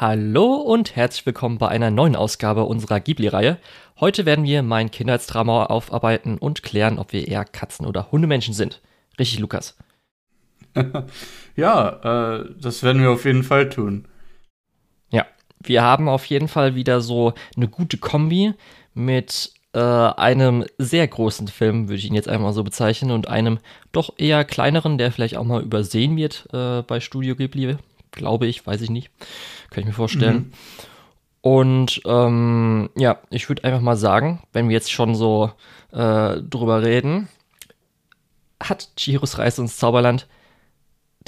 Hallo und herzlich willkommen bei einer neuen Ausgabe unserer Ghibli-Reihe. Heute werden wir mein Kindheitsdrama aufarbeiten und klären, ob wir eher Katzen- oder Hundemenschen sind. Richtig, Lukas? ja, äh, das werden wir auf jeden Fall tun. Ja, wir haben auf jeden Fall wieder so eine gute Kombi mit äh, einem sehr großen Film, würde ich ihn jetzt einmal so bezeichnen, und einem doch eher kleineren, der vielleicht auch mal übersehen wird äh, bei Studio Ghibli. Glaube ich, weiß ich nicht. Kann ich mir vorstellen. Mhm. Und ähm, ja, ich würde einfach mal sagen, wenn wir jetzt schon so äh, drüber reden, hat Chihiros Reise ins Zauberland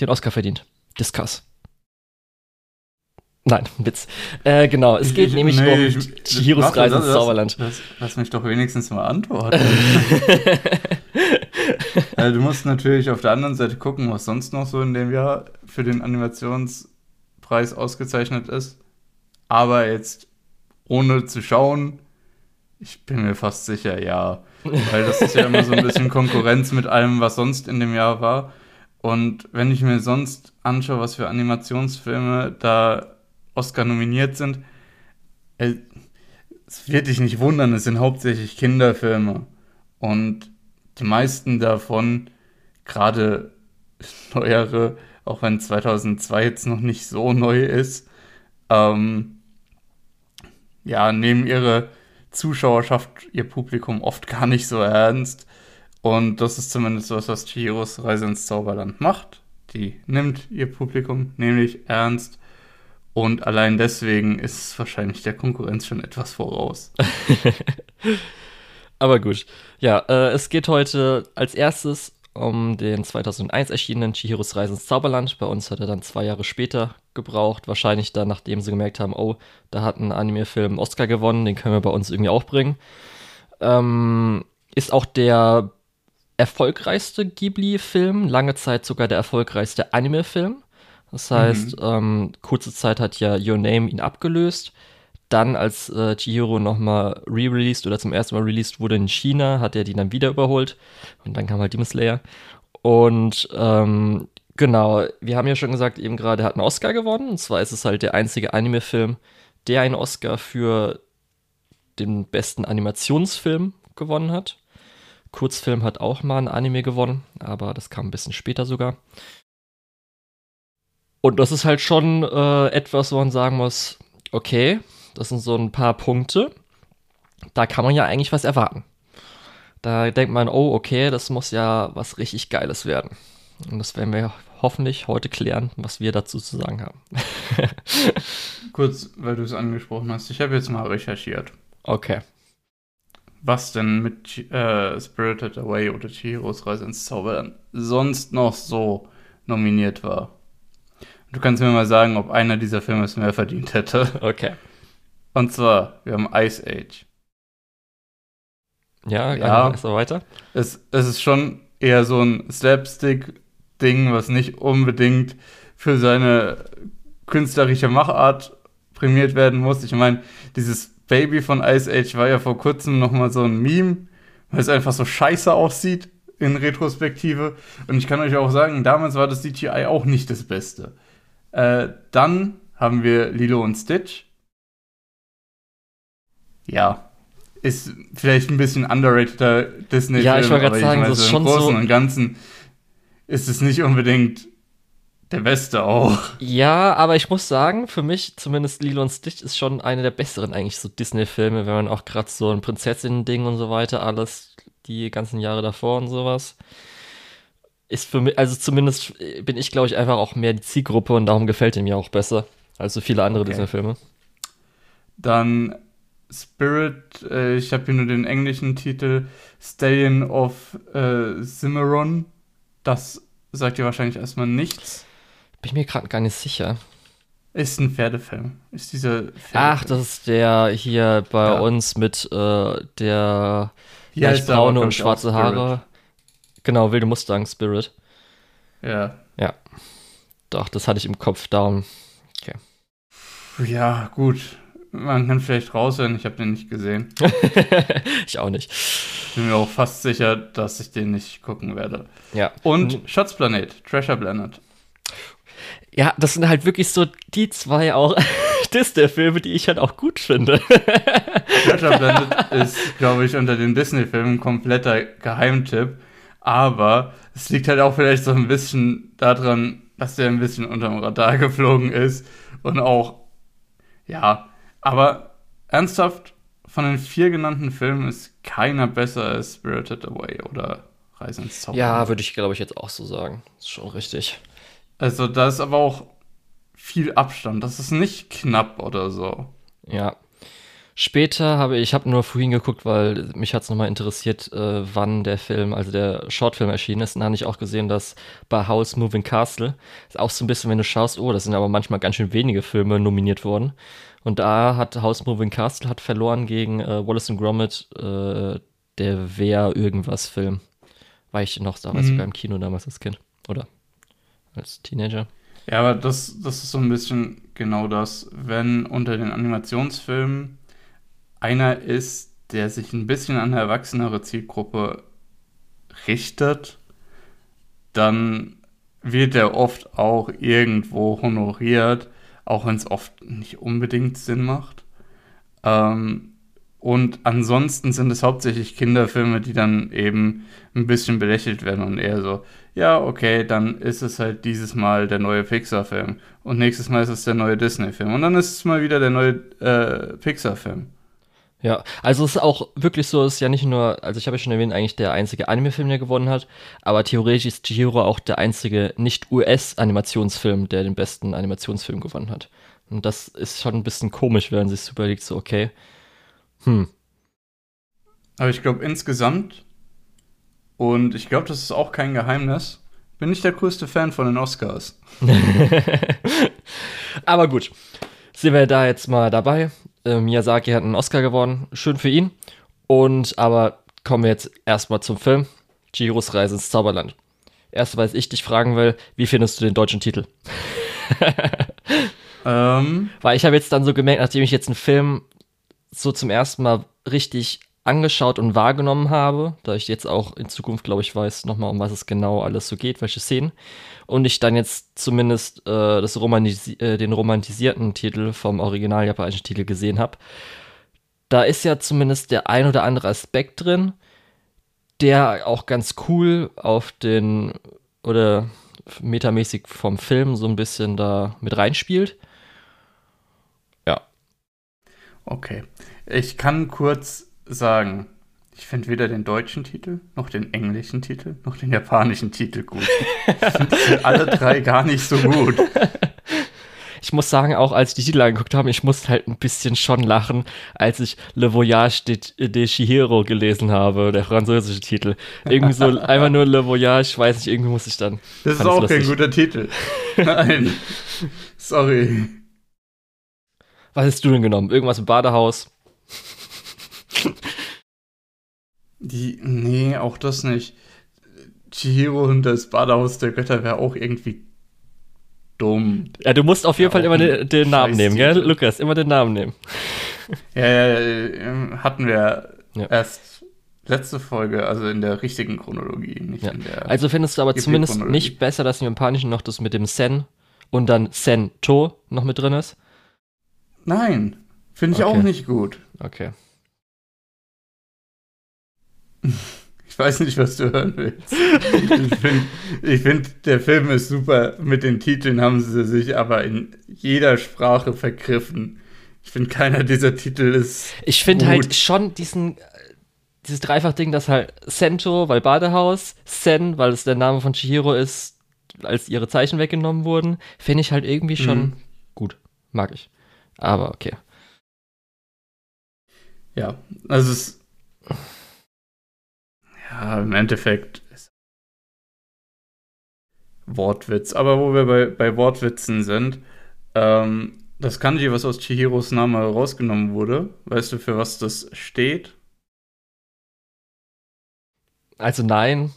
den Oscar verdient. Discuss. Nein, Witz. Äh, genau, es geht ich, nämlich nee, um ich, Chihiros Reise ins Zauberland. Lass, lass, mich doch wenigstens mal antworten. also, du musst natürlich auf der anderen Seite gucken, was sonst noch so in dem Jahr für den Animationspreis ausgezeichnet ist. Aber jetzt ohne zu schauen, ich bin mir fast sicher, ja. Weil das ist ja immer so ein bisschen Konkurrenz mit allem, was sonst in dem Jahr war. Und wenn ich mir sonst anschaue, was für Animationsfilme da Oscar nominiert sind, äh, es wird dich nicht wundern, es sind hauptsächlich Kinderfilme. Und die meisten davon, gerade neuere, auch wenn 2002 jetzt noch nicht so neu ist, ähm, ja, nehmen ihre Zuschauerschaft, ihr Publikum oft gar nicht so ernst. Und das ist zumindest was, was Chihiros Reise ins Zauberland macht. Die nimmt ihr Publikum nämlich ernst. Und allein deswegen ist wahrscheinlich der Konkurrenz schon etwas voraus. Aber gut. Ja, äh, es geht heute als erstes um den 2001 erschienenen Chihiros Reise ins Zauberland. Bei uns hat er dann zwei Jahre später gebraucht. Wahrscheinlich dann, nachdem sie gemerkt haben, oh, da hat ein Anime-Film Oscar gewonnen, den können wir bei uns irgendwie auch bringen. Ähm, ist auch der erfolgreichste Ghibli-Film, lange Zeit sogar der erfolgreichste Anime-Film. Das heißt, mhm. ähm, kurze Zeit hat ja Your Name ihn abgelöst. Dann, als äh, Chihiro nochmal re-released oder zum ersten Mal released wurde in China, hat er die dann wieder überholt. Und dann kam halt Demon Slayer. Und ähm, genau, wir haben ja schon gesagt, eben gerade hat einen Oscar gewonnen. Und zwar ist es halt der einzige Anime-Film, der einen Oscar für den besten Animationsfilm gewonnen hat. Kurzfilm hat auch mal ein Anime gewonnen, aber das kam ein bisschen später sogar. Und das ist halt schon äh, etwas, wo man sagen muss, okay, das sind so ein paar Punkte. Da kann man ja eigentlich was erwarten. Da denkt man, oh, okay, das muss ja was richtig Geiles werden. Und das werden wir hoffentlich heute klären, was wir dazu zu sagen haben. Kurz, weil du es angesprochen hast. Ich habe jetzt mal recherchiert. Okay. Was denn mit äh, Spirited Away oder Chihiros Reise ins Zauberland sonst noch so nominiert war. Du kannst mir mal sagen, ob einer dieser Filme es mehr verdient hätte. Okay. Und zwar, wir haben Ice Age. Ja, ja. Ist weiter. Es, es ist schon eher so ein Slapstick-Ding, was nicht unbedingt für seine künstlerische Machart prämiert werden muss. Ich meine, dieses Baby von Ice Age war ja vor kurzem noch mal so ein Meme, weil es einfach so scheiße aussieht in Retrospektive. Und ich kann euch auch sagen, damals war das CGI auch nicht das Beste. Äh, dann haben wir Lilo und Stitch. Ja, ist vielleicht ein bisschen underrateder Disney-Film. Ja, ich wollte gerade sagen, das ist schon im Großen so und Ganzen ist es nicht unbedingt der Beste auch. Ja, aber ich muss sagen, für mich zumindest Lilo und Stitch ist schon eine der besseren eigentlich so Disney-Filme, wenn man auch gerade so ein Prinzessinnen-Ding und so weiter, alles die ganzen Jahre davor und sowas ist für mich, also zumindest bin ich, glaube ich, einfach auch mehr die Zielgruppe und darum gefällt er mir auch besser als so viele andere okay. Disney-Filme. Dann Spirit, äh, ich habe hier nur den englischen Titel Stallion of äh, Cimarron. Das sagt dir wahrscheinlich erstmal nichts. Bin ich mir gerade gar nicht sicher. Ist ein Pferdefilm. Ist dieser Pferdefilm. Ach, das ist der hier bei ja. uns mit äh, der ja, braune und schwarze Haare. Genau, Wilde Mustang Spirit. Ja. Ja. Doch, das hatte ich im Kopf, darum. Okay. Ja, gut. Man kann vielleicht raushören, ich habe den nicht gesehen. ich auch nicht. Ich bin mir auch fast sicher, dass ich den nicht gucken werde. Ja. Und mhm. Schatzplanet, Treasure Planet. Ja, das sind halt wirklich so die zwei auch, Disney-Filme, die ich halt auch gut finde. Treasure Planet ist, glaube ich, unter den Disney-Filmen ein kompletter Geheimtipp. Aber es liegt halt auch vielleicht so ein bisschen daran, dass der ein bisschen unterm Radar geflogen ist. Und auch, ja, aber ernsthaft, von den vier genannten Filmen ist keiner besser als Spirited Away oder Reise ins Zauberland. Ja, würde ich, glaube ich, jetzt auch so sagen. Ist schon richtig. Also da ist aber auch viel Abstand. Das ist nicht knapp oder so. Ja. Später habe ich, ich habe nur vorhin geguckt, weil mich hat es nochmal interessiert, äh, wann der Film, also der Shortfilm erschienen ist. Und dann habe ich auch gesehen, dass bei House Moving Castle ist auch so ein bisschen, wenn du schaust, oh, das sind aber manchmal ganz schön wenige Filme nominiert worden. Und da hat House Moving Castle hat verloren gegen äh, Wallace and Gromit, äh, der Wer irgendwas Film. War ich noch damals mhm. sogar im Kino damals als Kind. Oder als Teenager. Ja, aber das, das ist so ein bisschen genau das, wenn unter den Animationsfilmen einer ist, der sich ein bisschen an eine erwachsenere Zielgruppe richtet, dann wird er oft auch irgendwo honoriert, auch wenn es oft nicht unbedingt Sinn macht. Ähm, und ansonsten sind es hauptsächlich Kinderfilme, die dann eben ein bisschen belächelt werden und eher so, ja, okay, dann ist es halt dieses Mal der neue Pixar-Film und nächstes Mal ist es der neue Disney-Film und dann ist es mal wieder der neue äh, Pixar-Film. Ja, also es ist auch wirklich so, es ist ja nicht nur, also ich habe ja schon erwähnt, eigentlich der einzige Anime-Film, der gewonnen hat, aber theoretisch ist Chihiro auch der einzige nicht-US-Animationsfilm, der den besten Animationsfilm gewonnen hat. Und das ist schon ein bisschen komisch, wenn man sich überlegt, so, okay, hm. Aber ich glaube insgesamt, und ich glaube, das ist auch kein Geheimnis, bin ich der größte Fan von den Oscars. aber gut, sind wir da jetzt mal dabei. Äh, Miyazaki hat einen Oscar gewonnen. Schön für ihn. Und aber kommen wir jetzt erstmal zum Film. Chihiros Reise ins Zauberland. Erst, weil ich dich fragen will, wie findest du den deutschen Titel? ähm. Weil ich habe jetzt dann so gemerkt, nachdem ich jetzt einen Film so zum ersten Mal richtig angeschaut und wahrgenommen habe, da ich jetzt auch in Zukunft, glaube ich, weiß nochmal, um was es genau alles so geht, welche Szenen. Und ich dann jetzt zumindest äh, das Romanisi äh, den romantisierten Titel vom original japanischen Titel gesehen habe. Da ist ja zumindest der ein oder andere Aspekt drin, der auch ganz cool auf den oder metamäßig vom Film so ein bisschen da mit reinspielt. Ja. Okay. Ich kann kurz sagen, ich finde weder den deutschen Titel, noch den englischen Titel, noch den japanischen Titel gut. Ich finde alle drei gar nicht so gut. Ich muss sagen, auch als ich die Titel angeguckt habe, ich musste halt ein bisschen schon lachen, als ich Le Voyage de, de Chihiro gelesen habe, der französische Titel. Irgendwie so einfach nur Le Voyage, weiß nicht, irgendwie muss ich dann. Das ist auch kein guter Titel. Nein. Sorry. Was hast du denn genommen? Irgendwas im Badehaus? Die, nee, auch das nicht. Chihiro und das Badehaus der Götter wäre auch irgendwie dumm. Ja, du musst auf jeden ja, Fall immer den, den Namen nehmen, gell? Lukas, immer den Namen nehmen. Ja, ja, hatten wir ja. erst letzte Folge, also in der richtigen Chronologie, nicht in der. Also findest du aber zumindest nicht besser, dass im Japanischen noch das mit dem Sen und dann Sen-To noch mit drin ist? Nein, finde ich okay. auch nicht gut. Okay. Ich weiß nicht, was du hören willst. Ich finde, find, der Film ist super. Mit den Titeln haben sie sich aber in jeder Sprache vergriffen. Ich finde, keiner dieser Titel ist. Ich finde halt schon diesen, dieses Dreifach-Ding, das halt Sento, weil Badehaus, Sen, weil es der Name von Chihiro ist, als ihre Zeichen weggenommen wurden, finde ich halt irgendwie schon mhm. gut. Mag ich. Aber okay. Ja, also es ja, im Endeffekt ist Wortwitz. Aber wo wir bei, bei Wortwitzen sind, ähm, das Kanji, was aus Chihiros Name rausgenommen wurde, weißt du, für was das steht? Also nein,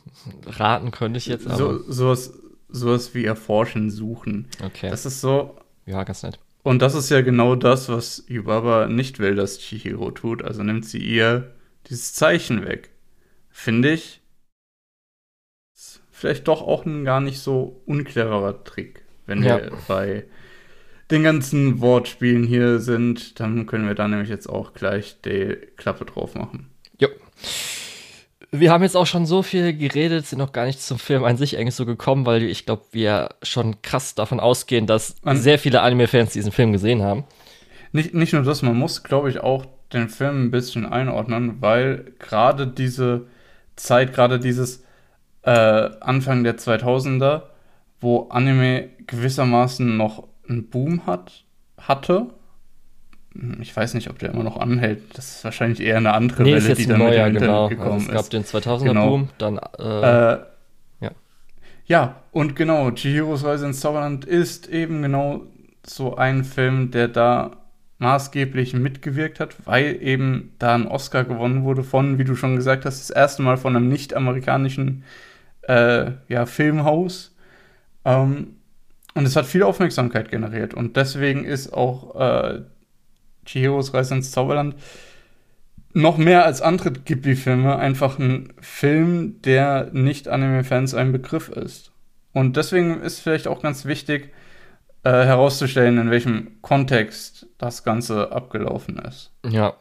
raten könnte ich jetzt. Aber so, sowas, sowas wie erforschen, suchen. Okay. Das ist so. Ja, ganz nett. Und das ist ja genau das, was Yubaba nicht will, dass Chihiro tut. Also nimmt sie ihr dieses Zeichen weg finde ich, ist vielleicht doch auch ein gar nicht so uncleverer Trick, wenn ja. wir bei den ganzen Wortspielen hier sind, dann können wir da nämlich jetzt auch gleich die Klappe drauf machen. Jo. Wir haben jetzt auch schon so viel geredet, sind noch gar nicht zum Film an sich eigentlich so gekommen, weil ich glaube, wir schon krass davon ausgehen, dass man sehr viele Anime-Fans diesen Film gesehen haben. Nicht, nicht nur das, man muss, glaube ich, auch den Film ein bisschen einordnen, weil gerade diese Zeit, gerade dieses äh, Anfang der 2000er, wo Anime gewissermaßen noch einen Boom hat, hatte. Ich weiß nicht, ob der immer noch anhält. Das ist wahrscheinlich eher eine andere nee, Welle, die dann neuer, mit dem genau. gekommen also es gab den 2000er-Boom, genau. dann äh, äh, ja. Ja, und genau, Chihiros Reise ins Zauberland ist eben genau so ein Film, der da maßgeblich mitgewirkt hat, weil eben da ein Oscar gewonnen wurde von, wie du schon gesagt hast, das erste Mal von einem nicht-amerikanischen äh, ja, Filmhaus. Ähm, und es hat viel Aufmerksamkeit generiert. Und deswegen ist auch äh, Chihiros Reise ins Zauberland noch mehr als andere Ghibli-Filme einfach ein Film, der nicht Anime-Fans ein Begriff ist. Und deswegen ist vielleicht auch ganz wichtig äh, herauszustellen, in welchem Kontext das Ganze abgelaufen ist. Ja,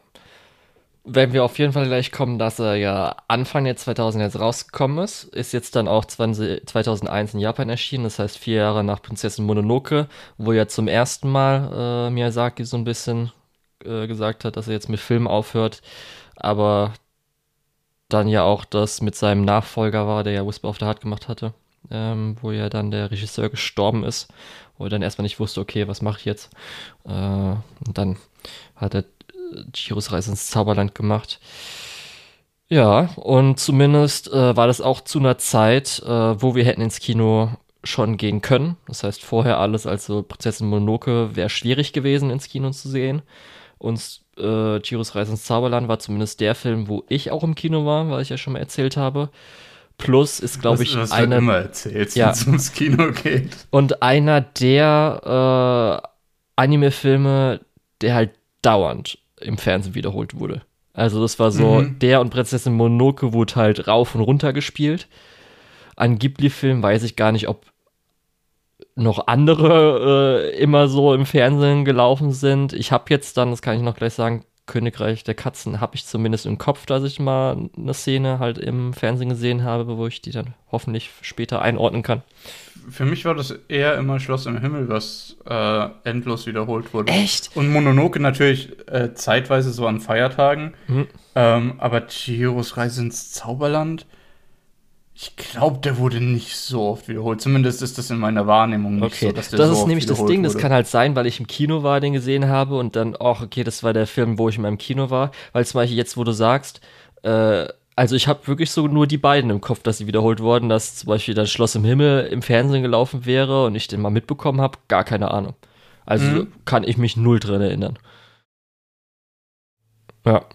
werden wir auf jeden Fall gleich kommen, dass er ja Anfang der 2000 jetzt rausgekommen ist. Ist jetzt dann auch 20, 2001 in Japan erschienen, das heißt vier Jahre nach Prinzessin Mononoke, wo ja zum ersten Mal äh, Miyazaki so ein bisschen äh, gesagt hat, dass er jetzt mit Film aufhört. Aber dann ja auch das mit seinem Nachfolger war, der ja Whisper of the Heart gemacht hatte, ähm, wo ja dann der Regisseur gestorben ist, wo er dann erstmal nicht wusste, okay, was mache ich jetzt? Äh, und dann hat er Chiros Reise ins Zauberland gemacht. Ja, und zumindest äh, war das auch zu einer Zeit, äh, wo wir hätten ins Kino schon gehen können. Das heißt, vorher alles, also Prinzessin Mononoke, wäre schwierig gewesen, ins Kino zu sehen. Und äh, Chiros Reise ins Zauberland war zumindest der Film, wo ich auch im Kino war, weil ich ja schon mal erzählt habe. Plus ist, glaube ich, was einer. Immer erzählst, ja, wenn es ums Kino geht. Und einer der äh, Anime-Filme, der halt dauernd im Fernsehen wiederholt wurde. Also das war so, mhm. der und Prinzessin Monoke wurde halt rauf und runter gespielt. An Ghibli-Filmen weiß ich gar nicht, ob noch andere äh, immer so im Fernsehen gelaufen sind. Ich habe jetzt dann, das kann ich noch gleich sagen, Königreich der Katzen habe ich zumindest im Kopf, dass ich mal eine Szene halt im Fernsehen gesehen habe, wo ich die dann hoffentlich später einordnen kann. Für mich war das eher immer Schloss im Himmel, was äh, endlos wiederholt wurde. Echt? Und Mononoke natürlich äh, zeitweise so an Feiertagen. Mhm. Ähm, aber Chihiros Reise ins Zauberland ich glaube, der wurde nicht so oft wiederholt. Zumindest ist das in meiner Wahrnehmung nicht okay. so, dass der das so ist nämlich das Ding. wurde. Das kann halt sein, weil ich im Kino war, den gesehen habe und dann, ach, okay, das war der Film, wo ich in meinem Kino war. Weil zum Beispiel jetzt, wo du sagst, äh, also ich habe wirklich so nur die beiden im Kopf, dass sie wiederholt wurden, dass zum Beispiel dann Schloss im Himmel im Fernsehen gelaufen wäre und ich den mal mitbekommen habe. Gar keine Ahnung. Also mhm. kann ich mich null dran erinnern. Ja.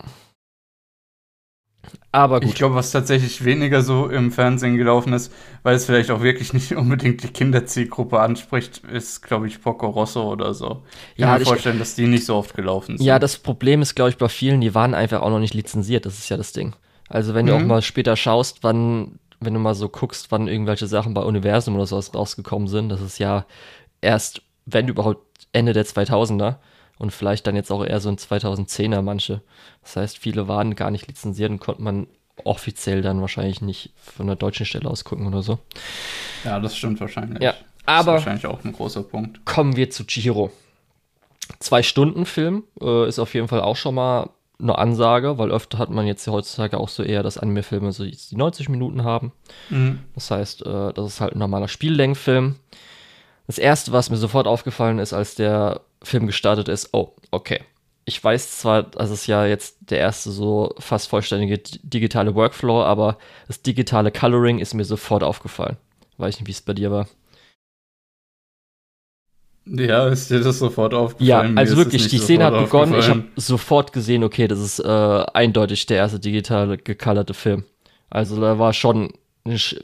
Aber gut. Ich glaube, was tatsächlich weniger so im Fernsehen gelaufen ist, weil es vielleicht auch wirklich nicht unbedingt die Kinderzielgruppe anspricht, ist, glaube ich, Poco Rosso oder so. Ich kann mir vorstellen, dass die nicht so oft gelaufen sind. Ja, das Problem ist, glaube ich, bei vielen, die waren einfach auch noch nicht lizenziert. Das ist ja das Ding. Also, wenn mhm. du auch mal später schaust, wann, wenn du mal so guckst, wann irgendwelche Sachen bei Universum oder sowas rausgekommen sind, das ist ja erst, wenn überhaupt, Ende der 2000er und vielleicht dann jetzt auch eher so ein 2010er manche. Das heißt, viele waren gar nicht lizenziert und konnte man offiziell dann wahrscheinlich nicht von der deutschen Stelle aus gucken oder so. Ja, das stimmt wahrscheinlich. Ja, aber das ist wahrscheinlich auch ein großer Punkt. Kommen wir zu Chihiro. Zwei Stunden Film äh, ist auf jeden Fall auch schon mal eine Ansage, weil öfter hat man jetzt heutzutage auch so eher, dass Anime-Filme so die 90 Minuten haben. Mhm. Das heißt, äh, das ist halt ein normaler Spiellängenfilm. Das erste, was mir sofort aufgefallen ist, als der Film gestartet ist, oh, okay. Ich weiß zwar, das ist ja jetzt der erste so fast vollständige digitale Workflow, aber das digitale Coloring ist mir sofort aufgefallen. Weiß nicht, wie es bei dir war. Ja, ist dir das sofort aufgefallen? Ja, also wirklich, die Szene hat begonnen, ich habe sofort gesehen, okay, das ist äh, eindeutig der erste digitale gecolorte Film. Also da war schon, ich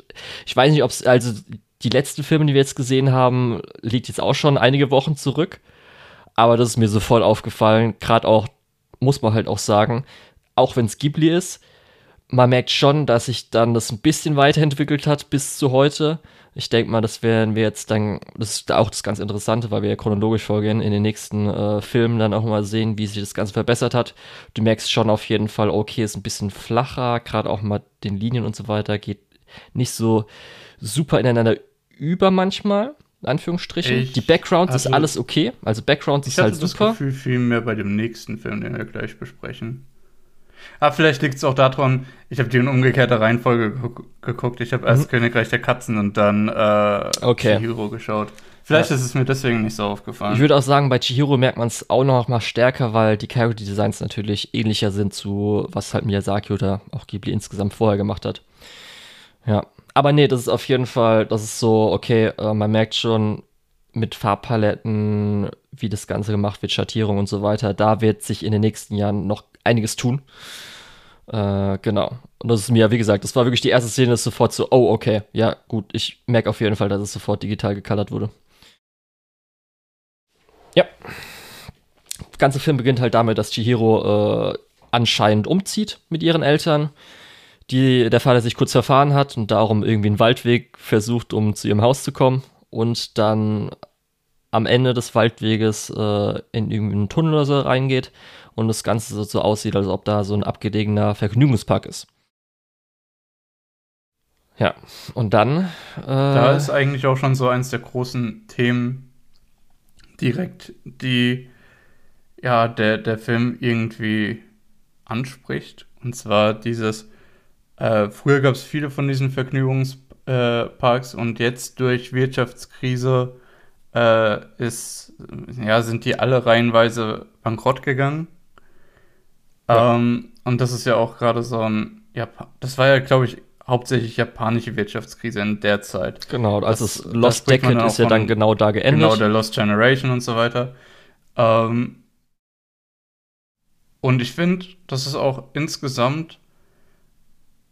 weiß nicht, ob es, also die letzten Filme, die wir jetzt gesehen haben, liegt jetzt auch schon einige Wochen zurück aber das ist mir sofort aufgefallen. Gerade auch, muss man halt auch sagen, auch wenn es Ghibli ist, man merkt schon, dass sich dann das ein bisschen weiterentwickelt hat bis zu heute. Ich denke mal, das werden wir jetzt dann, das ist auch das ganz Interessante, weil wir ja chronologisch vorgehen, in den nächsten äh, Filmen dann auch mal sehen, wie sich das Ganze verbessert hat. Du merkst schon auf jeden Fall, okay, ist ein bisschen flacher, gerade auch mal den Linien und so weiter, geht nicht so super ineinander über manchmal. In Anführungsstrichen. Ich die Backgrounds hatte- ist alles okay. Also Backgrounds Ich ist hatte halt das super. Gefühl viel mehr bei dem nächsten Film, den wir gleich besprechen. Aber vielleicht liegt es auch daran, ich habe die in umgekehrter Reihenfolge geguck- geguckt. Ich habe erst Königreich der Katzen und dann äh, Mhm. Okay. Chihiro geschaut. Vielleicht Ja. ist es mir deswegen nicht so aufgefallen. Ich würde auch sagen, bei Chihiro merkt man es auch noch mal stärker, weil die Character Designs natürlich ähnlicher sind zu was halt Miyazaki oder auch Ghibli insgesamt vorher gemacht hat. Ja, aber nee, das ist auf jeden Fall, das ist so, okay, äh, man merkt schon mit Farbpaletten, wie das Ganze gemacht wird, Schattierung und so weiter, da wird sich in den nächsten Jahren noch einiges tun. Äh, genau. Und das ist mir, wie gesagt, das war wirklich die erste Szene, das ist sofort so, oh, okay, ja, gut, ich merke auf jeden Fall, dass es sofort digital gecolored wurde. Ja. Der ganze Film beginnt halt damit, dass Chihiro äh, anscheinend umzieht mit ihren Eltern. Die, der Vater sich kurz verfahren hat und darum irgendwie einen Waldweg versucht, um zu ihrem Haus zu kommen. Und dann am Ende des Waldweges äh, in irgendeinen Tunnel oder so reingeht und das Ganze so, so aussieht, als ob da so ein abgelegener Vergnügungspark ist. Ja, und dann. Äh, Da ist eigentlich auch schon so eins der großen Themen direkt, die ja der, der Film irgendwie anspricht. Und zwar dieses, äh, früher gab es viele von diesen Vergnügungsparks äh, und jetzt durch Wirtschaftskrise äh, ist, ja, sind die alle reihenweise bankrott gegangen. Ja. Ähm, und das ist ja auch gerade so ein, Japa das war ja, glaube ich, hauptsächlich japanische Wirtschaftskrise in der Zeit. Genau, also Das- das, da Lost man Decade ist ja dann genau da geendet. Genau, der Lost Generation und so weiter. Ähm, und ich finde, das ist auch insgesamt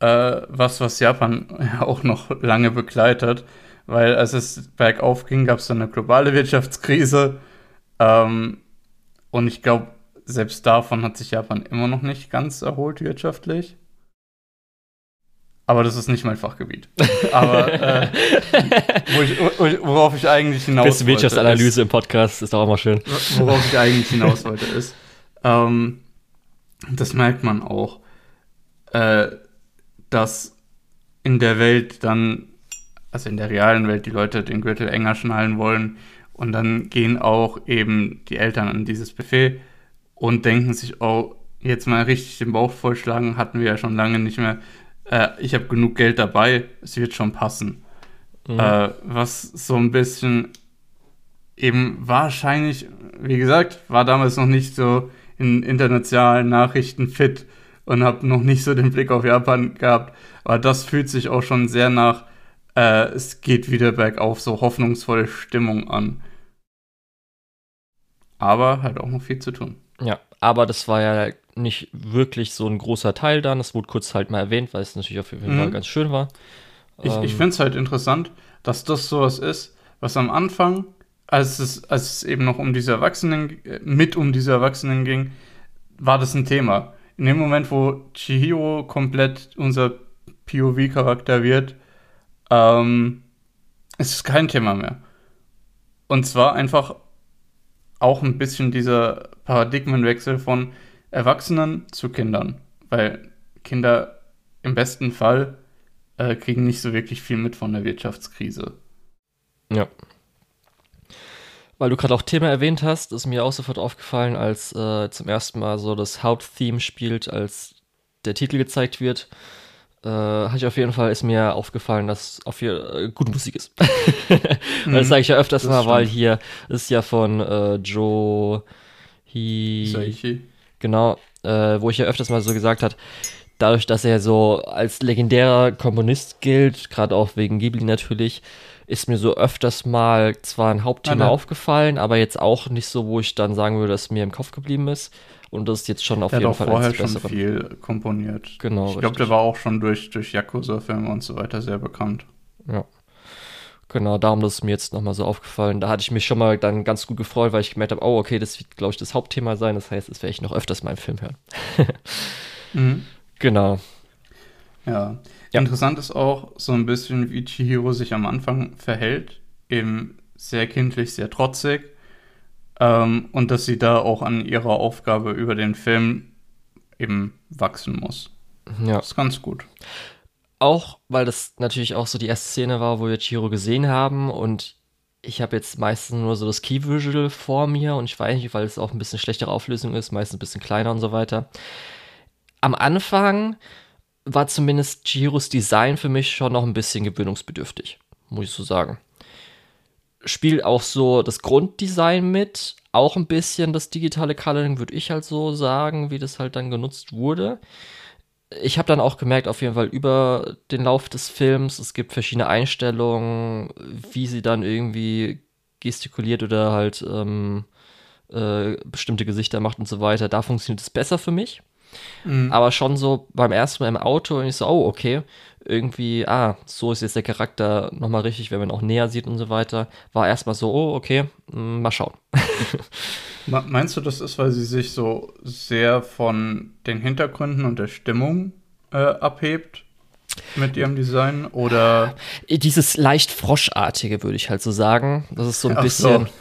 äh, was, was Japan ja auch noch lange begleitet, weil als es bergauf ging, gab es dann eine globale Wirtschaftskrise. Ähm, und ich glaube, selbst davon hat sich Japan immer noch nicht ganz erholt wirtschaftlich. Aber das ist nicht mein Fachgebiet. Aber äh, wo ich, wo ich, worauf ich eigentlich hinaus Bisschen wollte, ist- Wirtschaftsanalyse im Podcast ist auch immer schön. worauf ich eigentlich hinaus wollte, ist, ähm, das merkt man auch, äh, dass in der Welt dann, also in der realen Welt, die Leute den Gürtel enger schnallen wollen und dann gehen auch eben die Eltern an dieses Buffet und denken sich, oh, jetzt mal richtig den Bauch vollschlagen, hatten wir ja schon lange nicht mehr. Äh, ich habe genug Geld dabei, es wird schon passen. Mhm. Äh, was so ein bisschen eben wahrscheinlich, wie gesagt, war damals noch nicht so in internationalen Nachrichten fit und habe noch nicht so den Blick auf Japan gehabt. Aber das fühlt sich auch schon sehr nach, äh, es geht wieder bergauf, so hoffnungsvolle Stimmung an. Aber halt auch noch viel zu tun. Ja, aber das war ja nicht wirklich so ein großer Teil dann. Es wurde kurz halt mal erwähnt, weil es natürlich auf jeden Mhm. Fall ganz schön war. Ich, ich Ähm, finde es halt interessant, dass das sowas ist, was am Anfang, als es, als es eben noch um diese Erwachsenen, äh, mit um diese Erwachsenen ging, war das ein Thema. In dem Moment, wo Chihiro komplett unser POV-Charakter wird, ähm, ist es kein Thema mehr. Und zwar einfach auch ein bisschen dieser Paradigmenwechsel von Erwachsenen zu Kindern. Weil Kinder im besten Fall äh, kriegen nicht so wirklich viel mit von der Wirtschaftskrise. Ja. Weil du gerade auch Thema erwähnt hast, ist mir auch sofort aufgefallen, als äh, zum ersten Mal so das Haupttheme spielt, als der Titel gezeigt wird. Äh, hatte ich auf jeden Fall, ist mir aufgefallen, dass auf hier äh, gute Musik ist. Weil das sage ich ja öfters das mal, weil stimmt. hier ist ja von äh, Joe Hi Saichi. Genau, äh, wo ich ja öfters mal so gesagt hat, dadurch, dass er so als legendärer Komponist gilt, gerade auch wegen Ghibli natürlich, ist mir so öfters mal zwar ein Hauptthema Ah, da- aufgefallen, aber jetzt auch nicht so, wo ich dann sagen würde, dass mir im Kopf geblieben ist. Und das ist jetzt schon auf Der jeden Fall vorher eins schon viel komponiert. Genau, Ich glaube, der war auch schon durch, durch Yakuza-Filme und so weiter sehr bekannt. Ja. Genau, darum das ist mir jetzt nochmal so aufgefallen. Da hatte ich mich schon mal dann ganz gut gefreut, weil ich gemerkt habe, oh, okay, das wird, glaube ich, das Hauptthema sein. Das heißt, das werde ich noch öfters mal im Film hören. Mhm. Genau. Ja. ja. Interessant ist auch so ein bisschen, wie Chihiro sich am Anfang verhält. Eben sehr kindlich, sehr trotzig. Ähm, und dass sie da auch an ihrer Aufgabe über den Film eben wachsen muss. Ja. Das ist ganz gut. Auch, weil das natürlich auch so die erste Szene war, wo wir Chihiro gesehen haben und ich habe jetzt meistens nur so das Key Visual vor mir und ich weiß nicht, weil es auch ein bisschen schlechtere Auflösung ist, meistens ein bisschen kleiner und so weiter. Am Anfang war zumindest Chihiros Design für mich schon noch ein bisschen gewöhnungsbedürftig, muss ich so sagen. Spielt auch so das Grunddesign mit, auch ein bisschen das digitale Coloring, würde ich halt so sagen, wie das halt dann genutzt wurde. Ich habe dann auch gemerkt, auf jeden Fall über den Lauf des Films, es gibt verschiedene Einstellungen, wie sie dann irgendwie gestikuliert oder halt ähm, äh, bestimmte Gesichter macht und so weiter. Da funktioniert es besser für mich. Mhm. Aber schon so beim ersten Mal im Auto und ich so, oh, okay, irgendwie, ah, so ist jetzt der Charakter nochmal richtig, wenn man auch näher sieht und so weiter. War erstmal so, oh, okay, mm, mal schauen. Meinst du, das ist, weil sie sich so sehr von den Hintergründen und der Stimmung äh, abhebt? mit ihrem Design oder dieses leicht froschartige würde ich halt so sagen. Das ist so ein Ach bisschen so.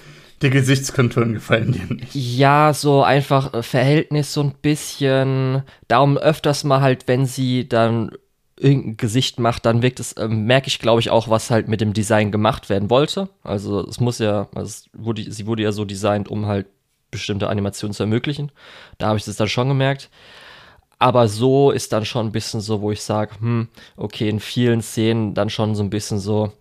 Die Gesichtskonturen gefallen dir nicht. Ja, so einfach äh, Verhältnis so ein bisschen. Darum öfters mal halt, wenn sie dann irgendein Gesicht macht, dann wirkt es, äh, merke ich, glaube ich, auch, was halt mit dem Design gemacht werden wollte. Also es muss ja, also wurde, sie wurde ja so designt, um halt bestimmte Animationen zu ermöglichen. Da habe ich das dann schon gemerkt. Aber so ist dann schon ein bisschen so, wo ich sage, hm, okay, in vielen Szenen dann schon so ein bisschen so,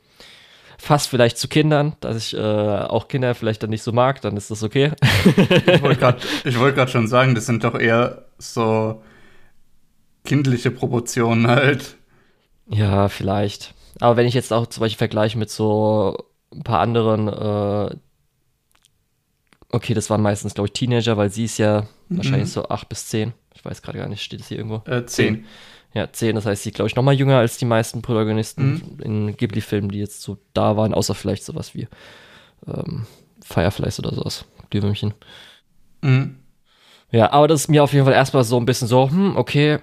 fast vielleicht zu Kindern, dass ich äh, auch Kinder vielleicht dann nicht so mag, dann ist das okay. ich wollte gerade wollt schon sagen, das sind doch eher so kindliche Proportionen halt. Ja, vielleicht. Aber wenn ich jetzt auch zum Beispiel vergleiche mit so ein paar anderen, äh, okay, das waren meistens, glaube ich, Teenager, weil sie ist ja mhm. wahrscheinlich so acht bis zehn. Ich weiß gerade gar nicht, steht es hier irgendwo? Äh, zehn. Ja, zehn, das heißt, sie glaube ich noch mal jünger als die meisten Protagonisten mhm. in Ghibli-Filmen, die jetzt so da waren, außer vielleicht sowas wie ähm, Fireflies oder sowas, Glühwürmchen. Mhm. Ja, aber das ist mir auf jeden Fall erstmal so ein bisschen so, hm, okay,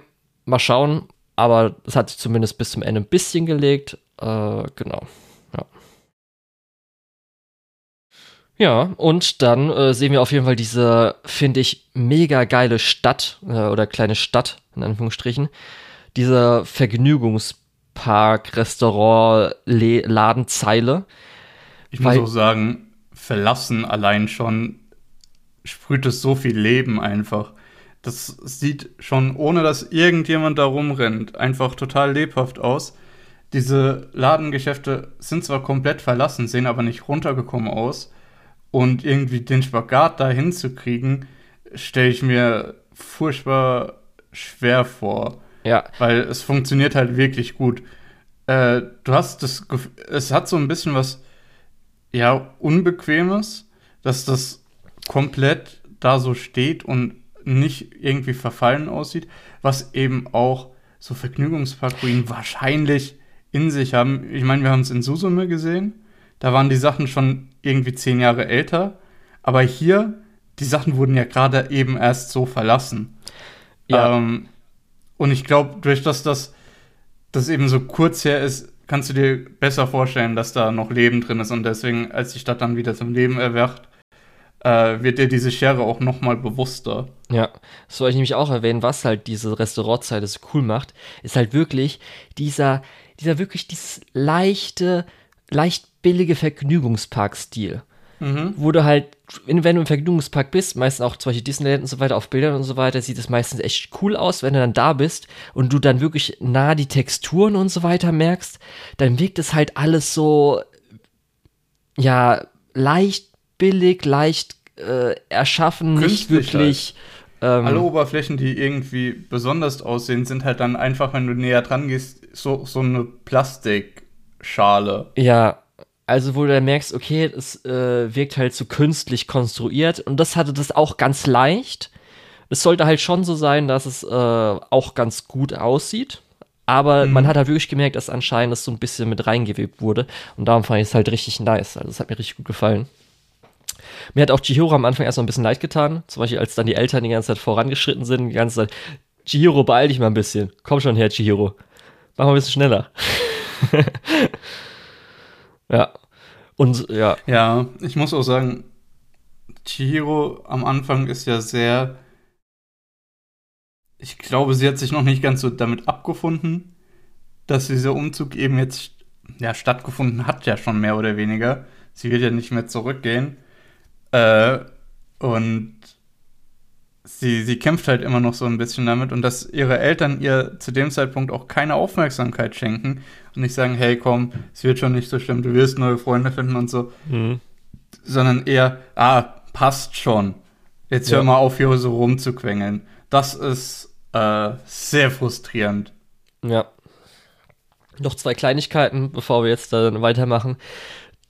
mal schauen, aber es hat sich zumindest bis zum Ende ein bisschen gelegt, äh, genau, ja. Ja, und dann äh, sehen wir auf jeden Fall diese, finde ich, mega geile Stadt äh, oder kleine Stadt, in Anführungsstrichen, dieser Vergnügungspark, Restaurant, Le Ladenzeile. Ich muss auch sagen, verlassen allein schon sprüht es so viel Leben einfach. Das sieht schon, ohne dass irgendjemand da rumrennt, einfach total lebhaft aus. Diese Ladengeschäfte sind zwar komplett verlassen, sehen aber nicht runtergekommen aus. Und irgendwie den Spagat da hinzukriegen, stelle ich mir furchtbar schwer vor. Ja. Weil es funktioniert halt wirklich gut. Äh, du hast das Gefühl, es hat so ein bisschen was, ja, Unbequemes, dass das komplett da so steht und nicht irgendwie verfallen aussieht, was eben auch so Vergnügungsparkruinen wahrscheinlich in sich haben. Ich meine, wir haben es in Susume gesehen, da waren die Sachen schon irgendwie zehn Jahre älter, aber hier, die Sachen wurden ja gerade eben erst so verlassen. Ja. Ähm, und ich glaube, durch das das das eben so kurz her ist, kannst du dir besser vorstellen, dass da noch Leben drin ist. Und deswegen, als die Stadt dann wieder zum Leben erwacht, äh, wird dir diese Schere auch noch mal bewusster. Ja, das wollte ich nämlich auch erwähnen, was halt diese Restaurantzeit so cool macht, ist halt wirklich dieser, dieser wirklich dieses leichte, leicht billige Vergnügungspark-Stil. Mhm. Wo du halt, wenn, wenn, du im Vergnügungspark bist, meistens auch zum Beispiel Disneyland und so weiter, auf Bildern und so weiter, sieht es meistens echt cool aus, wenn du dann da bist und du dann wirklich nah die Texturen und so weiter merkst, dann wirkt es halt alles so, ja, leicht billig, leicht äh, erschaffen, Künstlich nicht wirklich. Halt. Ähm, Alle Oberflächen, die irgendwie besonders aussehen, sind halt dann einfach, wenn du näher dran gehst, so, so eine Plastikschale. Ja, also wo du dann merkst, okay, es äh, wirkt halt so künstlich konstruiert und das hatte das auch ganz leicht. Es sollte halt schon so sein, dass es äh, auch ganz gut aussieht. Aber mhm. man hat halt wirklich gemerkt, dass anscheinend das so ein bisschen mit reingewebt wurde. Und darum fand ich es halt richtig nice. Also es hat mir richtig gut gefallen. Mir hat auch Chihiro am Anfang erst mal ein bisschen leid getan. Zum Beispiel, als dann die Eltern die ganze Zeit vorangeschritten sind, die ganze Zeit, Chihiro, beeil dich mal ein bisschen. Komm schon her, Chihiro. Machen wir ein bisschen schneller. ja. Und ja. Ja, ich muss auch sagen, Chihiro am Anfang ist ja sehr. Ich glaube, sie hat sich noch nicht ganz so damit abgefunden, dass dieser Umzug eben jetzt ja, stattgefunden hat, ja schon mehr oder weniger. Sie wird ja nicht mehr zurückgehen. Äh, und sie, sie kämpft halt immer noch so ein bisschen damit und dass ihre Eltern ihr zu dem Zeitpunkt auch keine Aufmerksamkeit schenken und nicht sagen, hey komm, es wird schon nicht so schlimm, du wirst neue Freunde finden und so, mhm. sondern eher, ah, passt schon. Jetzt ja. hör mal auf, hier so rumzuquengeln. Das ist äh, sehr frustrierend. Ja. Noch zwei Kleinigkeiten, bevor wir jetzt dann weitermachen.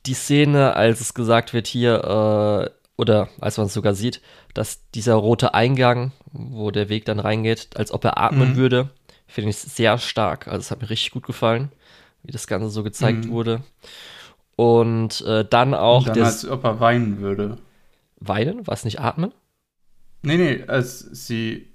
Die Szene, als es gesagt wird, hier, äh, oder als man es sogar sieht, dass dieser rote Eingang, wo der Weg dann reingeht, als ob er atmen mhm. würde, finde ich sehr stark. Also es hat mir richtig gut gefallen, wie das Ganze so gezeigt mhm. wurde. Und äh, dann auch. Und dann, als ob er weinen würde. Weinen? War es nicht atmen? Nee, nee, als sie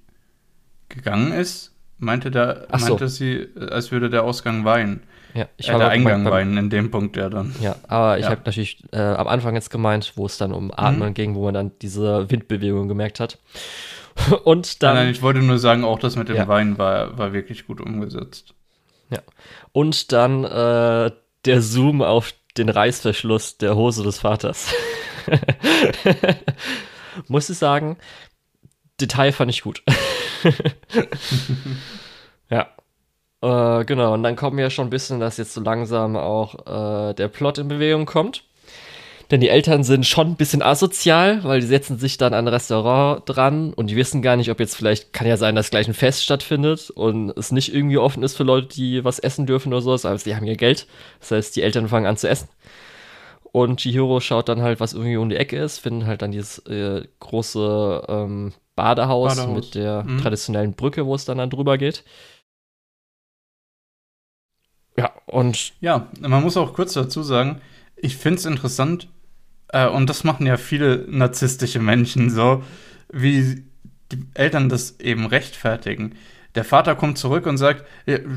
gegangen ist, meinte, da, so. meinte sie, als würde der Ausgang weinen. Ja, ich äh, habe der Eingang weinen in dem Punkt ja dann. Ja, aber ich ja. habe natürlich äh, am Anfang jetzt gemeint, wo es dann um Atmen mhm. ging, wo man dann diese Windbewegung gemerkt hat. Und dann. Nein, nein, ich wollte nur sagen, auch das mit dem ja. Weinen war, war wirklich gut umgesetzt. Ja. Und dann äh, der Zoom auf den Reißverschluss der Hose des Vaters. Muss ich sagen, Detail fand ich gut. ja. Äh, genau, und dann kommen wir schon ein bisschen, dass jetzt so langsam auch äh, der Plot in Bewegung kommt. Denn die Eltern sind schon ein bisschen asozial, weil die setzen sich dann an ein Restaurant dran und die wissen gar nicht, ob jetzt vielleicht, kann ja sein, dass gleich ein Fest stattfindet und es nicht irgendwie offen ist für Leute, die was essen dürfen oder sowas, aber sie haben ja Geld. Das heißt, die Eltern fangen an zu essen. Und Chihiro schaut dann halt, was irgendwie um die Ecke ist, finden halt dann dieses äh, große ähm, Badehaus, Badehaus, mit der mhm. traditionellen Brücke, wo es dann, dann drüber geht. Ja, und. Ja, man muss auch kurz dazu sagen, ich finde es interessant, äh, und das machen ja viele narzisstische Menschen so, wie die Eltern das eben rechtfertigen. Der Vater kommt zurück und sagt,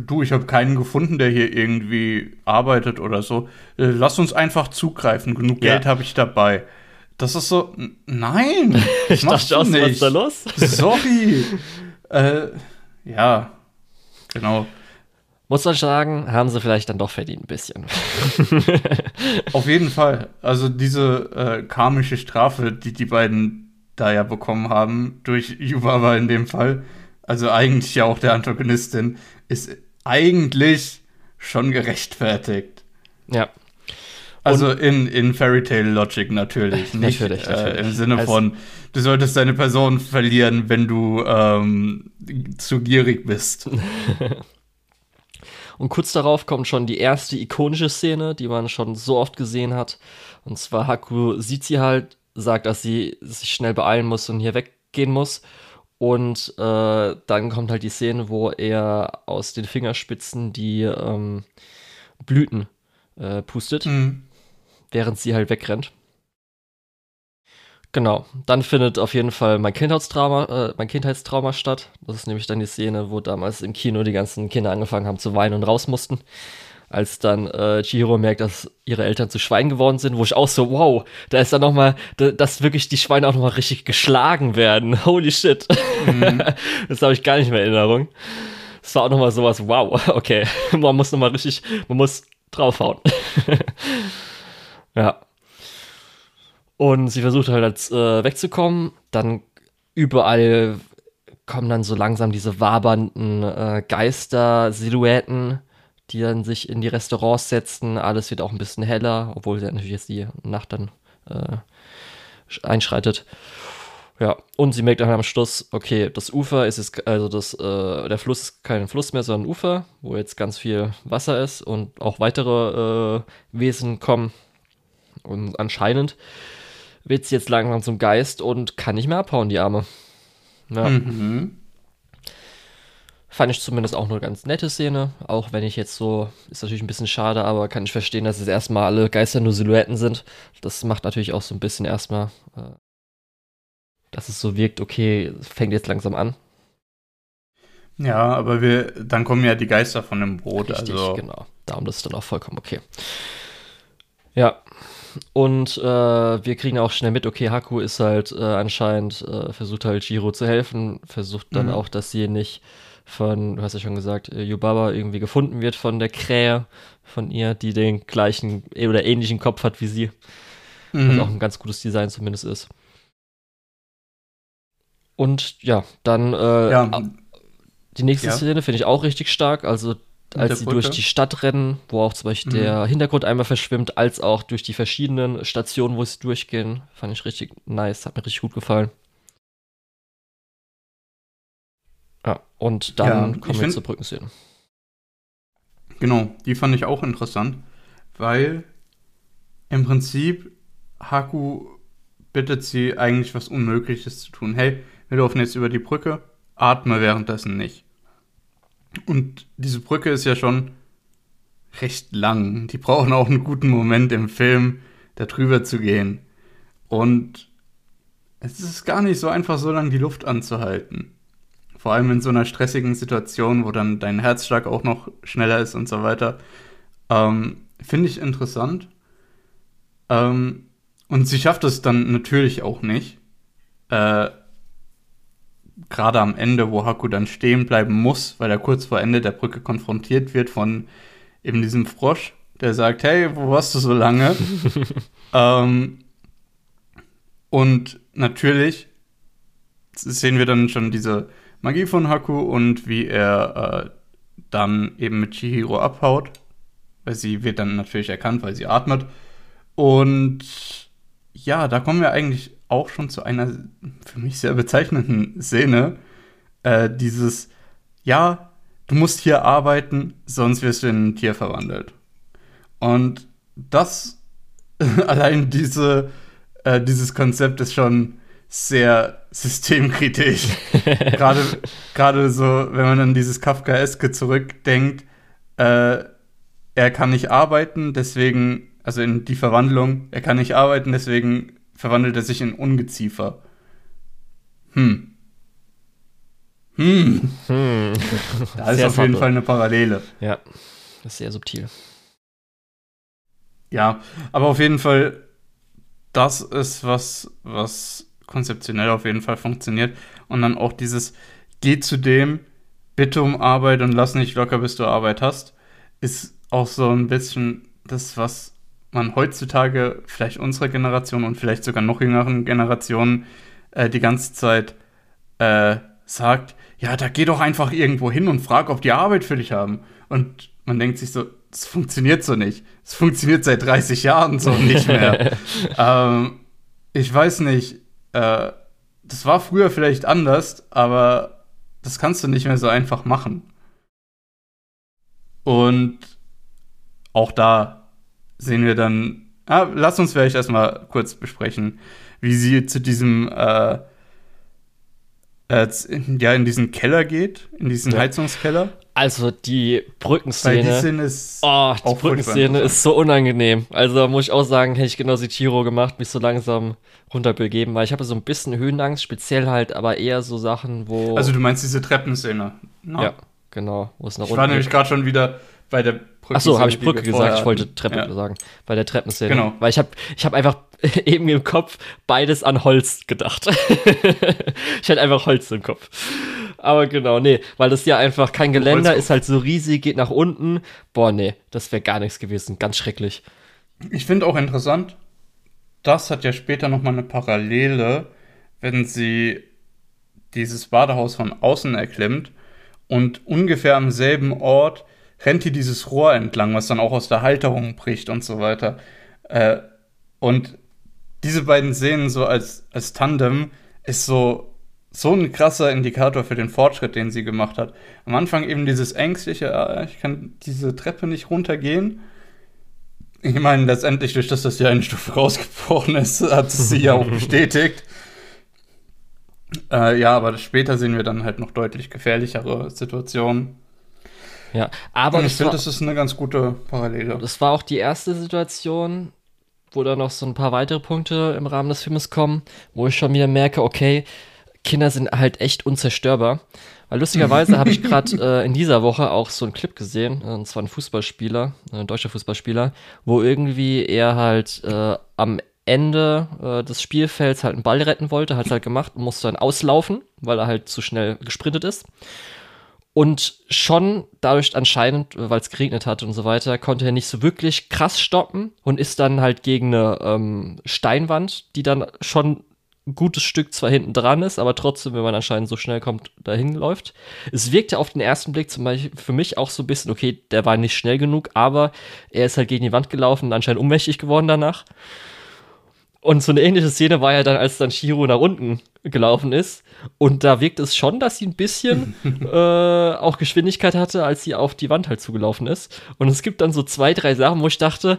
du, ich habe keinen gefunden, der hier irgendwie arbeitet oder so. Äh, lass uns einfach zugreifen, genug Geld ja. habe ich dabei. Das ist so, nein. ich dachte auch, was ist da los? Sorry. äh, ja, genau. Muss man sagen, haben sie vielleicht dann doch verdient ein bisschen. Auf jeden Fall. Also diese äh, karmische Strafe, die die beiden da ja bekommen haben, durch Yubaba in dem Fall, also eigentlich ja auch der Antagonistin, ist eigentlich schon gerechtfertigt. Ja, also in, in Fairy Tale Logic natürlich. Nicht, natürlich, natürlich. Äh, Im Sinne also, von, du solltest deine Person verlieren, wenn du ähm, zu gierig bist. Und kurz darauf kommt schon die erste ikonische Szene, die man schon so oft gesehen hat. Und zwar Haku sieht sie halt, sagt, dass sie sich schnell beeilen muss und hier weggehen muss. Und äh, dann kommt halt die Szene, wo er aus den Fingerspitzen die ähm, Blüten äh, pustet. Mhm während sie halt wegrennt. Genau, dann findet auf jeden Fall mein Kindheitstrauma, äh, mein Kindheitstrauma statt. Das ist nämlich dann die Szene, wo damals im Kino die ganzen Kinder angefangen haben zu weinen und raus mussten. Als dann äh, Chihiro merkt, dass ihre Eltern zu Schweinen geworden sind, wo ich auch so, wow, da ist dann nochmal, da, dass wirklich die Schweine auch nochmal richtig geschlagen werden. Holy shit. Mhm. das habe ich gar nicht mehr in Erinnerung. Das war auch nochmal sowas, wow, okay. Man muss nochmal richtig, man muss draufhauen. Ja. Und sie versucht halt als, äh, wegzukommen. Dann überall kommen dann so langsam diese wabernden äh, Geister-Silhouetten, die dann sich in die Restaurants setzen. Alles wird auch ein bisschen heller, obwohl natürlich jetzt die Nacht dann äh, einschreitet. Ja, und sie merkt dann am Schluss, okay, das Ufer ist jetzt, also das, äh, der Fluss ist kein Fluss mehr, sondern ein Ufer, wo jetzt ganz viel Wasser ist und auch weitere äh, Wesen kommen. Und anscheinend wird sie jetzt langsam zum Geist und kann nicht mehr abhauen, die Arme. Ja. Mhm. Fand ich zumindest auch eine ganz nette Szene, auch wenn ich jetzt so, ist natürlich ein bisschen schade, aber kann ich verstehen, dass es erstmal alle Geister nur Silhouetten sind. Das macht natürlich auch so ein bisschen erstmal, äh, dass es so wirkt, okay, fängt jetzt langsam an. Ja, aber wir, dann kommen ja die Geister von dem Brot. Richtig, also. genau. Darum ist es dann auch vollkommen okay. Ja. Und äh, wir kriegen auch schnell mit, okay, Haku ist halt äh, anscheinend, äh, versucht halt Jiro zu helfen, versucht dann Mhm. auch, dass sie nicht von, du hast ja schon gesagt, äh, Yubaba irgendwie gefunden wird von der Krähe von ihr, die den gleichen äh, oder ähnlichen Kopf hat wie sie. Was auch Mhm. ein ganz gutes Design zumindest ist. Und ja, dann äh, Ja, die nächste Ja. Szene finde ich auch richtig stark. Also als sie durch die Stadt rennen, wo auch zum Beispiel Mhm. der Hintergrund einmal verschwimmt, als auch durch die verschiedenen Stationen, wo sie durchgehen, fand ich richtig nice, hat mir richtig gut gefallen. Ja, und dann Ja, kommen wir zur Brückenszene. Genau, die fand ich auch interessant, weil im Prinzip Haku bittet sie eigentlich was Unmögliches zu tun. Hey, wir laufen jetzt über die Brücke, atme währenddessen nicht. Und diese Brücke ist ja schon recht lang. Die brauchen auch einen guten Moment im Film, da drüber zu gehen. Und es ist gar nicht so einfach, so lange die Luft anzuhalten. Vor allem in so einer stressigen Situation, wo dann dein Herzschlag auch noch schneller ist und so weiter. Ähm, Finde ich interessant. Ähm, und sie schafft es dann natürlich auch nicht. Äh, Gerade am Ende, wo Haku dann stehen bleiben muss, weil er kurz vor Ende der Brücke konfrontiert wird von eben diesem Frosch, der sagt, hey, wo warst du so lange? ähm, und natürlich sehen wir dann schon diese Magie von Haku und wie er äh, dann eben mit Chihiro abhaut. Weil sie wird dann natürlich erkannt, weil sie atmet. Und ja, da kommen wir eigentlich auch schon zu einer für mich sehr bezeichnenden Szene. Äh, dieses, ja, du musst hier arbeiten, sonst wirst du in ein Tier verwandelt. Und das, allein diese, äh, dieses Konzept ist schon sehr systemkritisch. Gerade gerade so, wenn man an dieses Kafkaeske zurückdenkt, äh, er kann nicht arbeiten, deswegen, also in die Verwandlung, er kann nicht arbeiten, deswegen verwandelt er sich in Ungeziefer. Hm. Hm. Hm. Da ist auf jeden. Fall eine Parallele. Ja, das ist sehr subtil. Ja, aber auf jeden Fall, das ist was, was konzeptionell auf jeden Fall funktioniert. Und dann auch dieses, geh zu dem, bitte um Arbeit und lass nicht locker, bis du Arbeit hast, ist auch so ein bisschen das, was man heutzutage, vielleicht unserer Generation und vielleicht sogar noch jüngeren Generationen, äh, die ganze Zeit äh, sagt, ja, da geh doch einfach irgendwo hin und frag, ob die Arbeit für dich haben. Und man denkt sich so, das funktioniert so nicht. Es funktioniert seit 30 Jahren so nicht mehr. ähm, ich weiß nicht, äh, das war früher vielleicht anders, aber das kannst du nicht mehr so einfach machen. Und auch da sehen wir dann, ah, lass uns vielleicht erstmal kurz besprechen, wie sie zu diesem, äh, äh, ja, in diesen Keller geht, in diesen Ja. Heizungskeller. Also die Weil die Brückenszene. Szene ist Oh, die Brückenszene ist so unangenehm. Also muss ich auch sagen, hätte ich genau wie Tiro gemacht, mich so langsam runterbegeben, weil ich habe so ein bisschen Höhenangst, speziell halt, aber eher so Sachen, wo. Also du meinst diese Treppenszene? ne? ja, genau, wo es nach Ich war nämlich gerade schon wieder bei der Brücke. Achso, habe ich Brücke gesagt, ich wollte Treppe Ja. sagen. Bei der Treppenszene. Genau. Weil ich habe ich hab einfach eben im Kopf beides an Holz gedacht. ich hatte einfach Holz im Kopf. Aber genau, nee, weil das ja einfach kein Geländer Holzkopf. ist halt so riesig, geht nach unten. Boah, nee, das wäre gar nichts gewesen. Ganz schrecklich. Ich finde auch interessant, das hat ja später nochmal eine Parallele, wenn sie dieses Badehaus von außen erklimmt und ungefähr am selben Ort rennt hier dieses Rohr entlang, was dann auch aus der Halterung bricht und so weiter. Äh, und diese beiden Szenen so als, als Tandem ist so, so ein krasser Indikator für den Fortschritt, den sie gemacht hat. Am Anfang eben dieses ängstliche, ah, ich kann diese Treppe nicht runtergehen. Ich meine, letztendlich, durch das das ja eine Stufe rausgebrochen ist, hat es sie ja auch bestätigt. Äh, ja, aber später sehen wir dann halt noch deutlich gefährlichere Situationen. Ja, aber ich finde, war, das ist eine ganz gute Parallele. das war auch die erste Situation, wo da noch so ein paar weitere Punkte im Rahmen des Filmes kommen, wo ich schon wieder merke, okay, Kinder sind halt echt unzerstörbar. Weil lustigerweise habe ich gerade äh, in dieser Woche auch so einen Clip gesehen, äh, und zwar ein Fußballspieler, äh, ein deutscher Fußballspieler, wo irgendwie er halt äh, am Ende äh, des Spielfelds halt einen Ball retten wollte, hat es halt gemacht und musste dann auslaufen, weil er halt zu schnell gesprintet ist. Und schon dadurch anscheinend, weil es geregnet hat und so weiter, konnte er nicht so wirklich krass stoppen und ist dann halt gegen eine ähm, Steinwand, die dann schon ein gutes Stück zwar hinten dran ist, aber trotzdem, wenn man anscheinend so schnell kommt, dahin läuft. Es wirkte auf den ersten Blick zum Beispiel für mich auch so ein bisschen, okay, der war nicht schnell genug, aber er ist halt gegen die Wand gelaufen und anscheinend ohnmächtig geworden danach. Und so eine ähnliche Szene war ja dann, als dann Shiro nach unten gelaufen ist. Und da wirkt es schon, dass sie ein bisschen äh, auch Geschwindigkeit hatte, als sie auf die Wand halt zugelaufen ist. Und es gibt dann so zwei, drei Sachen, wo ich dachte,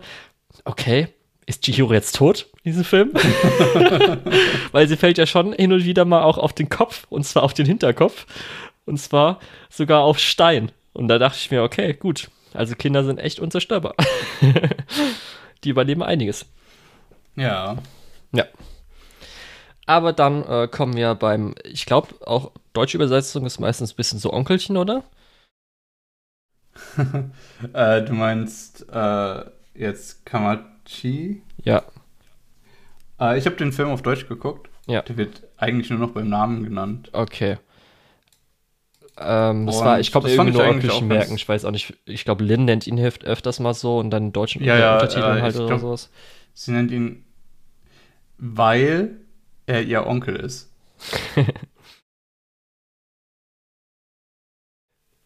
okay, ist Chihiro jetzt tot in diesem Film? Weil sie fällt ja schon hin und wieder mal auch auf den Kopf, und zwar auf den Hinterkopf. Und zwar sogar auf Stein. Und da dachte ich mir, okay, gut. Also Kinder sind echt unzerstörbar. Die überleben einiges. Ja. Ja. Aber dann äh, kommen wir beim, ich glaube, auch deutsche Übersetzung ist meistens ein bisschen so Onkelchen, oder? äh, du meinst äh, jetzt Kamachi? Ja. Äh, ich habe den Film auf Deutsch geguckt. Ja. Der wird eigentlich nur noch beim Namen genannt. Okay. Ähm, das Und war, ich glaube, irgendwie ich nur Onkelchen merken. Ich weiß auch nicht. Ich glaube, Lin nennt ihn öf- öfters mal so und dann in deutschen Ja, ja, Untertiteln äh, halt oder glaub- sowas. Sie nennt ihn, weil er ihr Onkel ist.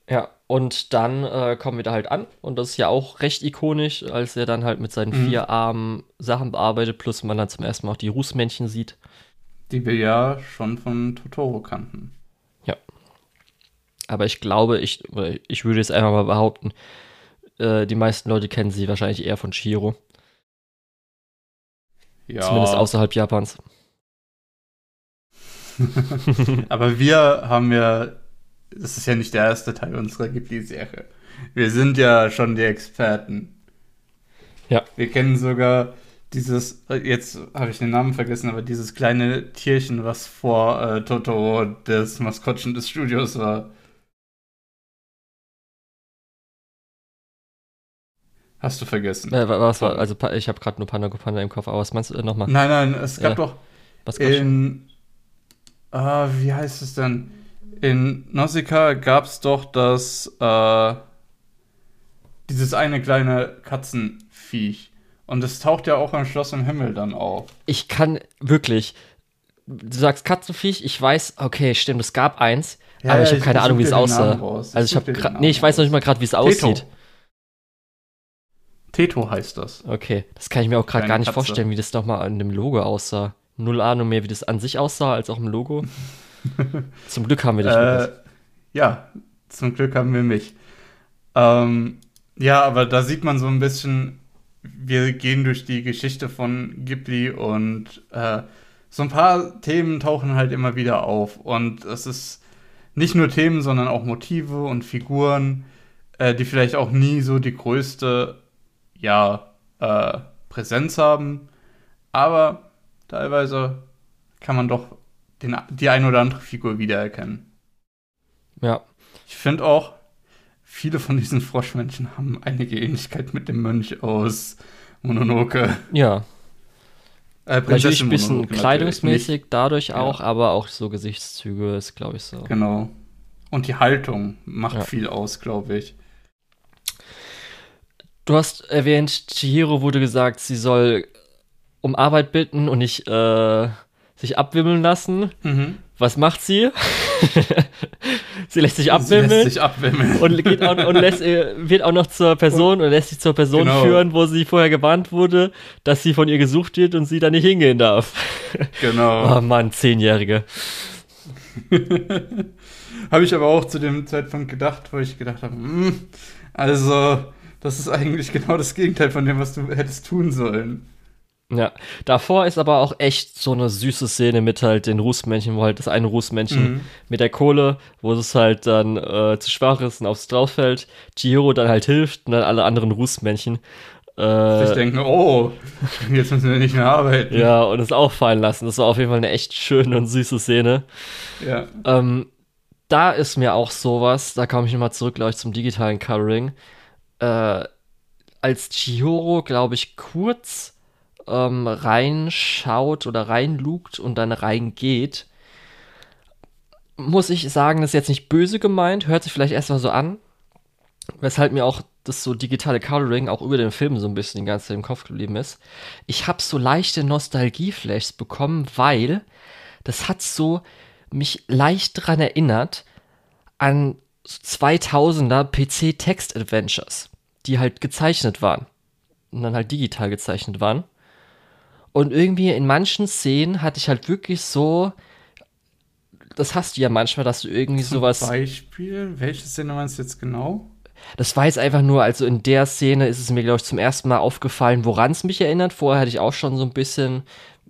Ja, und dann äh, kommen wir da halt an und das ist ja auch recht ikonisch, als er dann halt mit seinen Mhm. vier Armen Sachen bearbeitet, plus man dann zum ersten Mal auch die Rußmännchen sieht. Die wir ja schon von Totoro kannten. Aber ich glaube, ich, ich würde jetzt einfach mal behaupten, äh, die meisten Leute kennen sie wahrscheinlich eher von Shiro. Ja. Zumindest außerhalb Japans. Aber wir haben ja, das ist ja nicht der erste Teil unserer Ghibli-Serie. Wir sind ja schon die Experten. Ja. Wir kennen sogar dieses, jetzt habe ich den Namen vergessen, aber dieses kleine Tierchen, was vor äh, Totoro des Maskottchen des Studios war. Hast du vergessen? Äh, wa- was war, also ich habe gerade nur Panda Panda im Kopf, aber was meinst du äh, nochmal? Nein, nein, es gab Ja. doch Was in, ah, wie heißt es denn? In Nausicaa gab es doch das, äh, dieses eine kleine Katzenviech. Und es taucht ja auch im Schloss im Himmel dann auf. Ich kann wirklich. Du sagst Katzenviech, ich weiß, okay, stimmt, es gab eins, Ja, aber ja, ich habe keine Ahnung, wie es aussah. Also ich habe nee, ich weiß noch nicht mal gerade, wie es aussieht. Teto heißt das. Okay, das kann ich mir auch gerade gar nicht Katze. vorstellen, wie das nochmal an dem Logo aussah. Null Ahnung mehr, wie das an sich aussah, als auch im Logo. Zum Glück haben wir dich. Äh, ja, zum Glück haben wir mich. Ähm, ja, aber da sieht man so ein bisschen, wir gehen durch die Geschichte von Ghibli und äh, so ein paar Themen tauchen halt immer wieder auf. Und es ist nicht nur Themen, sondern auch Motive und Figuren, äh, die vielleicht auch nie so die größte, ja, äh, Präsenz haben. Aber teilweise kann man doch den, die ein oder andere Figur wiedererkennen. Ja, Ich finde auch, viele von diesen Froschmenschen haben einige Ähnlichkeit mit dem Mönch aus Mononoke. ja. Äh, Natürlich ein bisschen Mononoke kleidungsmäßig dadurch Ja. auch, aber auch so Gesichtszüge ist, glaube ich, so. Genau. Und die Haltung macht Ja. viel aus, glaube ich. Du hast erwähnt, Chihiro wurde gesagt, sie soll um Arbeit bitten und nicht äh, sich abwimmeln lassen. Mhm. Was macht sie? sie lässt sich Sie abwimmeln. lässt sich abwimmeln. und, geht auch, und lässt, wird auch noch zur Person und lässt sich zur Person Genau. führen, wo sie vorher gewarnt wurde, dass sie von ihr gesucht wird und sie da nicht hingehen darf. genau. Oh Mann, Zehnjährige. Habe ich aber auch zu dem Zeitpunkt gedacht, wo ich gedacht habe, hm, also, das ist eigentlich genau das Gegenteil von dem, was du hättest tun sollen. Ja, davor ist aber auch echt so eine süße Szene mit halt den Rußmännchen, wo halt das eine Rußmännchen Mhm. mit der Kohle, wo es halt dann äh, zu schwach ist und aufs drauf fällt, Chihiro dann halt hilft und dann alle anderen Rußmännchen. Äh, ich denke, oh, jetzt müssen wir nicht mehr arbeiten. Ja, und es auffallen lassen. Das war auf jeden Fall eine echt schöne und süße Szene. Ja. Ähm, da ist mir auch sowas, da komme ich nochmal zurück, glaube ich, zum digitalen Coloring. Äh, als Chihiro, glaube ich, kurz ähm, reinschaut oder reinlugt und dann reingeht, muss ich sagen, das ist jetzt nicht böse gemeint, hört sich vielleicht erstmal so an, weshalb mir auch das so digitale Coloring auch über den Film so ein bisschen die ganze Zeit im Kopf geblieben ist. Ich habe so leichte Nostalgie-Flashs bekommen, weil das hat so mich leicht daran erinnert an 2000er PC-Text-Adventures, die halt gezeichnet waren und dann halt digital gezeichnet waren. Und irgendwie in manchen Szenen hatte ich halt wirklich so, das hast du ja manchmal, dass du irgendwie Zum sowas. Beispiel, welche Szene meinst du jetzt genau? Das war jetzt einfach nur, also in der Szene ist es mir, glaube ich, zum ersten Mal aufgefallen, woran es mich erinnert. Vorher hatte ich auch schon so ein bisschen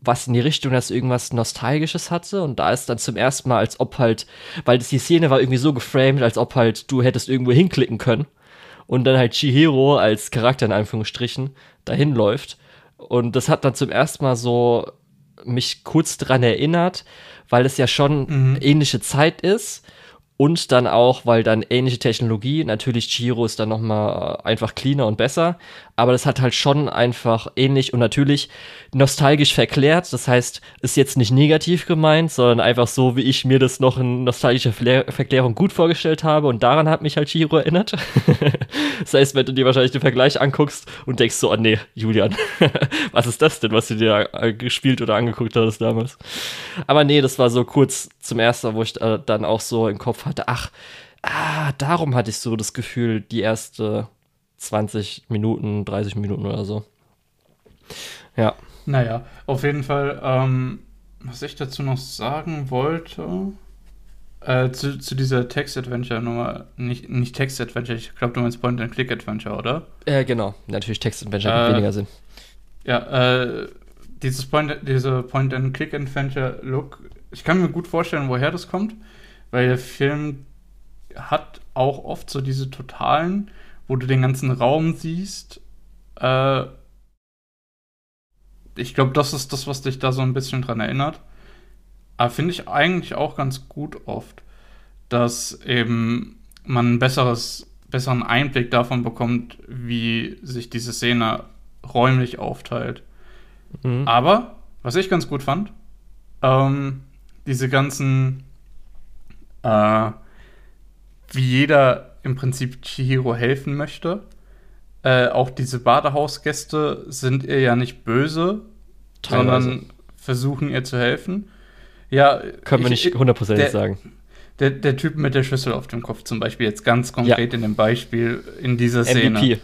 was in die Richtung, dass irgendwas Nostalgisches hatte. Und da ist dann zum ersten Mal, als ob halt, weil das, die Szene war irgendwie so geframed, als ob halt du hättest irgendwo hinklicken können. Und dann halt Chihiro als Charakter in Anführungsstrichen dahin läuft. Und das hat dann zum ersten Mal so mich kurz dran erinnert, weil es ja schon mhm. ähnliche Zeit ist und dann auch, weil dann ähnliche Technologie, natürlich Chiro ist dann nochmal äh, einfach cleaner und besser, aber das hat halt schon einfach ähnlich und natürlich nostalgisch verklärt. Das heißt, ist jetzt nicht negativ gemeint, sondern einfach so, wie ich mir das noch in nostalgischer Verklärung gut vorgestellt habe und daran hat mich halt Chiro erinnert. das heißt, wenn du dir wahrscheinlich den Vergleich anguckst und denkst so, oh nee, Julian, was ist das denn, was du dir äh, gespielt oder angeguckt hast damals? Aber nee, das war so kurz zum ersten, wo ich äh, dann auch so im Kopf hatte, ach, ah, darum hatte ich so das Gefühl, die erste 20 Minuten, 30 Minuten oder so. Ja. Naja, auf jeden Fall, ähm, was ich dazu noch sagen wollte, äh, zu, zu dieser Text-Adventure-Nummer, nicht, nicht Text-Adventure, ich glaube, du meinst Point-and-Click-Adventure, oder? Äh, genau, natürlich Text-Adventure äh, weniger Sinn. Ja, äh, dieses Point, diese Point-and-Click-Adventure-Look, ich kann mir gut vorstellen, woher das kommt, weil der Film hat auch oft so diese totalen wo du den ganzen Raum siehst. Äh, ich glaube, das ist das, was dich da so ein bisschen dran erinnert. Aber finde ich eigentlich auch ganz gut oft, dass eben man ein besseres, besseren Einblick davon bekommt, wie sich diese Szene räumlich aufteilt. Mhm. Aber, was ich ganz gut fand, ähm, diese ganzen, äh, wie jeder im Prinzip Chihiro helfen möchte. Äh, auch diese Badehausgäste sind ihr ja nicht böse, Teilweise. sondern versuchen ihr zu helfen. Ja, können wir nicht hundertprozentig sagen. Der, der Typ mit der Schüssel auf dem Kopf zum Beispiel, jetzt ganz konkret ja. in dem Beispiel in dieser Szene. MVP.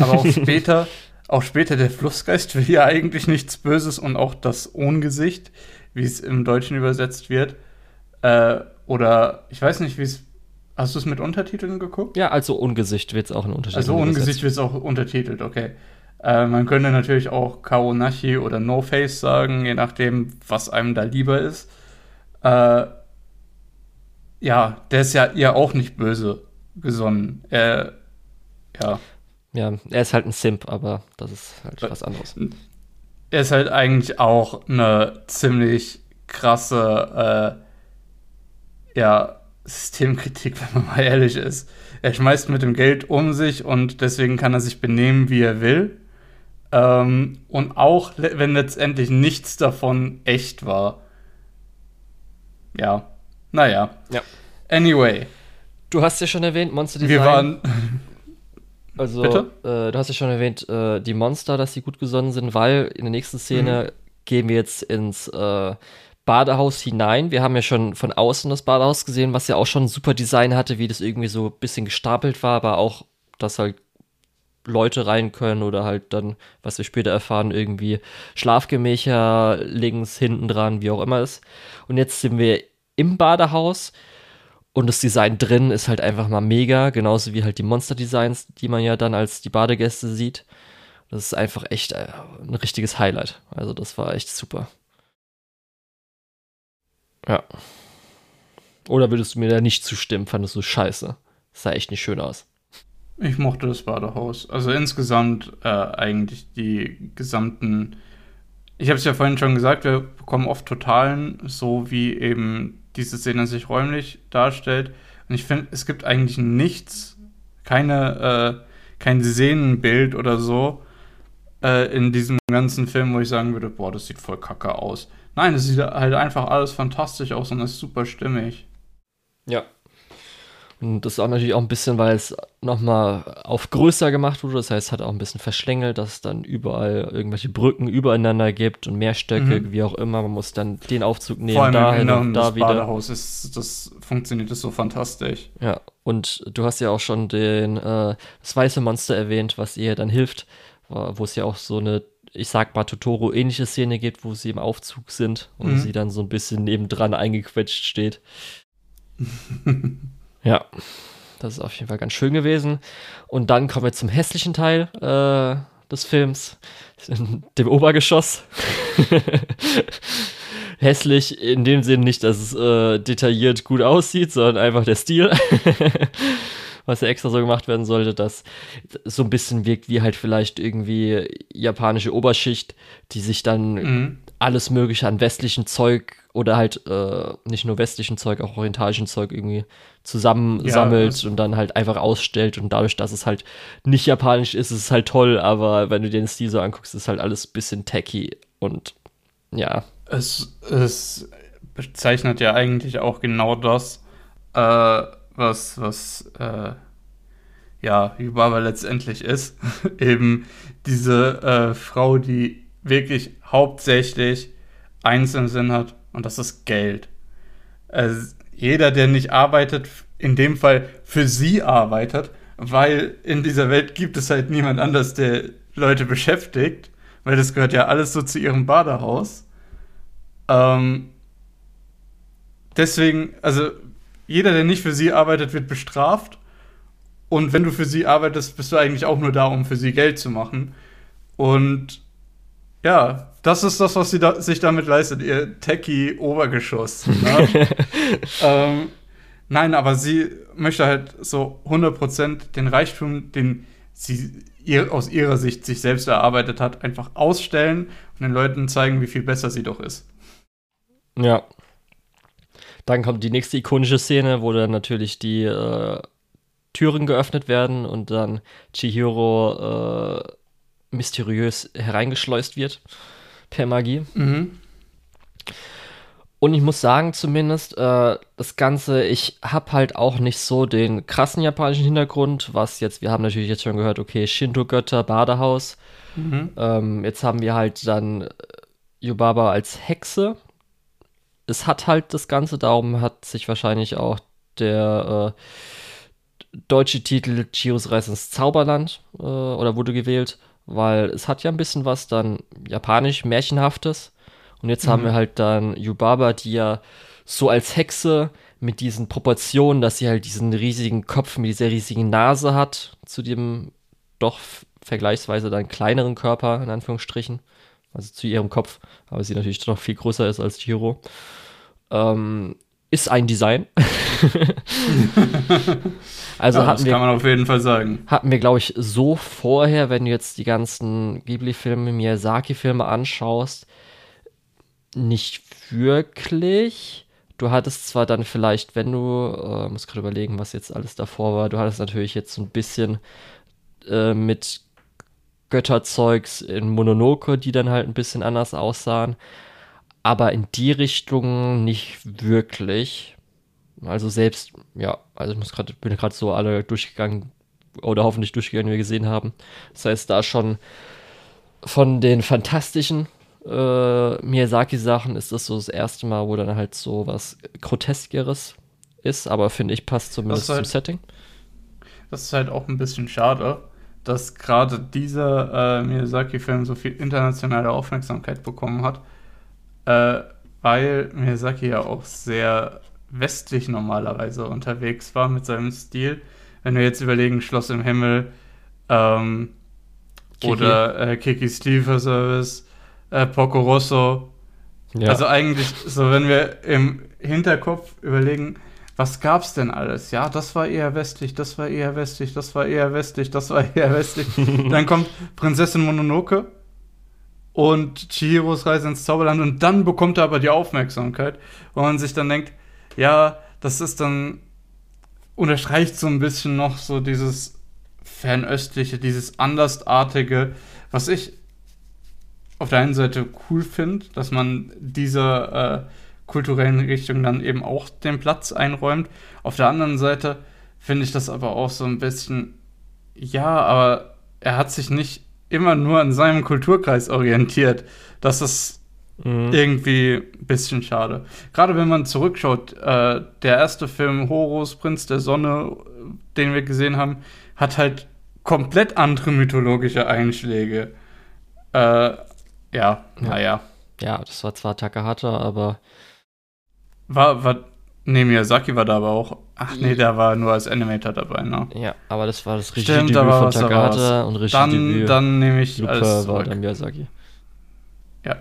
Aber auch später, auch später der Flussgeist will ja eigentlich nichts Böses und auch das Ohngesicht, wie es im Deutschen übersetzt wird. Äh, oder ich weiß nicht, wie es Hast du es mit Untertiteln geguckt? Ja, also Ungesicht wird es auch in Untertiteln. Also Ungesicht wird es auch untertitelt, okay. Äh, man könnte natürlich auch Kaonashi oder No Face sagen, je nachdem, was einem da lieber ist. Äh, ja, der ist ja ihr auch nicht böse gesonnen. Er, ja. Ja, er ist halt ein Simp, aber das ist halt was anderes. Er ist halt eigentlich auch eine ziemlich krasse, äh, ja, Systemkritik, wenn man mal ehrlich ist. Er schmeißt mit dem Geld um sich und deswegen kann er sich benehmen, wie er will. Ähm, und auch wenn letztendlich nichts davon echt war. Ja. Naja. Ja. Anyway. Du hast ja schon erwähnt, Monster Design. Wir waren. Also, äh, du hast ja schon erwähnt, äh, die Monster, dass sie gut gesonnen sind, weil in der nächsten Szene mhm. gehen wir jetzt ins äh, Badehaus hinein. Wir haben ja schon von außen das Badehaus gesehen, was ja auch schon ein super Design hatte, wie das irgendwie so ein bisschen gestapelt war, aber auch, dass halt Leute rein können oder halt dann, was wir später erfahren, irgendwie Schlafgemächer links, hinten dran, wie auch immer ist. Und jetzt sind wir im Badehaus und das Design drin ist halt einfach mal mega, genauso wie halt die Monster-Designs, die man ja dann als die Badegäste sieht. Das ist einfach echt äh, ein richtiges Highlight. Also das war echt super. Ja. Oder würdest du mir da nicht zustimmen? Fandest du scheiße? Das sah echt nicht schön aus. Ich mochte das Badehaus. Also insgesamt äh, eigentlich die gesamten. Ich habe es ja vorhin schon gesagt, wir bekommen oft Totalen, so wie eben diese Szene sich räumlich darstellt. Und ich finde, es gibt eigentlich nichts, keine, äh, kein Szenenbild oder so äh, in diesem ganzen Film, wo ich sagen würde, boah, das sieht voll kacke aus. Nein, es sieht halt einfach alles fantastisch aus und ist super stimmig. Ja, und das ist auch natürlich auch ein bisschen, weil es nochmal auf größer gemacht wurde. Das heißt, es hat auch ein bisschen verschlängelt, dass es dann überall irgendwelche Brücken übereinander gibt und Mehrstöcke, mhm. wie auch immer. Man muss dann den Aufzug nehmen, Vor allem dahin und da wieder. Badehaus ist, das funktioniert das so fantastisch. Ja, und du hast ja auch schon den, äh, das weiße Monster erwähnt, was ihr dann hilft, wo es ja auch so eine ich sag mal, Totoro-ähnliche Szene gibt, wo sie im Aufzug sind und mhm. sie dann so ein bisschen nebendran eingequetscht steht. Ja, das ist auf jeden Fall ganz schön gewesen. Und dann kommen wir zum hässlichen Teil äh, des Films, dem Obergeschoss. Hässlich in dem Sinn nicht, dass es äh, detailliert gut aussieht, sondern einfach der Stil. was ja extra so gemacht werden sollte, dass so ein bisschen wirkt wie halt vielleicht irgendwie japanische Oberschicht, die sich dann mhm. alles Mögliche an westlichen Zeug oder halt äh, nicht nur westlichen Zeug, auch orientalischen Zeug irgendwie zusammensammelt ja, und dann halt einfach ausstellt und dadurch, dass es halt nicht japanisch ist, ist es halt toll, aber wenn du dir den Stil so anguckst, ist halt alles ein bisschen tacky und ja. Es, es bezeichnet ja eigentlich auch genau das, äh, was, was äh, ja, Yubaba letztendlich ist. Eben diese äh, Frau, die wirklich hauptsächlich eins im Sinn hat, und das ist Geld. Also jeder, der nicht arbeitet, in dem Fall für sie arbeitet, weil in dieser Welt gibt es halt niemand anders, der Leute beschäftigt, weil das gehört ja alles so zu ihrem Badehaus. Ähm, deswegen, also jeder, der nicht für sie arbeitet, wird bestraft. Und wenn du für sie arbeitest, bist du eigentlich auch nur da, um für sie Geld zu machen. Und ja, das ist das, was sie da, sich damit leistet, ihr Techie-Obergeschoss. Ne? ähm, nein, aber sie möchte halt so 100% den Reichtum, den sie ihr, aus ihrer Sicht sich selbst erarbeitet hat, einfach ausstellen und den Leuten zeigen, wie viel besser sie doch ist. Ja, dann kommt die nächste ikonische Szene, wo dann natürlich die äh, Türen geöffnet werden und dann Chihiro äh, mysteriös hereingeschleust wird per Magie. Mhm. Und ich muss sagen, zumindest, äh, das Ganze, ich habe halt auch nicht so den krassen japanischen Hintergrund, was jetzt, wir haben natürlich jetzt schon gehört, okay, Shinto-Götter, Badehaus. Mhm. Ähm, jetzt haben wir halt dann Yubaba als Hexe, es hat halt das Ganze, darum hat sich wahrscheinlich auch der äh, deutsche Titel Chios Reise ins Zauberland äh, oder wurde gewählt, weil es hat ja ein bisschen was dann japanisch märchenhaftes und jetzt mhm. haben wir halt dann Yubaba, die ja so als Hexe mit diesen Proportionen, dass sie halt diesen riesigen Kopf mit dieser riesigen Nase hat, zu dem doch vergleichsweise dann kleineren Körper, in Anführungsstrichen also zu ihrem Kopf, aber sie natürlich noch viel größer ist als Chiro. Ähm, ist ein Design. also ja, hatten das wir, kann man auf jeden Fall sagen. Hatten wir, glaube ich, so vorher, wenn du jetzt die ganzen Ghibli-Filme, Miyazaki-Filme anschaust, nicht wirklich. Du hattest zwar dann vielleicht, wenn du, äh, muss gerade überlegen, was jetzt alles davor war, du hattest natürlich jetzt so ein bisschen äh, mit Götterzeugs in Mononoke, die dann halt ein bisschen anders aussahen. Aber in die Richtung nicht wirklich. Also selbst, ja, also ich muss grad, bin gerade so alle durchgegangen oder hoffentlich durchgegangen, wie wir gesehen haben. Das heißt, da schon von den fantastischen äh, Miyazaki-Sachen ist das so das erste Mal, wo dann halt so was Groteskeres ist, aber finde ich passt zumindest halt, zum Setting. Das ist halt auch ein bisschen schade, dass gerade dieser äh, Miyazaki-Film so viel internationale Aufmerksamkeit bekommen hat, äh, weil Miyazaki ja auch sehr westlich normalerweise unterwegs war mit seinem Stil. Wenn wir jetzt überlegen, Schloss im Himmel ähm, Kiki. oder äh, Kiki's Lieferservice, äh, Poco Rosso. Ja. Also eigentlich, so wenn wir im Hinterkopf überlegen, was gab's denn alles? Ja, das war eher westlich, das war eher westlich, das war eher westlich, das war eher westlich. dann kommt Prinzessin Mononoke und Chihiros Reise ins Zauberland und dann bekommt er aber die Aufmerksamkeit, wo man sich dann denkt, ja, das ist dann unterstreicht so ein bisschen noch so dieses fernöstliche, dieses andersartige, was ich auf der einen Seite cool finde, dass man dieser äh, kulturellen Richtung dann eben auch den Platz einräumt. Auf der anderen Seite finde ich das aber auch so ein bisschen, ja, aber er hat sich nicht immer nur an seinem Kulturkreis orientiert. Das ist mhm. irgendwie ein bisschen schade. Gerade wenn man zurückschaut, äh, der erste Film Horus, Prinz der Sonne, den wir gesehen haben, hat halt komplett andere mythologische Einschläge. Äh, ja, ja, naja. Ja, das war zwar Takahata, aber war, war, nee, Miyazaki war da aber auch. Ach nee, der war nur als Animator dabei, ne? Ja, aber das war das Regiedebüt von Takahata und Regiedebüt. Dann, dann nehme ich Luca alles zurück. war dann Miyazaki. Ja.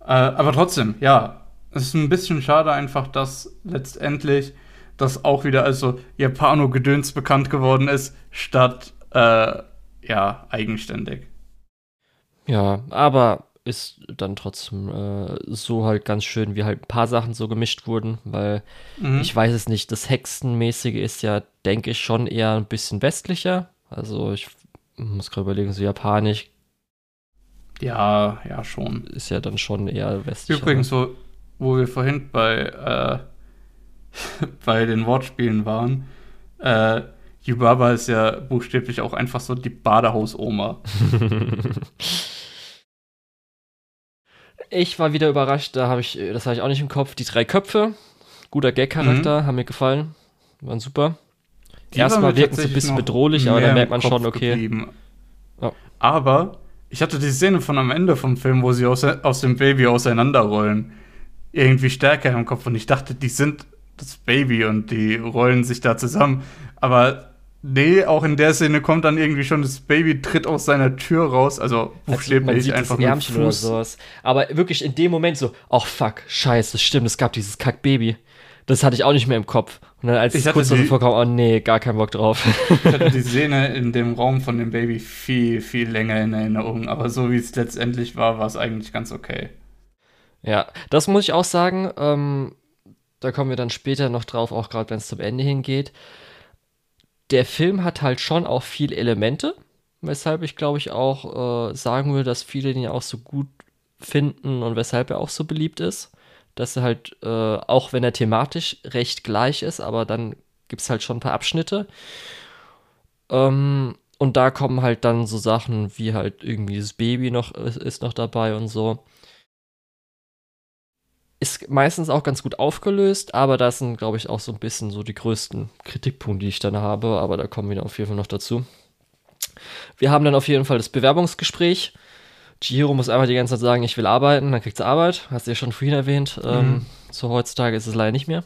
Äh, aber trotzdem, ja, es ist ein bisschen schade einfach, dass letztendlich das auch wieder als so Japano-Gedöns bekannt geworden ist, statt, äh, ja, eigenständig. Ja, aber ist dann trotzdem äh, so halt ganz schön, wie halt ein paar Sachen so gemischt wurden, weil mhm. ich weiß es nicht, das Hexenmäßige ist ja, denke ich, schon eher ein bisschen westlicher. Also ich muss gerade überlegen, so japanisch. Ja, ja, schon. Ist ja dann schon eher westlicher. Übrigens, ne? wo, wo wir vorhin bei, äh, bei den Wortspielen waren, äh, Yubaba ist ja buchstäblich auch einfach so die Badehaus-Oma. Ich war wieder überrascht, da habe ich, das habe ich auch nicht im Kopf. Die drei Köpfe, guter Gag-Charakter, mhm. haben mir gefallen. Waren super. Die Erstmal wirken sie ein bisschen bedrohlich, aber dann merkt man schon, okay. Oh. Aber ich hatte die Szene von am Ende vom Film, wo sie aus, aus dem Baby auseinanderrollen, irgendwie stärker im Kopf und ich dachte, die sind das Baby und die rollen sich da zusammen. Aber Nee, auch in der Szene kommt dann irgendwie schon das Baby tritt aus seiner Tür raus, also buchstäblich also einfach nur Fuß. oder sowas. Aber wirklich in dem Moment so, ach oh, fuck, scheiße, stimmt, es gab dieses Kack-Baby. Das hatte ich auch nicht mehr im Kopf. Und dann als ich es kurz die, vorkam, oh nee, gar keinen Bock drauf. ich hatte die Szene in dem Raum von dem Baby viel, viel länger in Erinnerung, aber so wie es letztendlich war, war es eigentlich ganz okay. Ja, das muss ich auch sagen. Ähm, da kommen wir dann später noch drauf, auch gerade wenn es zum Ende hingeht der Film hat halt schon auch viele Elemente, weshalb ich glaube ich auch äh, sagen würde, dass viele den ja auch so gut finden und weshalb er auch so beliebt ist. Dass er halt, äh, auch wenn er thematisch recht gleich ist, aber dann gibt es halt schon ein paar Abschnitte. Ähm, und da kommen halt dann so Sachen wie halt irgendwie das Baby noch ist, ist noch dabei und so ist meistens auch ganz gut aufgelöst, aber das sind, glaube ich, auch so ein bisschen so die größten Kritikpunkte, die ich dann habe, aber da kommen wir dann auf jeden Fall noch dazu. Wir haben dann auf jeden Fall das Bewerbungsgespräch. Chihiro muss einfach die ganze Zeit sagen, ich will arbeiten, dann kriegt sie Arbeit. Hast du ja schon vorhin erwähnt. Ähm, mhm. Ähm, so heutzutage ist es leider nicht mehr.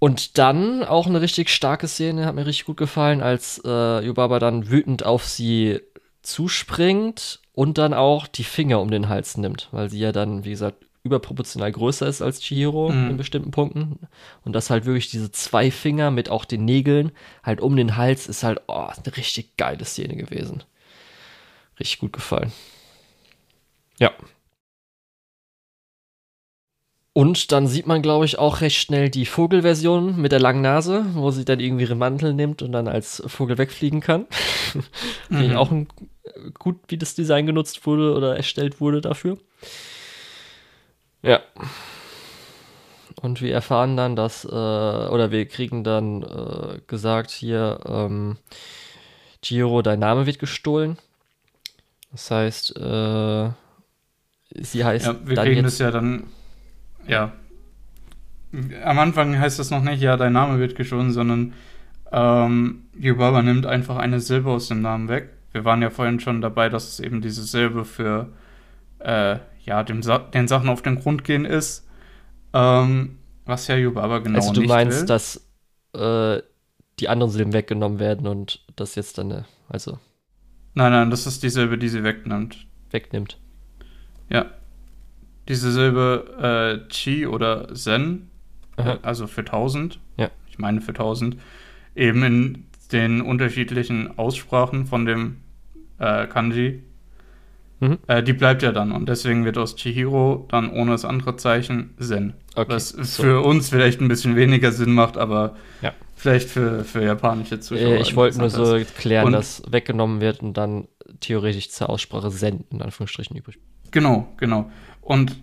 Und dann auch eine richtig starke Szene, hat mir richtig gut gefallen, als äh, Yubaba dann wütend auf sie zuspringt und dann auch die Finger um den Hals nimmt, weil sie ja dann, wie gesagt, überproportional größer ist als Chihiro mhm. in bestimmten Punkten. Und das halt wirklich diese zwei Finger mit auch den Nägeln halt um den Hals ist halt oh, eine richtig geile Szene gewesen. Richtig gut gefallen. Ja. Und dann sieht man, glaube ich, auch recht schnell die Vogelversion mit der langen Nase, wo sie dann irgendwie ihren Mantel nimmt und dann als Vogel wegfliegen kann. Finde ich mhm. auch ein, gut, wie das Design genutzt wurde oder erstellt wurde dafür. Ja. Und wir erfahren dann, dass, äh, oder wir kriegen dann äh, gesagt, hier, ähm, Giro, dein Name wird gestohlen. Das heißt, äh, sie heißt. Ja, wir kriegen das ja dann ja. Am Anfang heißt das noch nicht, ja, dein Name wird gestohlen, sondern ähm, Yubaba nimmt einfach eine Silbe aus dem Namen weg. Wir waren ja vorhin schon dabei, dass es eben diese Silbe für äh, ja, dem Sa den Sachen auf den Grund gehen ist. Ähm, was ja Yubaba genau Also du meinst, will. dass äh, die anderen Silben weggenommen werden und das jetzt dann, äh, also. Nein, nein, das ist die Silbe, die sie wegnimmt. Wegnimmt. Ja diese Silbe äh, Chi oder Zen äh, also für 1000, Ja. ich meine für 1000, eben in den unterschiedlichen Aussprachen von dem äh, Kanji, Mhm. äh, die bleibt ja dann. Und deswegen wird aus Chihiro dann ohne das andere Zeichen Zen. Okay, was so. für uns vielleicht ein bisschen weniger Sinn macht, aber Ja. vielleicht für, für japanische Zuschauer. Äh, ich wollte nur so interessant klären, Und- dass weggenommen wird und dann theoretisch zur Aussprache Zen in Anführungsstrichen übrig. ist. Genau, genau. Und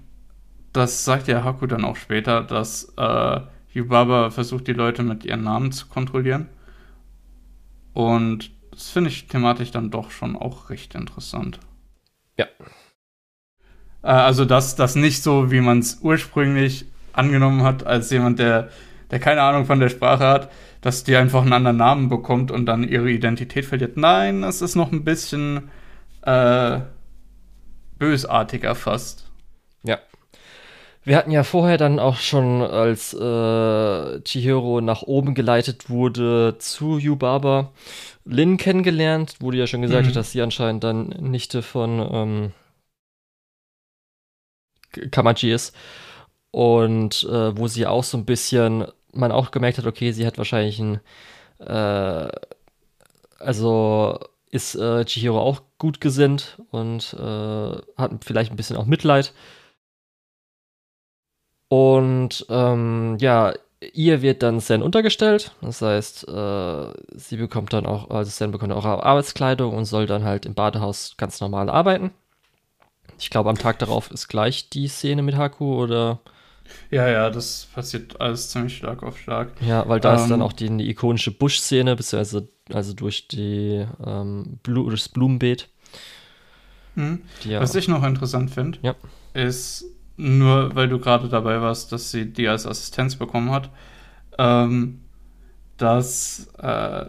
das sagt ja Haku dann auch später, dass äh, Yubaba versucht, die Leute mit ihren Namen zu kontrollieren. Und das finde ich thematisch dann doch schon auch recht interessant. Ja. Äh, also, dass das nicht so, wie man es ursprünglich angenommen hat, als jemand, der, der keine Ahnung von der Sprache hat, dass die einfach einen anderen Namen bekommt und dann ihre Identität verliert. Nein, es ist noch ein bisschen äh, bösartiger fast. Ja. Wir hatten ja vorher dann auch schon, als äh, Chihiro nach oben geleitet wurde, zu Yubaba Lin kennengelernt, wo die ja schon gesagt Mhm. hat, dass sie anscheinend dann Nichte von ähm, K- Kamachi ist. Und äh, wo sie auch so ein bisschen, man auch gemerkt hat, okay, sie hat wahrscheinlich ein, äh, also ist äh, Chihiro auch gut gesinnt und äh, hat vielleicht ein bisschen auch Mitleid. Und ähm, ja, ihr wird dann Zen untergestellt. Das heißt, äh, sie bekommt dann auch, also Zen bekommt auch Arbeitskleidung und soll dann halt im Badehaus ganz normal arbeiten. Ich glaube, am Tag darauf ist gleich die Szene mit Haku oder Ja, ja, das passiert alles ziemlich stark auf stark. ja, weil da ist dann Ähm. auch die, die ikonische Busch-Szene, beziehungsweise also durch die ähm, Blu das Blumenbeet. Hm. Die ja, Was ich noch interessant finde, Ja. ist nur, weil du gerade dabei warst, dass sie die als Assistenz bekommen hat, ähm, dass äh,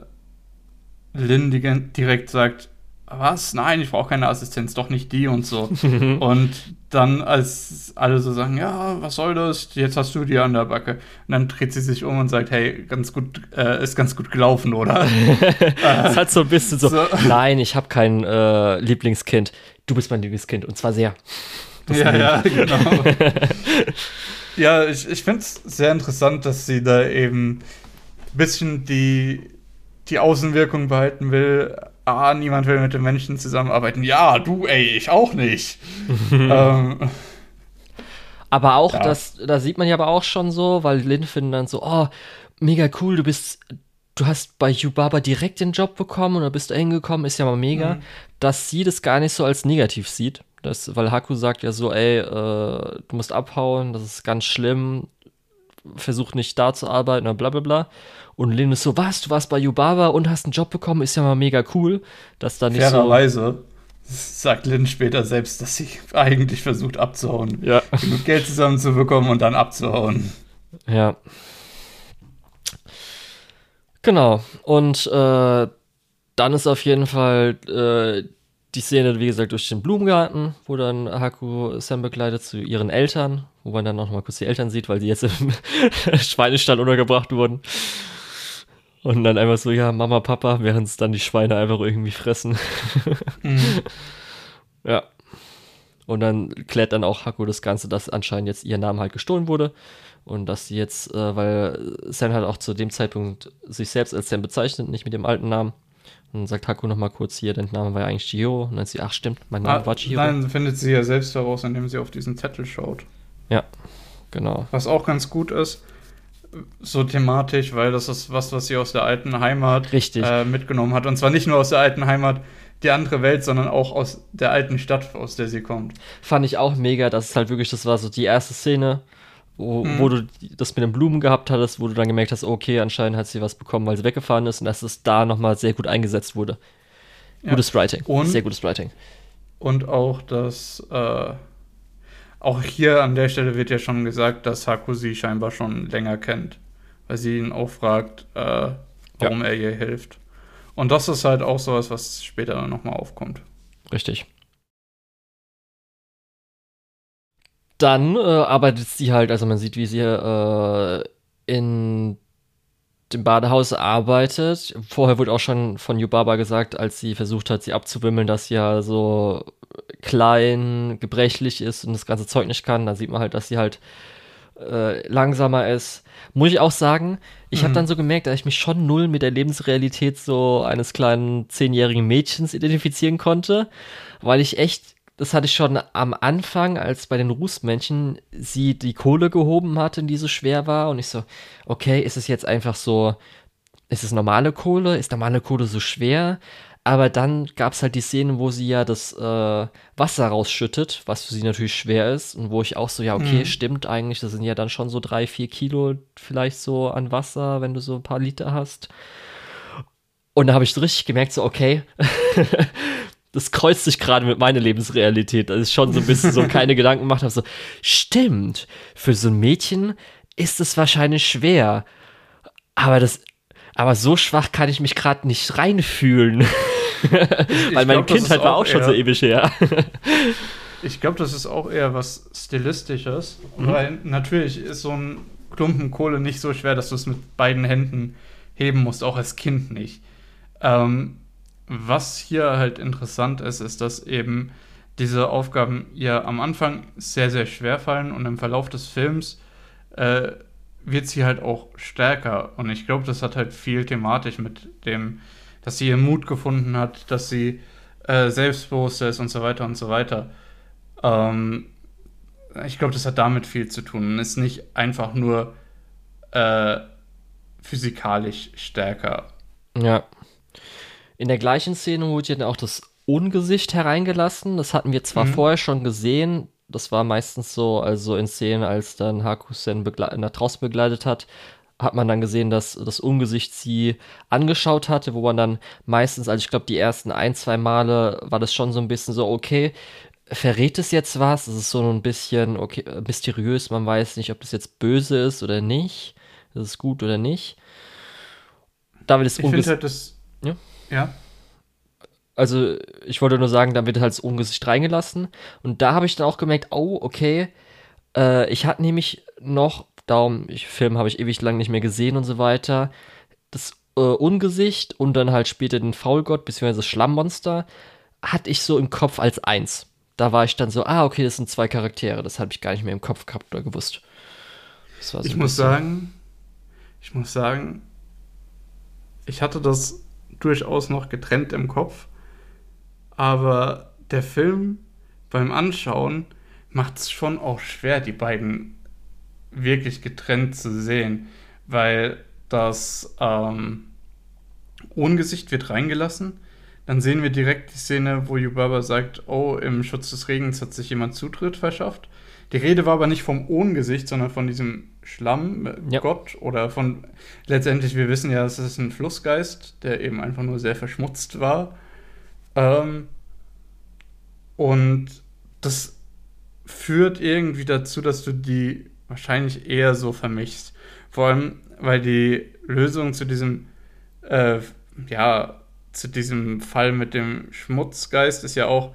Lynn direkt sagt, was? Nein, ich brauche keine Assistenz, doch nicht die und so. und dann, als alle so sagen, ja, was soll das? Jetzt hast du die an der Backe. Und dann dreht sie sich um und sagt, hey, ganz gut, äh, ist ganz gut gelaufen, oder? das hat so ein bisschen so, So. nein, ich habe kein äh, Lieblingskind. Du bist mein Lieblingskind und zwar sehr. Das ja, ja, genau. ja, ich, ich finde es sehr interessant, dass sie da eben ein bisschen die, die Außenwirkung behalten will. Ah, niemand will mit den Menschen zusammenarbeiten. Ja, du, ey, ich auch nicht. ähm, Aber auch, Ja. das, da sieht man ja aber auch schon so, weil Lin findet dann so, oh, mega cool, du bist, du hast bei Yubaba direkt den Job bekommen oder bist da hingekommen, ist ja mal mega, Mhm. dass sie das gar nicht so als negativ sieht. Das, weil Haku sagt ja so, ey, äh, du musst abhauen, das ist ganz schlimm, versuch nicht da zu arbeiten oder bla bla bla. Und Lin ist so, was, du warst bei Yubaba und hast einen Job bekommen, ist ja mal mega cool, dass da nicht so... fairerweise sagt Lynn später selbst, dass sie eigentlich versucht abzuhauen. Ja. Genug Geld zusammenzubekommen und dann abzuhauen. Ja. Genau. Und äh, dann ist auf jeden Fall äh, die Szene, wie gesagt, durch den Blumengarten, wo dann Haku Sam begleitet zu ihren Eltern, wo man dann noch mal kurz die Eltern sieht, weil die jetzt im Schweinestall untergebracht wurden. Und dann einfach so, ja, Mama, Papa, während es dann die Schweine einfach irgendwie fressen. Ja. Und dann klärt dann auch Haku das Ganze, dass anscheinend jetzt ihr Name halt gestohlen wurde. Und dass sie jetzt, äh, weil Sam halt auch zu dem Zeitpunkt sich selbst als Sam bezeichnet, nicht mit dem alten Namen. Und dann sagt Haku nochmal kurz hier, dein Name war ja eigentlich Chihiro. Und dann sie, ach stimmt, mein Name Ah, war Chihiro. nein, findet sie ja selbst heraus, indem sie auf diesen Zettel schaut. Ja, genau. Was auch ganz gut ist, so thematisch, weil das ist was, was sie aus der alten Heimat äh, mitgenommen hat. Und zwar nicht nur aus der alten Heimat, die andere Welt, sondern auch aus der alten Stadt, aus der sie kommt. Fand ich auch mega, dass es halt wirklich, das war so die erste Szene, wo, Mhm. wo du die- das mit den Blumen gehabt hattest, wo du dann gemerkt hast, okay, anscheinend hat sie was bekommen, weil sie weggefahren ist und dass es da nochmal sehr gut eingesetzt wurde. Ja. Gutes Writing. Und- sehr gutes Writing. Und auch, dass äh, auch hier an der Stelle wird ja schon gesagt, dass Haku sie scheinbar schon länger kennt, weil sie ihn auch fragt, äh, warum er ihr hilft. Und das ist halt auch sowas, was später nochmal aufkommt. Richtig. Dann äh, arbeitet sie halt, also man sieht, wie sie äh, in dem Badehaus arbeitet. Vorher wurde auch schon von Yubaba gesagt, als sie versucht hat, sie abzuwimmeln, dass sie ja so klein, gebrechlich ist und das ganze Zeug nicht kann. Da sieht man halt, dass sie halt äh, langsamer ist. Muss ich auch sagen, ich mhm. habe dann so gemerkt, dass ich mich schon null mit der Lebensrealität so eines kleinen zehnjährigen Mädchens identifizieren konnte, weil ich echt, das hatte ich schon am Anfang, als bei den Rußmännchen sie die Kohle gehoben hatte, die so schwer war und ich so, okay, ist es jetzt einfach so, ist es normale Kohle? Ist normale Kohle so schwer? Aber dann gab es halt die Szene, wo sie ja das äh, Wasser rausschüttet, was für sie natürlich schwer ist. Und wo ich auch so, ja, okay, mhm. stimmt eigentlich, das sind ja dann schon so drei, vier Kilo vielleicht so an Wasser, wenn du so ein paar Liter hast. Und da habe ich so richtig gemerkt, so, okay, das kreuzt sich gerade mit meiner Lebensrealität. Das ist schon so ein bisschen so keine Gedanken gemacht habe, so, stimmt, für so ein Mädchen ist es wahrscheinlich schwer. Aber das, aber so schwach kann ich mich gerade nicht reinfühlen. Weil meine Kindheit war auch schon so ewig her. ich glaube, das ist auch eher was Stilistisches. Mhm. Weil natürlich ist so ein Klumpen Kohle nicht so schwer, dass du es mit beiden Händen heben musst, auch als Kind nicht. Ähm, was hier halt interessant ist, ist, dass eben diese Aufgaben ja am Anfang sehr, sehr schwer fallen und im Verlauf des Films äh, wird sie halt auch stärker. Und ich glaube, das hat halt viel thematisch mit dem dass sie ihren Mut gefunden hat, dass sie äh, selbstbewusster ist und so weiter und so weiter. Ähm, ich glaube, das hat damit viel zu tun und ist nicht einfach nur äh, physikalisch stärker. Ja. In der gleichen Szene wurde ja auch das Ungesicht hereingelassen. Das hatten wir zwar mhm. vorher schon gesehen, das war meistens so, also in Szenen, als dann Hakusen nach draußen begleitet hat, hat man dann gesehen, dass das Ungesicht sie angeschaut hatte, wo man dann meistens, also ich glaube, die ersten ein, zwei Male war das schon so ein bisschen so, okay, verrät es jetzt was? Es ist so ein bisschen okay, mysteriös, man weiß nicht, ob das jetzt böse ist oder nicht. Das ist gut oder nicht. Da wird das Ich finde halt das. Ja. Ja. Also, ich wollte nur sagen, da wird halt das Ungesicht reingelassen. Und da habe ich dann auch gemerkt, oh, okay. Äh, ich hatte nämlich noch Darum, ich, Film habe ich ewig lang nicht mehr gesehen und so weiter. Das äh, Ungesicht und dann halt später den Faulgott bzw. Schlammmonster hatte ich so im Kopf als eins. Da war ich dann so, ah, okay, das sind zwei Charaktere. Das habe ich gar nicht mehr im Kopf gehabt oder gewusst. So ich muss sagen, ich muss sagen, ich hatte das durchaus noch getrennt im Kopf, aber der Film beim Anschauen macht es schon auch schwer, die beiden wirklich getrennt zu sehen, weil das ähm, Ohngesicht wird reingelassen. Dann sehen wir direkt die Szene, wo Yubaba sagt, oh, im Schutz des Regens hat sich jemand Zutritt verschafft. Die Rede war aber nicht vom Ohngesicht, sondern von diesem Schlammgott ja. oder von letztendlich, wir wissen ja, es ist ein Flussgeist, der eben einfach nur sehr verschmutzt war. Ähm, und das führt irgendwie dazu, dass du die wahrscheinlich eher so vermixt. Vor allem, weil die Lösung zu diesem, äh, ja, zu diesem Fall mit dem Schmutzgeist ist ja auch,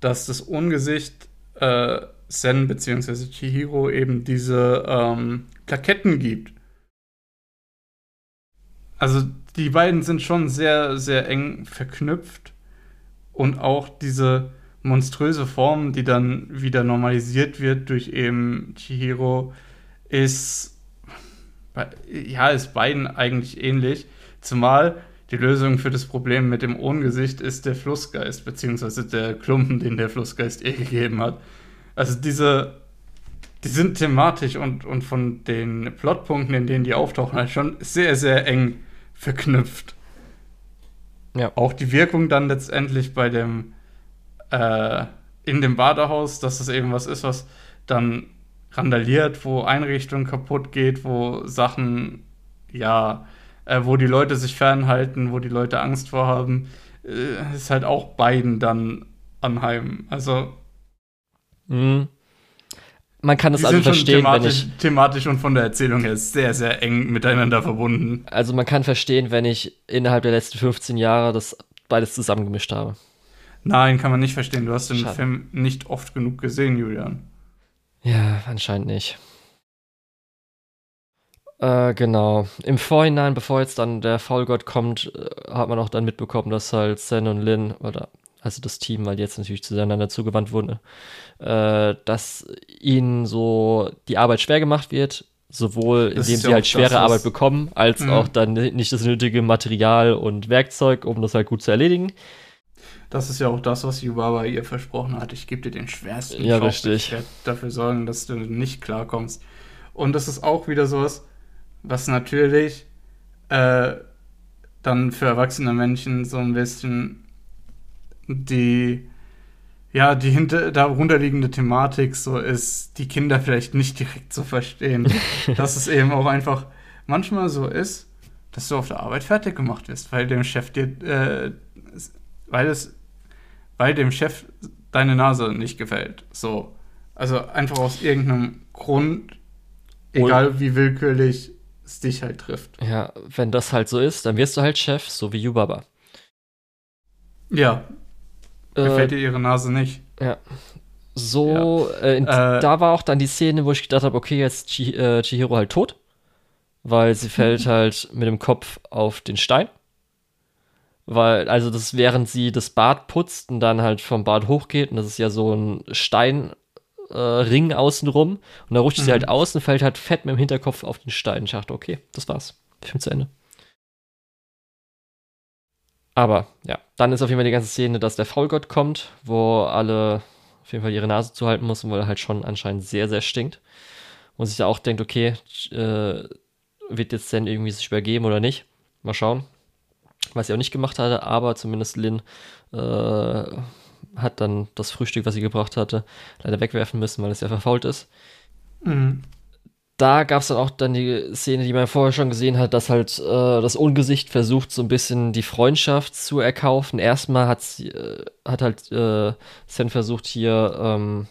dass das Ungesicht äh, Sen bzw. Chihiro eben diese ähm, Plaketten gibt. Also die beiden sind schon sehr, sehr eng verknüpft und auch diese monströse Form, die dann wieder normalisiert wird durch eben Chihiro, ist ja, ist beiden eigentlich ähnlich. Zumal die Lösung für das Problem mit dem Ohngesicht ist der Flussgeist, beziehungsweise der Klumpen, den der Flussgeist ihr gegeben hat. Also diese, die sind thematisch und, und von den Plotpunkten, in denen die auftauchen, halt schon sehr, sehr eng verknüpft. Ja. Auch die Wirkung dann letztendlich bei dem äh, in dem Badehaus, dass das eben was ist, was dann randaliert, wo Einrichtungen kaputt geht, wo Sachen, ja, äh, wo die Leute sich fernhalten, wo die Leute Angst vor haben, äh, ist halt auch beiden dann anheim. Also. Mhm. Man kann das also verstehen, thematisch, wenn ich, thematisch und von der Erzählung her sehr, sehr eng miteinander verbunden. Also man kann verstehen, wenn ich innerhalb der letzten 15 Jahre das beides zusammengemischt habe. Nein, kann man nicht verstehen. Du hast den Schade. Film nicht oft genug gesehen, Julian. Ja, anscheinend nicht. Äh, genau. Im Vorhinein, bevor jetzt dann der Faulgott kommt, äh, hat man auch dann mitbekommen, dass halt Sen und Lin, oder also das Team, weil die jetzt natürlich zueinander zugewandt wurden, äh, dass ihnen so die Arbeit schwer gemacht wird, sowohl Das indem sie ja halt schwere Arbeit bekommen, als Mhm. auch dann nicht das nötige Material und Werkzeug, um das halt gut zu erledigen. Das ist ja auch das, was Yubaba ihr versprochen hat. Ich gebe dir den schwersten Ja, Job. richtig. Ich werde dafür sorgen, dass du nicht klarkommst. Und das ist auch wieder sowas, was natürlich äh, dann für erwachsene Menschen so ein bisschen die ja, die hinter, darunterliegende Thematik so ist, die Kinder vielleicht nicht direkt zu verstehen. dass es eben auch einfach manchmal so ist, dass du auf der Arbeit fertig gemacht wirst, weil dem Chef dir, äh, weil es, weil dem Chef deine Nase nicht gefällt. So. Also einfach aus irgendeinem Grund, egal wie willkürlich es dich halt trifft. Ja, wenn das halt so ist, dann wirst du halt Chef, so wie Yubaba. Ja, gefällt dir ihre Nase nicht. so, äh, in, Äh, da war auch dann die Szene, wo ich gedacht habe, okay, jetzt Chi, äh, Chihiro halt tot, weil sie fällt halt mit dem Kopf auf den Stein. Weil, also das, während sie das Bad putzt und dann halt vom Bad hochgeht, und das ist ja so ein Steinring äh, außenrum, und da rutscht sie Mhm. halt aus und fällt halt fett mit dem Hinterkopf auf den Stein. Ich dachte, okay, das war's. Film zu Ende. Aber ja, dann ist auf jeden Fall die ganze Szene, dass der Faulgott kommt, wo alle auf jeden Fall ihre Nase zuhalten müssen, weil er halt schon anscheinend sehr, sehr stinkt. Und sich da auch denkt, okay, äh, wird jetzt denn irgendwie sich übergeben oder nicht? Mal schauen. Was sie auch nicht gemacht hatte, aber zumindest Lin äh, hat dann das Frühstück, was sie gebracht hatte, leider wegwerfen müssen, weil es ja verfault ist Mhm. Da gab es dann auch dann die Szene, die man vorher schon gesehen hat, dass halt äh, das Ungesicht versucht, so ein bisschen die Freundschaft zu erkaufen. Erstmal hat sie, äh, hat halt äh, Sen versucht, hier ähm,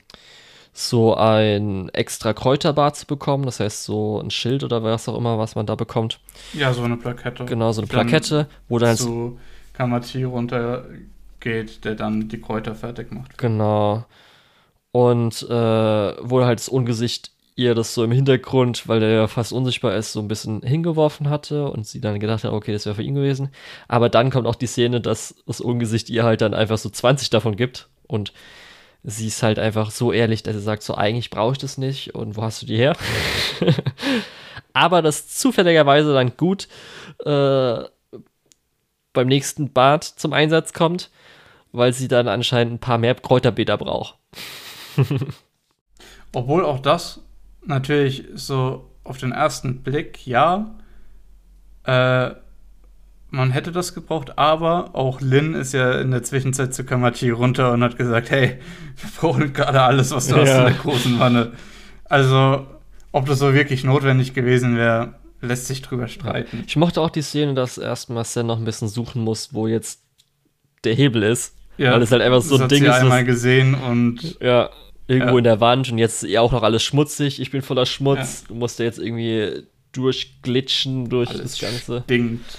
so ein extra Kräuterbad zu bekommen. Das heißt, so ein Schild oder was auch immer, was man da bekommt. Ja, so eine Plakette. Genau, so eine Dann Plakette, wo dann halt zu Kamachi runtergeht, der dann die Kräuter fertig macht. Genau. Und äh, wo halt das Ungesicht ihr das so im Hintergrund, weil der ja fast unsichtbar ist, so ein bisschen hingeworfen hatte und sie dann gedacht hat, okay, das wäre für ihn gewesen. Aber dann kommt auch die Szene, dass das Ungesicht ihr halt dann einfach so 20 davon gibt und sie ist halt einfach so ehrlich, dass sie sagt, so eigentlich brauche ich das nicht und wo hast du die her? Aber das zufälligerweise dann gut äh, beim nächsten Bad zum Einsatz kommt, weil sie dann anscheinend ein paar mehr Kräuterbeter braucht. Obwohl auch das natürlich so auf den ersten Blick, ja, äh, man hätte das gebraucht, aber auch Lin ist ja in der Zwischenzeit zu Kamachi runter und hat gesagt, hey, wir brauchen gerade alles, was du hast Ja. in der großen Wanne. Also, ob das so wirklich notwendig gewesen wäre, lässt sich drüber streiten. Ich mochte auch die Szene, dass erstmal Sen noch ein bisschen suchen muss, wo jetzt der Hebel ist. Weil es halt einfach so das ein hat Ding sie ist, einmal das- gesehen und Ja, irgendwo Ja. in der Wand und jetzt ja auch noch alles schmutzig. Ich bin voller Schmutz. Du musst da jetzt irgendwie durchglitschen durch alles das Ganze. stinkt.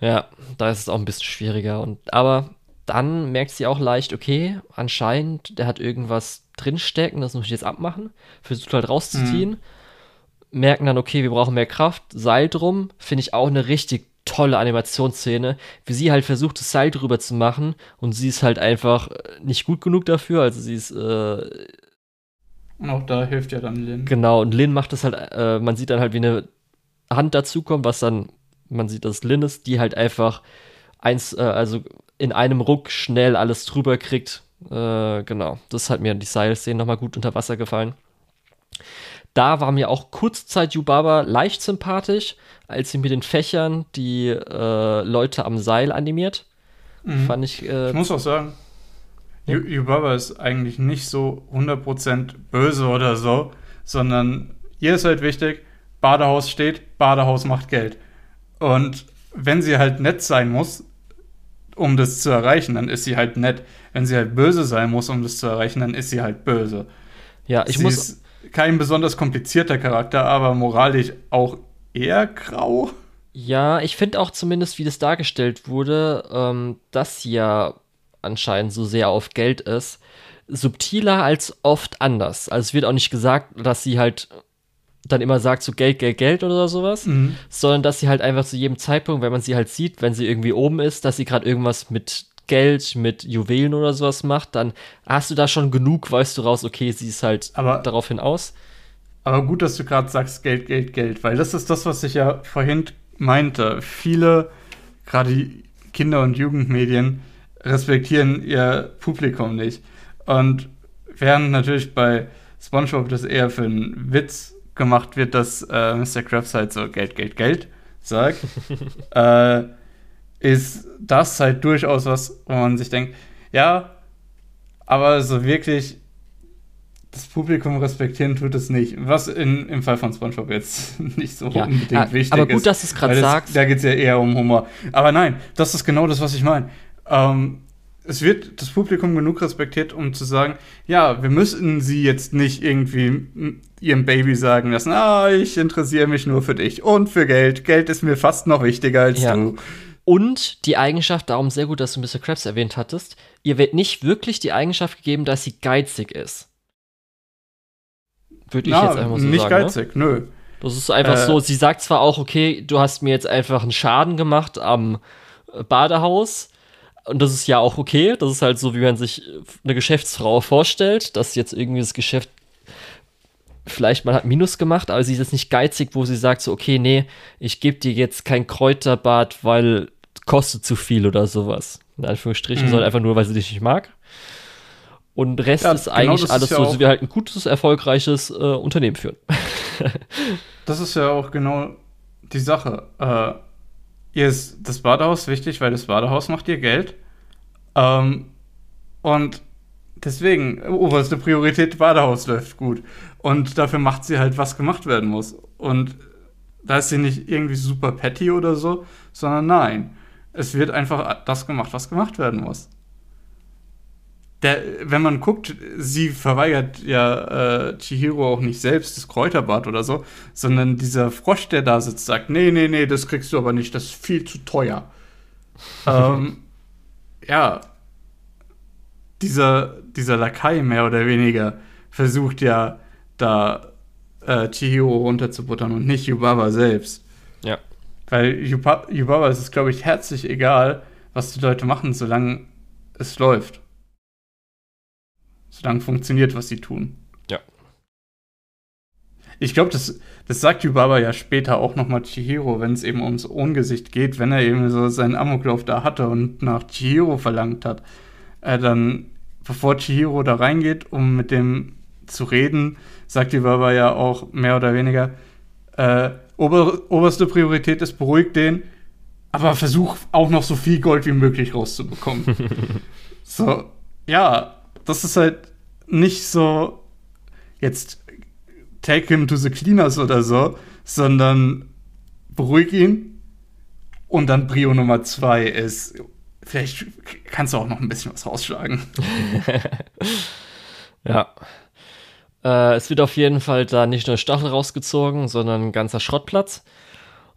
Ja, da ist es auch ein bisschen schwieriger. Und, aber dann merkt sie auch leicht, okay, anscheinend, der hat irgendwas drinstecken, das muss ich jetzt abmachen. Versucht halt rauszuziehen. Merken dann, okay, wir brauchen mehr Kraft. Seil drum, finde ich auch eine richtig tolle Animationsszene, wie sie halt versucht, das Seil drüber zu machen und sie ist halt einfach äh, nicht gut genug dafür. Also sie ist äh, Und auch da hilft ja dann Lin. Genau, und Lin macht das halt, äh, man sieht dann halt, wie eine Hand dazukommt, was dann, man sieht, dass es Lin ist, die halt einfach eins, äh, also in einem Ruck schnell alles drüber kriegt. Äh, genau, das hat mir die Seilszene nochmal gut unter Wasser gefallen. Da war mir auch kurzzeit Yubaba leicht sympathisch, als sie mit den Fächern die äh, Leute am Seil animiert. Mhm. Fand ich, äh, Ich muss auch sagen, Yu- Yubaba ist eigentlich nicht so 100% böse oder so, sondern ihr ist halt wichtig, Badehaus steht, Badehaus macht Geld. Und wenn sie halt nett sein muss, um das zu erreichen, dann ist sie halt nett. Wenn sie halt böse sein muss, um das zu erreichen, dann ist sie halt böse. ja, ich sie muss, ist kein besonders komplizierter Charakter, aber moralisch auch eher grau. Ja, ich finde auch zumindest, wie das dargestellt wurde, ähm, dass sie ja anscheinend so sehr auf Geld ist, subtiler als oft anders. Also es wird auch nicht gesagt, dass sie halt dann immer sagt, so Geld, Geld, Geld oder sowas, sondern dass sie halt einfach zu jedem Zeitpunkt, wenn man sie halt sieht, wenn sie irgendwie oben ist, dass sie gerade irgendwas mit Geld mit Juwelen oder sowas macht, dann hast du da schon genug, weißt du raus, okay, sie ist halt Aber- daraufhin aus. Aber gut, dass du gerade sagst, Geld, Geld, Geld, weil das ist das, was ich ja vorhin meinte. Viele, gerade die Kinder- und Jugendmedien, respektieren ihr Publikum nicht. Und während natürlich bei SpongeBob das eher für einen Witz gemacht wird, dass äh, Mr. Krabs halt so Geld, Geld, Geld sagt, äh, ist das halt durchaus was, wo man sich denkt, ja, aber so wirklich das Publikum respektieren tut es nicht. Was in, im Fall von SpongeBob jetzt nicht so Ja, unbedingt ah, wichtig aber ist. gut, dass du es gerade sagst. Da geht es ja eher um Humor. Aber nein, das ist genau das, was ich meine. Ähm, es wird das Publikum genug respektiert, um zu sagen, ja, wir müssen sie jetzt nicht irgendwie ihrem Baby sagen lassen, ah, ich interessiere mich nur für dich und für Geld. Geld ist mir fast noch wichtiger als Ja. du. Und die Eigenschaft, darum sehr gut, dass du Mr. Krabs erwähnt hattest, ihr wird nicht wirklich die Eigenschaft gegeben, dass sie geizig ist. Würde ich Na, jetzt einfach so nicht sagen. Ne? geizig, nö. Das ist einfach Äh, so, sie sagt zwar auch, okay, du hast mir jetzt einfach einen Schaden gemacht am äh, Badehaus. Und das ist ja auch okay. Das ist halt so, wie man sich äh, eine Geschäftsfrau vorstellt, dass jetzt irgendwie das Geschäft vielleicht mal hat Minus gemacht, aber sie ist jetzt nicht geizig, wo sie sagt so, okay, nee, ich gebe dir jetzt kein Kräuterbad, weil kostet zu viel oder sowas. In Anführungsstrichen, Mhm. sondern einfach nur, weil sie dich nicht mag. Und Rest Ja, ist genau eigentlich das ist alles ja so, sie will halt ein gutes, erfolgreiches äh, Unternehmen führen. Das ist ja auch genau die Sache. Äh, ihr ist das Badehaus wichtig, weil das Badehaus macht ihr Geld. Ähm, und deswegen, oberste Priorität, Badehaus läuft gut. Und dafür macht sie halt, was gemacht werden muss. Und da ist sie nicht irgendwie super petty oder so, sondern nein. Es wird einfach das gemacht, was gemacht werden muss. Der, wenn man guckt, sie verweigert ja äh, Chihiro auch nicht selbst das Kräuterbad oder so, sondern dieser Frosch, der da sitzt, sagt, nee, nee, nee, das kriegst du aber nicht, das ist viel zu teuer. ähm, ja, dieser, dieser Lakai mehr oder weniger versucht ja da äh, Chihiro runterzubuttern und nicht Yubaba selbst. Ja. Weil Yuba- Yubaba ist es, glaube ich, herzlich egal, was die Leute machen, solange es läuft. Solange funktioniert, was sie tun. Ja. Ich glaube, das, das sagt Yubaba ja später auch nochmal Chihiro, wenn es eben ums Ohngesicht geht, wenn er eben so seinen Amoklauf da hatte und nach Chihiro verlangt hat. Äh, dann, bevor Chihiro da reingeht, um mit dem zu reden, sagt Yubaba ja auch mehr oder weniger, äh, ober, oberste Priorität ist, beruhig den, aber versuch auch noch so viel Gold wie möglich rauszubekommen. so, ja, das ist halt nicht so jetzt take him to the cleaners oder so, sondern beruhig ihn. Und dann Brio Nummer zwei ist, vielleicht kannst du auch noch ein bisschen was rausschlagen. Ja. Äh, es wird auf jeden Fall da nicht nur Stachel rausgezogen, sondern ein ganzer Schrottplatz.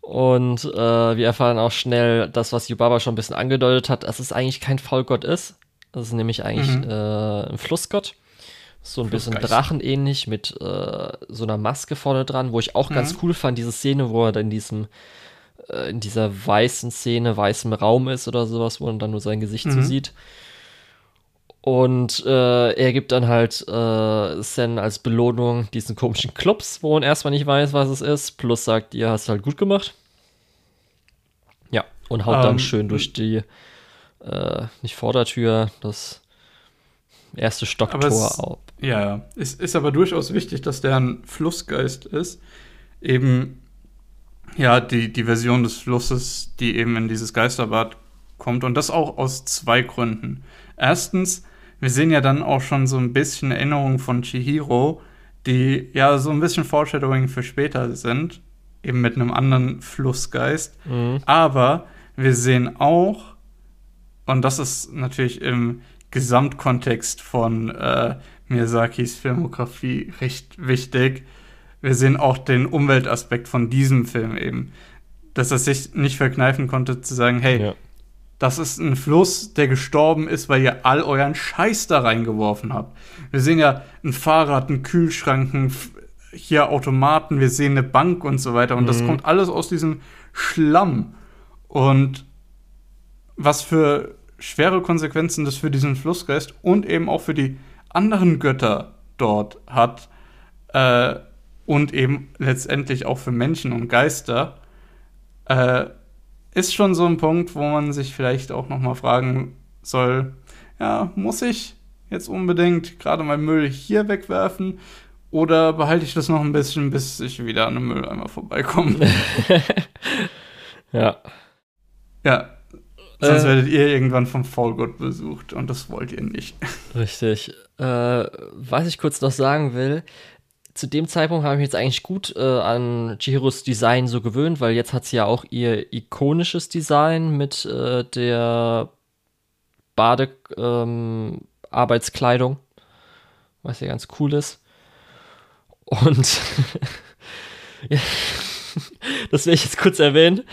Und äh, wir erfahren auch schnell das, was Yubaba schon ein bisschen angedeutet hat, dass es eigentlich kein Faulgott ist. Das ist nämlich eigentlich Mhm. äh, ein Flussgott. So ein bisschen drachenähnlich mit äh, so einer Maske vorne dran, wo ich auch ganz Mhm. cool fand, diese Szene, wo er dann in diesem äh, in dieser weißen Szene, weißem Raum ist oder sowas, wo man dann nur sein Gesicht so Mhm. sieht. Und äh, er gibt dann halt äh, Sen als Belohnung diesen komischen Klops, wo man erstmal nicht weiß, was es ist. Plus sagt, ihr hast halt gut gemacht. Ja, und haut dann Ähm, schön durch die, äh, nicht Vordertür, das erste Stocktor auf. Ja, ja. Es ist aber durchaus wichtig, dass der ein Flussgeist ist. Eben, ja, die, die Version des Flusses, die eben in dieses Geisterbad kommt. Und das auch aus zwei Gründen. Erstens, wir sehen ja dann auch schon so ein bisschen Erinnerungen von Chihiro, die ja so ein bisschen Foreshadowing für später sind. Eben mit einem anderen Flussgeist. Mhm. Aber wir sehen auch, und das ist natürlich im Gesamtkontext von äh, Miyazakis Filmografie recht wichtig, wir sehen auch den Umweltaspekt von diesem Film eben. Dass er sich nicht verkneifen konnte zu sagen, hey, Ja. Das ist ein Fluss, der gestorben ist, weil ihr all euren Scheiß da reingeworfen habt. Wir sehen ja ein Fahrrad, einen Kühlschrank, ein F- hier Automaten, wir sehen eine Bank und so weiter. Und das Mhm. kommt alles aus diesem Schlamm. Und was für schwere Konsequenzen das für diesen Flussgeist und eben auch für die anderen Götter dort hat äh, und eben letztendlich auch für Menschen und Geister, äh, ist schon so ein Punkt, wo man sich vielleicht auch noch mal fragen soll, ja, muss ich jetzt unbedingt gerade mein Müll hier wegwerfen oder behalte ich das noch ein bisschen, bis ich wieder an einem Mülleimer vorbeikomme? ja. Ja. Sonst äh, werdet ihr irgendwann vom Fallgott besucht und das wollt ihr nicht. Richtig. Äh, was ich kurz noch sagen will, zu dem Zeitpunkt habe ich mich jetzt eigentlich gut äh, an Chihiros Design so gewöhnt, weil jetzt hat sie ja auch ihr ikonisches Design mit äh, der Bade-Arbeitskleidung, ähm, was ja ganz cool ist. Und das will ich jetzt kurz erwähnen.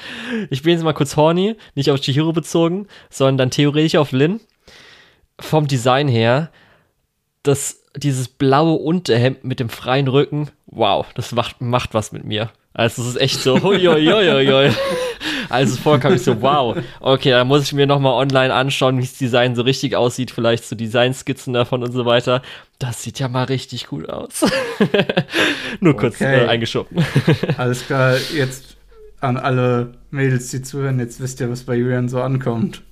Ich bin jetzt mal kurz horny, nicht auf Chihiro bezogen, sondern theoretisch auf Lin. Vom Design her, das, dieses blaue Unterhemd mit dem freien Rücken, wow, das macht, macht was mit mir. Also es ist echt so, hoi, hoi. Also vorkam ich so, wow, okay, da muss ich mir nochmal online anschauen, wie das Design so richtig aussieht, vielleicht so Designskizzen davon und so weiter. Das sieht ja mal richtig gut aus. Nur okay. kurz äh, eingeschoben. Alles klar, jetzt an alle Mädels, die zuhören, jetzt wisst ihr, was bei Julian so ankommt.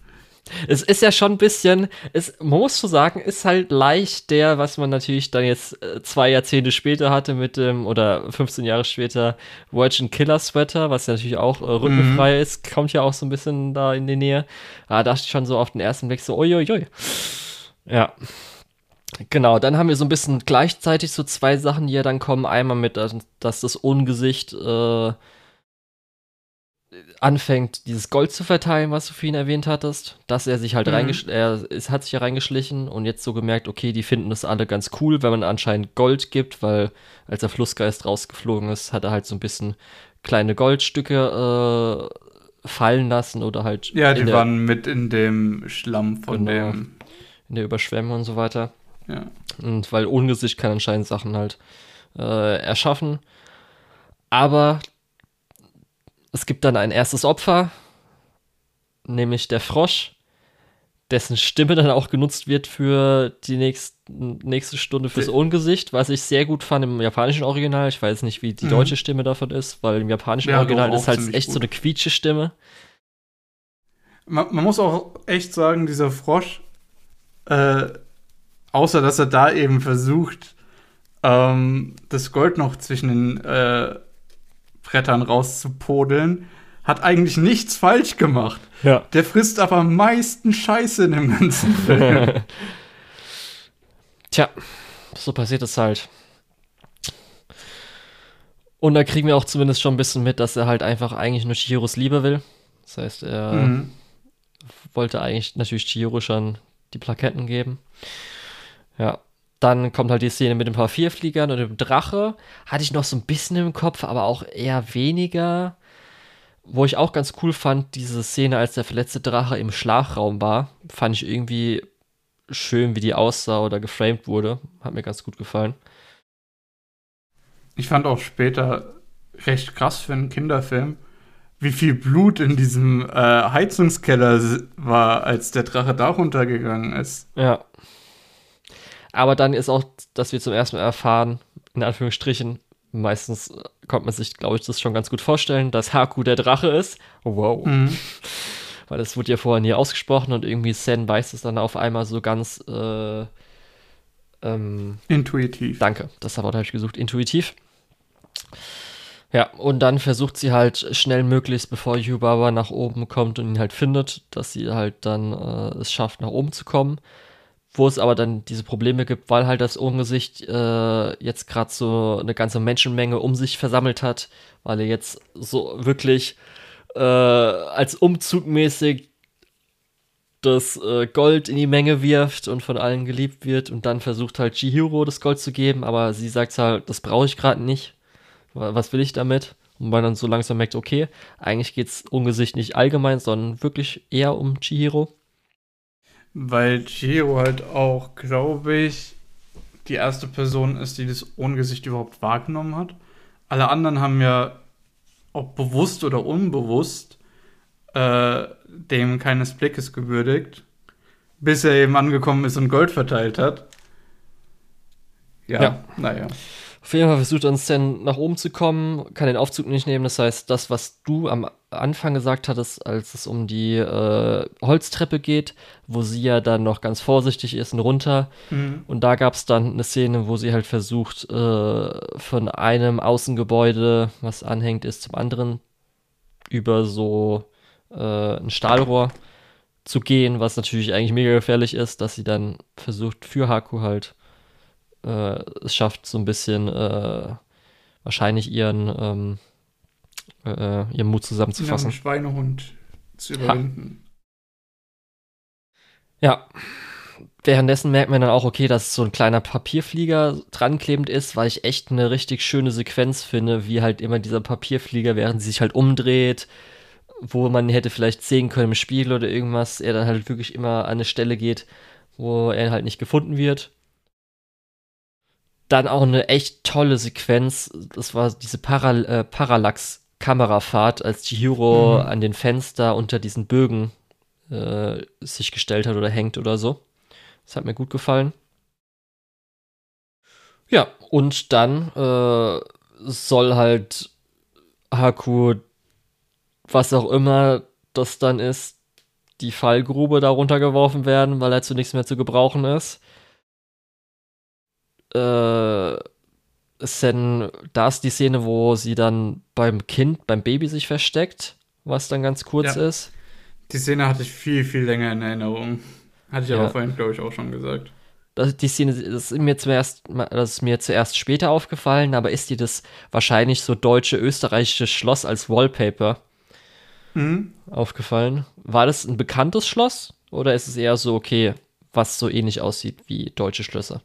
Es ist ja schon ein bisschen, es, man muss so sagen, ist halt leicht der, was man natürlich dann jetzt äh, zwei Jahrzehnte später hatte mit dem, oder 15 Jahre später, Virgin Killer Sweater, was ja natürlich auch äh, rückenfrei mhm. ist, kommt ja auch so ein bisschen da in die Nähe. Da dachte ich schon so auf den ersten Blick so, uiuiui. Ja. Genau, dann haben wir so ein bisschen gleichzeitig so zwei Sachen, die ja dann kommen. Einmal mit, dass das Ungesicht äh, anfängt, dieses Gold zu verteilen, was du für ihn erwähnt hattest, dass er sich halt mhm. reingeschlichen, er es hat sich ja reingeschlichen und jetzt so gemerkt, okay, die finden das alle ganz cool, wenn man anscheinend Gold gibt, weil als der Flussgeist rausgeflogen ist, hat er halt so ein bisschen kleine Goldstücke äh, fallen lassen oder halt. Ja, die der, waren mit in dem Schlamm von genau, dem. In der Überschwemmung und so weiter. Ja. Und weil Ungesicht kann anscheinend Sachen halt äh, erschaffen. Aber es gibt dann ein erstes Opfer, nämlich der Frosch, dessen Stimme dann auch genutzt wird für die nächst, nächste Stunde fürs Ungesicht, was ich sehr gut fand im japanischen Original. Ich weiß nicht, wie die mhm. deutsche Stimme davon ist, weil im japanischen ja, Original ist halt echt gut. so eine quietsche Stimme. Man, man, muss auch echt sagen, dieser Frosch, äh, außer dass er da eben versucht, ähm, das Gold noch zwischen den äh, Brettern rauszupodeln, hat eigentlich nichts falsch gemacht. Ja. Der frisst aber am meisten Scheiße in dem ganzen Film. Tja, so passiert es halt. Und da kriegen wir auch zumindest schon ein bisschen mit, dass er halt einfach eigentlich nur Chihiros Liebe will. Das heißt, er mhm. wollte eigentlich natürlich Chihiro schon die Plaketten geben. Ja, dann kommt halt die Szene mit den paar Vierfliegern und dem Drache. Hatte ich noch so ein bisschen im Kopf, aber auch eher weniger. Wo ich auch ganz cool fand, diese Szene, als der verletzte Drache im Schlafraum war, fand ich irgendwie schön, wie die aussah oder geframed wurde. Hat mir ganz gut gefallen. Ich fand auch später recht krass für einen Kinderfilm, wie viel Blut in diesem äh, Heizungskeller war, als der Drache da runtergegangen ist. Ja. Aber dann ist auch, dass wir zum ersten Mal erfahren, in Anführungsstrichen, meistens kommt man sich, glaube ich, das schon ganz gut vorstellen, dass Haku der Drache ist. Wow. Mhm. Weil das wurde ja vorher nie ausgesprochen und irgendwie Sen weiß es dann auf einmal so ganz äh, ähm, intuitiv. Danke, das Wort habe ich gesucht, intuitiv. Ja, und dann versucht sie halt schnell möglichst, bevor Yubaba nach oben kommt und ihn halt findet, dass sie halt dann äh, es schafft, nach oben zu kommen wo es aber dann diese Probleme gibt, weil halt das Ungesicht äh, jetzt gerade so eine ganze Menschenmenge um sich versammelt hat, weil er jetzt so wirklich äh, als umzugmäßig das äh, Gold in die Menge wirft und von allen geliebt wird und dann versucht halt Chihiro das Gold zu geben, aber sie sagt halt, das brauche ich gerade nicht. Was will ich damit? Und man dann so langsam merkt, okay, eigentlich geht es Ungesicht nicht allgemein, sondern wirklich eher um Chihiro. Weil Chihiro halt auch, glaube ich, die erste Person ist, die das ohne Gesicht überhaupt wahrgenommen hat. Alle anderen haben ja, ob bewusst oder unbewusst, äh, dem keines Blickes gewürdigt. bis er eben angekommen ist und Gold verteilt hat. Ja, Ja. naja. Auf jeden Fall versucht er uns dann nach oben zu kommen, kann den Aufzug nicht nehmen. Das heißt, das, was du am Anfang gesagt hattest, als es um die äh, Holztreppe geht, wo sie ja dann noch ganz vorsichtig ist und runter. Mhm. Und da gab es dann eine Szene, wo sie halt versucht, äh, von einem Außengebäude, was anhängt ist, zum anderen über so äh, ein Stahlrohr zu gehen, was natürlich eigentlich mega gefährlich ist, dass sie dann versucht, für Haku halt äh, es schafft, so ein bisschen äh, wahrscheinlich ihren, ähm, äh, ihren Mut Ja, zusammenzufassen. einen Schweinehund zu überwinden. Ja. Währenddessen merkt man dann auch, okay, dass so ein kleiner Papierflieger dranklebend ist, weil ich echt eine richtig schöne Sequenz finde, wie halt immer dieser Papierflieger, während sie sich halt umdreht, wo man hätte vielleicht sehen können im Spiegel oder irgendwas, er dann halt wirklich immer an eine Stelle geht, wo er halt nicht gefunden wird. Dann auch eine echt tolle Sequenz, das war diese Paral äh, Parallax-Kamerafahrt, als Chihiro Mhm. an den Fenster unter diesen Bögen äh, sich gestellt hat oder hängt oder so. Das hat mir gut gefallen. Ja, und dann äh, soll halt Haku, was auch immer das dann ist, die Fallgrube darunter geworfen werden, weil er zu nichts mehr zu gebrauchen ist. Äh, ist denn, da ist die Szene, wo sie dann beim Kind, beim Baby sich versteckt, was dann ganz kurz Ja. ist. Die Szene hatte ich viel, viel länger in Erinnerung. Hatte ich aber Ja. vorhin, glaube ich, auch schon gesagt. Das, die Szene das ist mir zuerst, das ist mir zuerst später aufgefallen, aber ist dir das wahrscheinlich so deutsche, österreichische Schloss als Wallpaper Mhm. aufgefallen? War das ein bekanntes Schloss oder ist es eher so, okay, was so ähnlich aussieht wie deutsche Schlösser?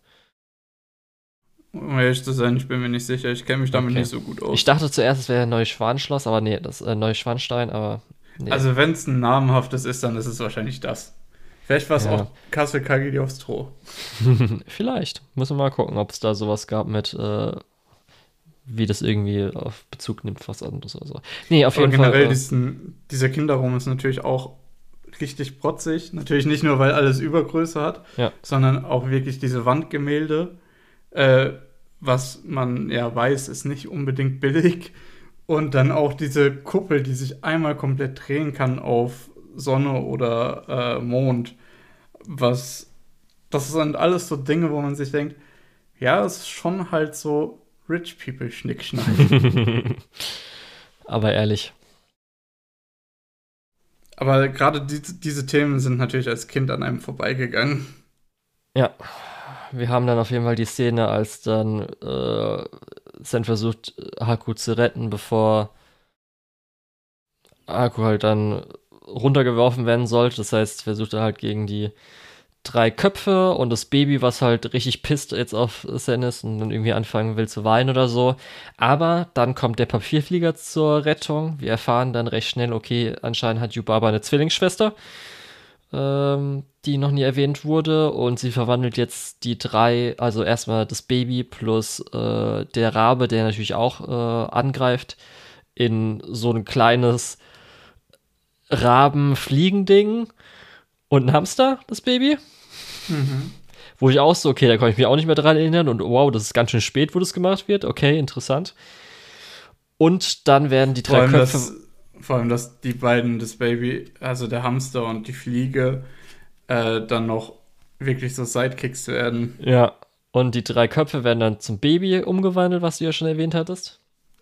Um ehrlich zu sein, ich bin mir nicht sicher. Ich kenne mich damit Okay. nicht so gut aus. Ich dachte zuerst, es wäre Neuschwanstein, aber nee, das äh, Neuschwanstein, aber nee. Also, wenn es ein namenhaftes ist, dann ist es wahrscheinlich das. Vielleicht war es Ja. auch Kassel Kagili aufs Stroh. Vielleicht. Müssen wir mal gucken, ob es da sowas gab mit, äh, wie das irgendwie auf Bezug nimmt, was anderes oder so. Nee, auf Aber jeden generell, Fall. Äh, diesen, dieser Kinderraum ist natürlich auch richtig protzig. Natürlich nicht nur, weil alles Übergröße hat, Ja. sondern auch wirklich diese Wandgemälde. Äh, was man ja weiß, ist nicht unbedingt billig. Und dann auch diese Kuppel, die sich einmal komplett drehen kann auf Sonne oder äh, Mond. Was, das sind alles so Dinge, wo man sich denkt, ja, es ist schon halt so Rich People Schnickschnack. aber ehrlich. Aber gerade die, diese Themen sind natürlich als Kind an einem vorbeigegangen. Ja, wir haben dann auf jeden Fall die Szene, als dann äh, Sen versucht, Haku zu retten, bevor Haku halt dann runtergeworfen werden sollte. Das heißt, versucht er halt gegen die drei Köpfe und das Baby, was halt richtig pisst jetzt auf Sen ist und dann irgendwie anfangen will zu weinen oder so. Aber dann kommt der Papierflieger zur Rettung. Wir erfahren dann recht schnell, okay, anscheinend hat Yubaba eine Zwillingsschwester ähm, die noch nie erwähnt wurde. Und sie verwandelt jetzt die drei, also erstmal das Baby plus äh, der Rabe, der natürlich auch äh, angreift, in so ein kleines Rabenfliegending und ein Hamster, das Baby. Mhm. Wo ich auch so, okay, da kann ich mich auch nicht mehr dran erinnern und wow, das ist ganz schön spät, wo das gemacht wird. Okay, interessant. Und dann werden die drei Köpfe. Vor allem, dass die beiden, das Baby, also der Hamster und die Fliege, äh, dann noch wirklich so Sidekicks werden. Ja, und die drei Köpfe werden dann zum Baby umgewandelt, was du ja schon erwähnt hattest.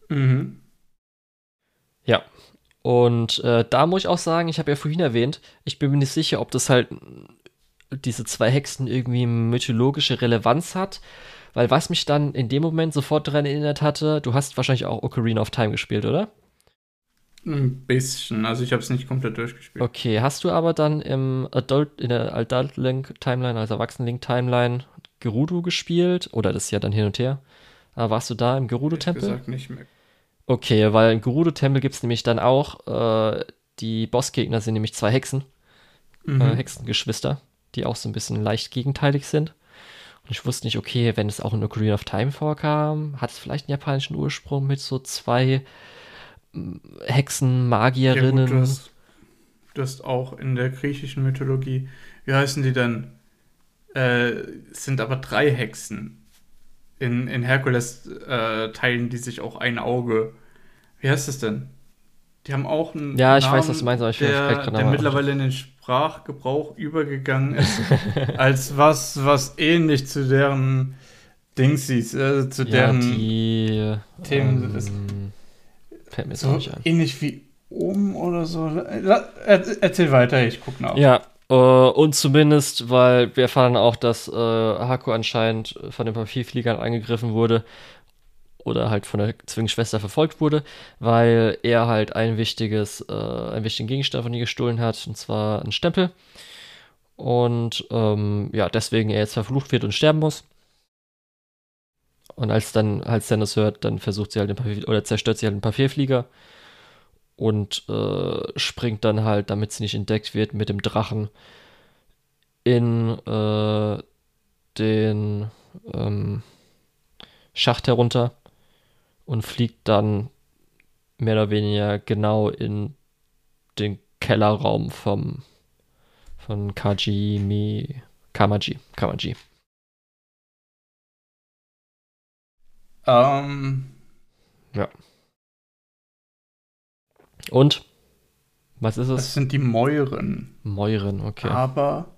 Mhm. Ja. Und äh, da muss ich auch sagen, ich habe ja vorhin erwähnt, ich bin mir nicht sicher, ob das halt diese zwei Hexen irgendwie mythologische Relevanz hat. Weil was mich dann in dem Moment sofort daran erinnert hatte, du hast wahrscheinlich auch Ocarina of Time gespielt, oder? Ein bisschen. Also ich habe es nicht komplett durchgespielt. Okay, hast du aber dann im Adult, in der Adult Link Timeline, also Erwachsenen Link Timeline, Gerudo gespielt? Oder das ist ja dann hin und her. Aber warst du da im Gerudo-Tempel? Ehrlich gesagt nicht mehr. Okay, weil im Gerudo-Tempel gibt es nämlich dann auch, äh, die Bossgegner sind nämlich zwei Hexen, Mhm. äh, Hexengeschwister, die auch so ein bisschen leicht gegenteilig sind. Und ich wusste nicht, okay, wenn es auch in Ocarina of Time vorkam, hat es vielleicht einen japanischen Ursprung mit so zwei Hexen, Ja, gut, Magierinnen. du, hast, du hast auch in der griechischen Mythologie, wie heißen die denn? Äh, es sind aber drei Hexen. In, in Herkules äh, teilen die sich auch ein Auge. Wie heißt das denn? Die haben auch einen Ja, ich Namen, weiß, was du meinst, aber ich der, der mittlerweile in den Sprachgebrauch übergegangen ist, als was, was ähnlich zu deren Dingsies, äh, zu ja, deren die, Themen ähm, ist. Fällt mir so nicht ein. Ähnlich wie um oder so. Erzähl weiter, ich guck nach. Ja, Uh, und zumindest, weil wir erfahren auch, dass uh, Haku anscheinend von den Papierfliegern angegriffen wurde oder halt von der Zwillingsschwester verfolgt wurde, weil er halt ein wichtiges, uh, einen wichtigen Gegenstand von ihr gestohlen hat, und zwar einen Stempel. Und ähm, ja, deswegen er jetzt verflucht wird und sterben muss. Und als dann halt Stannis hört, dann versucht sie halt den Papier, oder zerstört sie halt den Papierflieger und äh, springt dann halt, damit sie nicht entdeckt wird, mit dem Drachen in äh, den ähm, Schacht herunter und fliegt dann mehr oder weniger genau in den Kellerraum vom von Kajimi Kamaji Kamaji. Ähm. Ja. Und? Was ist es? Das sind die Mäuren. Mäuren, okay. Aber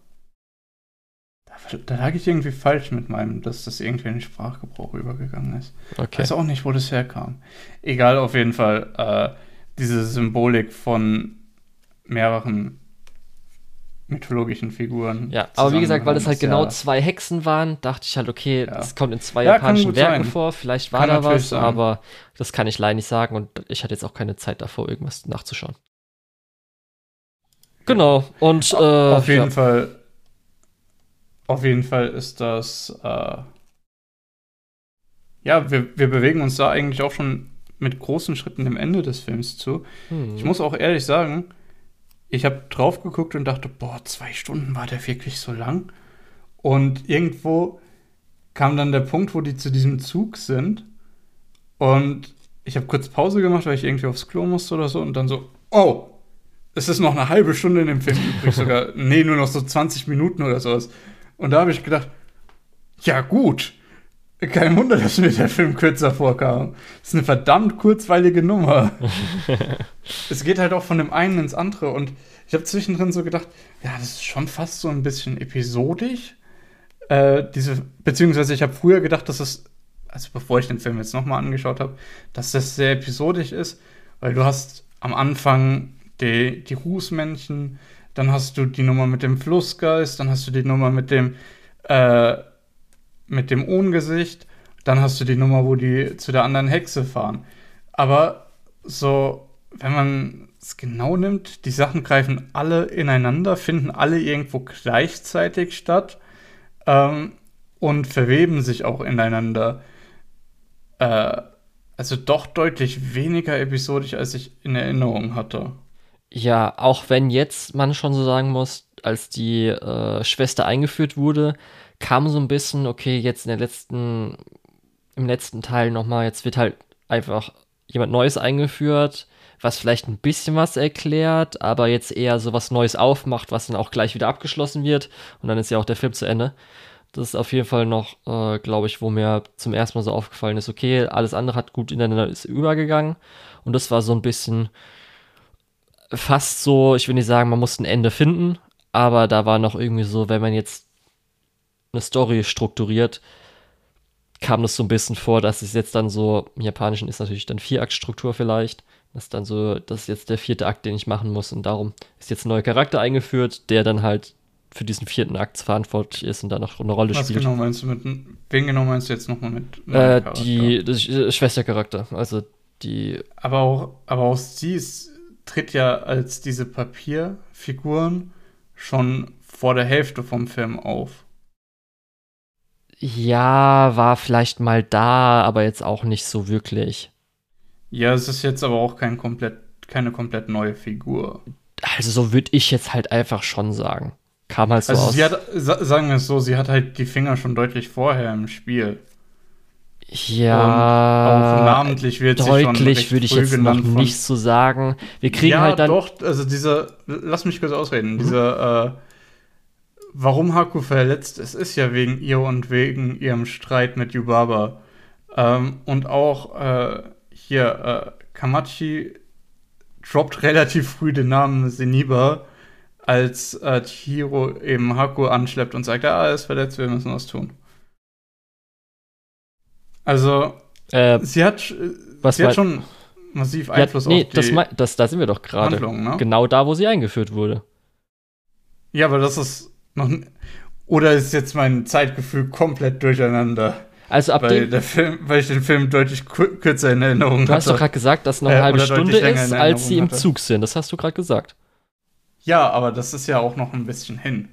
da, da, lag ich irgendwie falsch mit meinem, dass das irgendwie in den Sprachgebrauch übergegangen ist. Okay. Weiß auch nicht, wo das herkam. Egal, auf jeden Fall äh, diese Symbolik von mehreren mythologischen Figuren. Ja, aber wie gesagt, weil es halt genau ja zwei Hexen waren, dachte ich halt, okay, ja. das kommt in zwei ja, japanischen Werken sein. vor, vielleicht war kann da was, sein. aber das kann ich leider nicht sagen und ich hatte jetzt auch keine Zeit davor, irgendwas nachzuschauen. Genau, und äh, auf jeden Fall auf jeden Fall ist das äh, ja, wir, wir bewegen uns da eigentlich auch schon mit großen Schritten dem Ende des Films zu. Hm. Ich muss auch ehrlich sagen, ich habe drauf geguckt und dachte, boah, zwei Stunden war der wirklich so lang. Und irgendwo kam dann der Punkt, wo die zu diesem Zug sind. Und ich habe kurz Pause gemacht, weil ich irgendwie aufs Klo musste oder so. Und dann so, oh, es ist noch eine halbe Stunde in dem Film übrig sogar. nee, nur noch so 20 Minuten oder sowas. Und da habe ich gedacht, ja gut, kein Wunder, dass mir der Film kürzer vorkam. Das ist eine verdammt kurzweilige Nummer. es geht halt auch von dem einen ins andere. Und ich habe zwischendrin so gedacht, ja, das ist schon fast so ein bisschen episodisch. Äh, diese, beziehungsweise ich habe früher gedacht, dass es, also bevor ich den Film jetzt nochmal angeschaut habe, dass das sehr episodisch ist, weil du hast am Anfang die, die Rußmännchen, dann hast du die Nummer mit dem Flussgeist, dann hast du die Nummer mit dem äh, mit dem Ohngesicht. Dann hast du die Nummer, wo die zu der anderen Hexe fahren. Aber so, wenn man es genau nimmt, die Sachen greifen alle ineinander, finden alle irgendwo gleichzeitig statt ähm, und verweben sich auch ineinander. Äh, also doch deutlich weniger episodisch, als ich in Erinnerung hatte. Ja, auch wenn jetzt man schon so sagen muss, als die äh, Schwester eingeführt wurde, kam so ein bisschen, okay, jetzt in der letzten, im letzten Teil nochmal, jetzt wird halt einfach jemand Neues eingeführt, was vielleicht ein bisschen was erklärt, aber jetzt eher so was Neues aufmacht, was dann auch gleich wieder abgeschlossen wird und dann ist ja auch der Film zu Ende. Das ist auf jeden Fall noch, äh, glaube ich, wo mir zum ersten Mal so aufgefallen ist, okay, alles andere hat gut ineinander ist übergegangen und das war so ein bisschen fast so, ich will nicht sagen, man muss ein Ende finden, aber da war noch irgendwie so, wenn man jetzt eine Story strukturiert, kam das so ein bisschen vor, dass es jetzt dann so, im Japanischen ist natürlich dann Vier-Akt-Struktur vielleicht, das ist dann so, das ist jetzt der vierte Akt, den ich machen muss und darum ist jetzt ein neuer Charakter eingeführt, der dann halt für diesen vierten Akt verantwortlich ist und da noch eine Rolle Was spielt. Was genau meinst du mit, wen genau meinst du jetzt nochmal mit? Äh, die, das äh, Schwestercharakter, also die. Aber auch, aber auch sie ist, tritt ja als diese Papierfiguren schon vor der Hälfte vom Film auf ja, war vielleicht mal da, aber jetzt auch nicht so wirklich. Ja, es ist jetzt aber auch kein komplett, keine komplett neue Figur. Also so würde ich jetzt halt einfach schon sagen. Kam halt so also aus. Sie hat, sagen wir es so, sie hat halt die Finger schon deutlich vorher im Spiel. Ja, namentlich wird deutlich würde ich jetzt noch nicht so sagen. Wir kriegen ja, halt dann. doch, also dieser, lass mich kurz ausreden, dieser, äh, warum Haku verletzt ist, ist ja wegen ihr und wegen ihrem Streit mit Yubaba. Ähm, und auch äh, hier, äh, Kamachi droppt relativ früh den Namen Seniba, als äh, Chihiro eben Haku anschleppt und sagt, ah, er ist verletzt, wir müssen was tun. Also, Äh, sie hat, Was sie hat schon massiv ja, Einfluss nee, auf die das, das, da sind wir doch gerade. Ne? Genau da, wo sie eingeführt wurde. Ja, aber das ist noch. Oder ist jetzt mein Zeitgefühl komplett durcheinander? Also ab Weil, dem. Film, weil ich den Film deutlich kürzer in Erinnerung Du hast doch hatte. gerade gesagt, dass noch Äh, eine halbe oder Stunde ist, als sie im hatte. Zug sind. Das hast du gerade gesagt. Ja, aber das ist ja auch noch ein bisschen hin.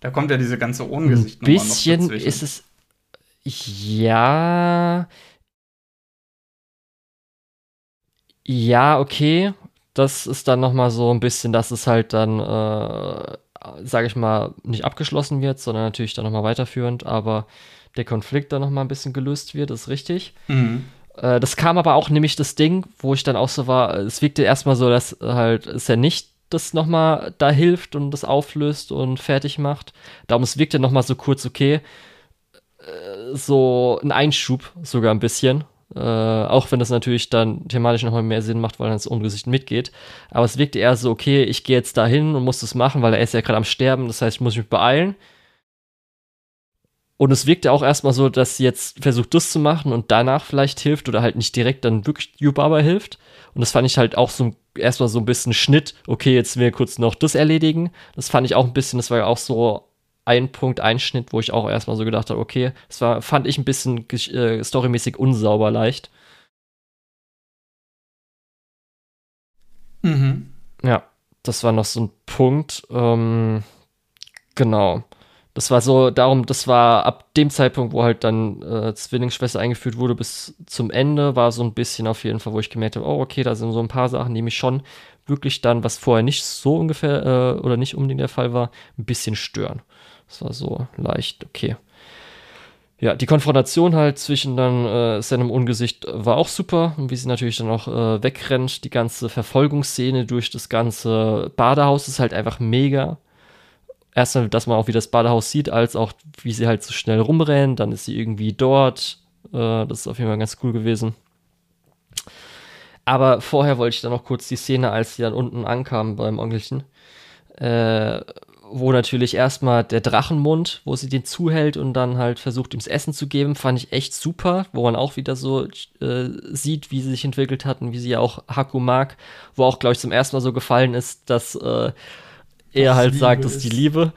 Da kommt ja diese ganze Ein Ohngesicht bisschen ist es. Ja. Ja, okay. Das ist dann noch mal so ein bisschen, dass es halt dann, äh, sage ich mal, nicht abgeschlossen wird, sondern natürlich dann noch mal weiterführend, aber der Konflikt dann noch mal ein bisschen gelöst wird, ist richtig. Mhm. Äh, das kam aber auch nämlich das Ding, wo ich dann auch so war, es wirkte erstmal so, dass halt es ja nicht das nochmal da hilft und das auflöst und fertig macht. Darum es wirkte nochmal so kurz, okay, äh, so ein Einschub sogar ein bisschen. Äh, auch wenn das natürlich dann thematisch nochmal mehr Sinn macht, weil dann das Ungesicht mitgeht. Aber es wirkte eher so, okay, ich gehe jetzt da hin und muss das machen, weil er ist ja gerade am Sterben, das heißt, ich muss mich beeilen. Und es wirkte auch erstmal so, dass sie jetzt versucht, das zu machen und danach vielleicht hilft oder halt nicht direkt dann wirklich Yubaba hilft. Und das fand ich halt auch so erstmal so ein bisschen Schnitt. Okay, jetzt will wir kurz noch das erledigen. Das fand ich auch ein bisschen, das war ja auch so ein Punkt, ein Schnitt, wo ich auch erstmal so gedacht habe, okay, das war, fand ich ein bisschen äh, storymäßig unsauber leicht. Mhm. Ja, das war noch so ein Punkt. Ähm, genau. Das war so, darum, das war ab dem Zeitpunkt, wo halt dann äh, Zwillingsschwester eingeführt wurde, bis zum Ende, war so ein bisschen auf jeden Fall, wo ich gemerkt habe, oh, okay, da sind so ein paar Sachen, die mich schon wirklich dann, was vorher nicht so ungefähr äh, oder nicht unbedingt der Fall war, ein bisschen stören. Das war so leicht, okay. Ja, die Konfrontation halt zwischen dann äh, seinem Ungesicht war auch super und wie sie natürlich dann auch äh, wegrennt. Die ganze Verfolgungsszene durch das ganze Badehaus ist halt einfach mega. Erstmal, dass man auch wie das Badehaus sieht, als auch wie sie halt so schnell rumrennt. Dann ist sie irgendwie dort. Äh, das ist auf jeden Fall ganz cool gewesen. Aber vorher wollte ich dann noch kurz die Szene, als sie dann unten ankam beim Onkelchen, äh, wo natürlich erstmal der Drachenmund, wo sie den zuhält und dann halt versucht, ihm das Essen zu geben, fand ich echt super, wo man auch wieder so äh, sieht, wie sie sich entwickelt hat und wie sie ja auch Haku mag, wo auch, glaube ich, zum ersten Mal so gefallen ist, dass äh, er Was halt Liebe sagt, das ist die. Liebe.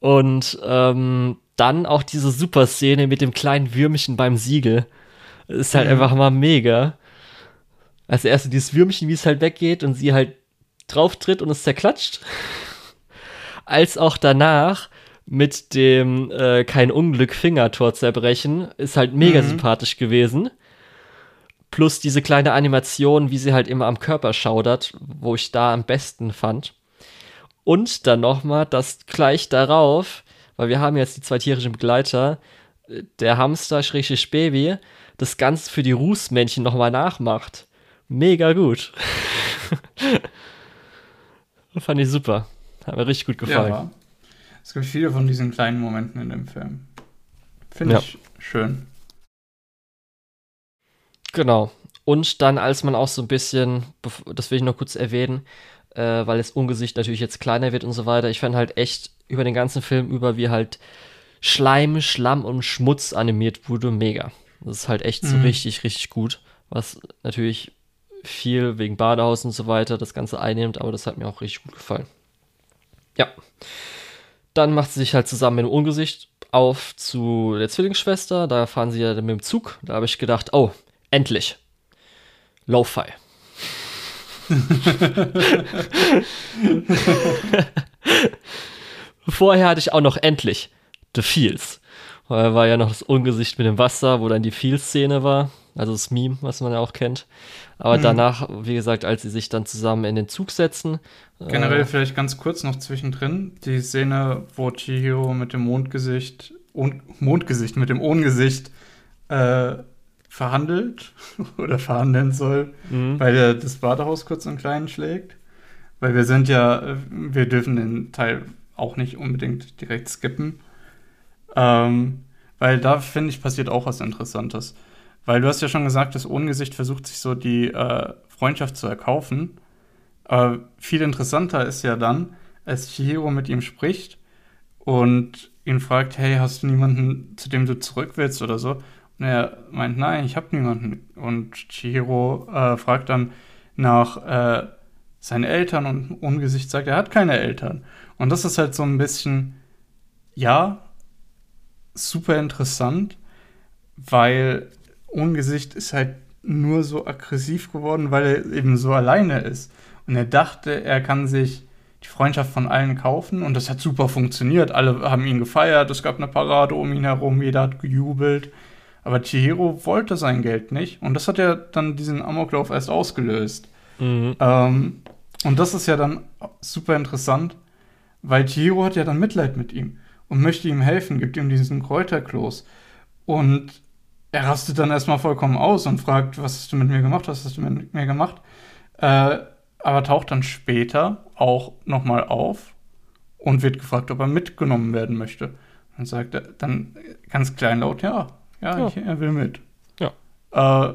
Und ähm, dann auch diese super Szene mit dem kleinen Würmchen beim Siegel. Ist halt Mhm. einfach mal mega. Als erst dieses Würmchen, wie es halt weggeht und sie halt drauf tritt und es zerklatscht. Als auch danach mit dem äh, kein Unglück Fingertor zerbrechen, ist halt mega Mhm. sympathisch gewesen. Plus diese kleine Animation, wie sie halt immer am Körper schaudert, wo ich da am besten fand. Und dann nochmal, dass gleich darauf, weil wir haben jetzt die zwei tierischen Begleiter, der Hamster schrägstrich Baby, das Ganze für die Rußmännchen nochmal nachmacht. Mega gut. Fand ich super. Hat mir richtig gut gefallen. Ja. Es gibt viele von diesen kleinen Momenten in dem Film. Finde Ja. ich schön. Genau. Und dann, als man auch so ein bisschen, das will ich noch kurz erwähnen, äh, weil das Ungesicht natürlich jetzt kleiner wird und so weiter, ich fand halt echt über den ganzen Film über, wie halt Schleim, Schlamm und Schmutz animiert wurde, mega. Das ist halt echt so Mhm. richtig, richtig gut. Was natürlich viel wegen Badehaus und so weiter das Ganze einnimmt, aber das hat mir auch richtig gut gefallen. Ja. Dann macht sie sich halt zusammen mit dem Ungesicht auf zu der Zwillingsschwester. Da fahren sie ja mit dem Zug. Da habe ich gedacht, oh, endlich. Lo-Fi. Vorher hatte ich auch noch endlich The Feels. Weil war ja noch das Ungesicht mit dem Wasser, wo dann die Feels-Szene war. Also das Meme, was man ja auch kennt. Aber Mhm. danach, wie gesagt, als sie sich dann zusammen in den Zug setzen. Generell äh, vielleicht ganz kurz noch zwischendrin. Die Szene, wo Chihiro mit dem Mondgesicht Mondgesicht, mit dem Ohngesicht äh, verhandelt oder verhandeln soll, mhm. weil er das Badehaus kurz und klein schlägt. Weil wir sind ja, wir dürfen den Teil auch nicht unbedingt direkt skippen. Ähm, weil da, finde ich, passiert auch was Interessantes. Weil du hast ja schon gesagt, das Ohngesicht versucht sich so die äh, Freundschaft zu erkaufen. Aber viel interessanter ist ja dann, als Chihiro mit ihm spricht und ihn fragt, hey, hast du niemanden, zu dem du zurück willst oder so? Und er meint, nein, ich habe niemanden. Und Chihiro äh, fragt dann nach äh, seinen Eltern und Ungesicht sagt, er hat keine Eltern. Und das ist halt so ein bisschen, ja, super interessant, weil Ungesicht ist halt nur so aggressiv geworden, weil er eben so alleine ist. Und er dachte, er kann sich die Freundschaft von allen kaufen und das hat super funktioniert. Alle haben ihn gefeiert, es gab eine Parade um ihn herum, jeder hat gejubelt. Aber Chihiro wollte sein Geld nicht und das hat ja dann diesen Amoklauf erst ausgelöst. Mhm. Ähm, und das ist ja dann super interessant, weil Chihiro hat ja dann Mitleid mit ihm und möchte ihm helfen, gibt ihm diesen Kräuterkloß. Und er rastet dann erstmal vollkommen aus und fragt, was hast du mit mir gemacht, was hast du mit mir gemacht? Äh, aber taucht dann später auch nochmal auf und wird gefragt, ob er mitgenommen werden möchte. Dann sagt er dann ganz kleinlaut, ja, ja, ja. Ich, er will mit. Ja. Äh,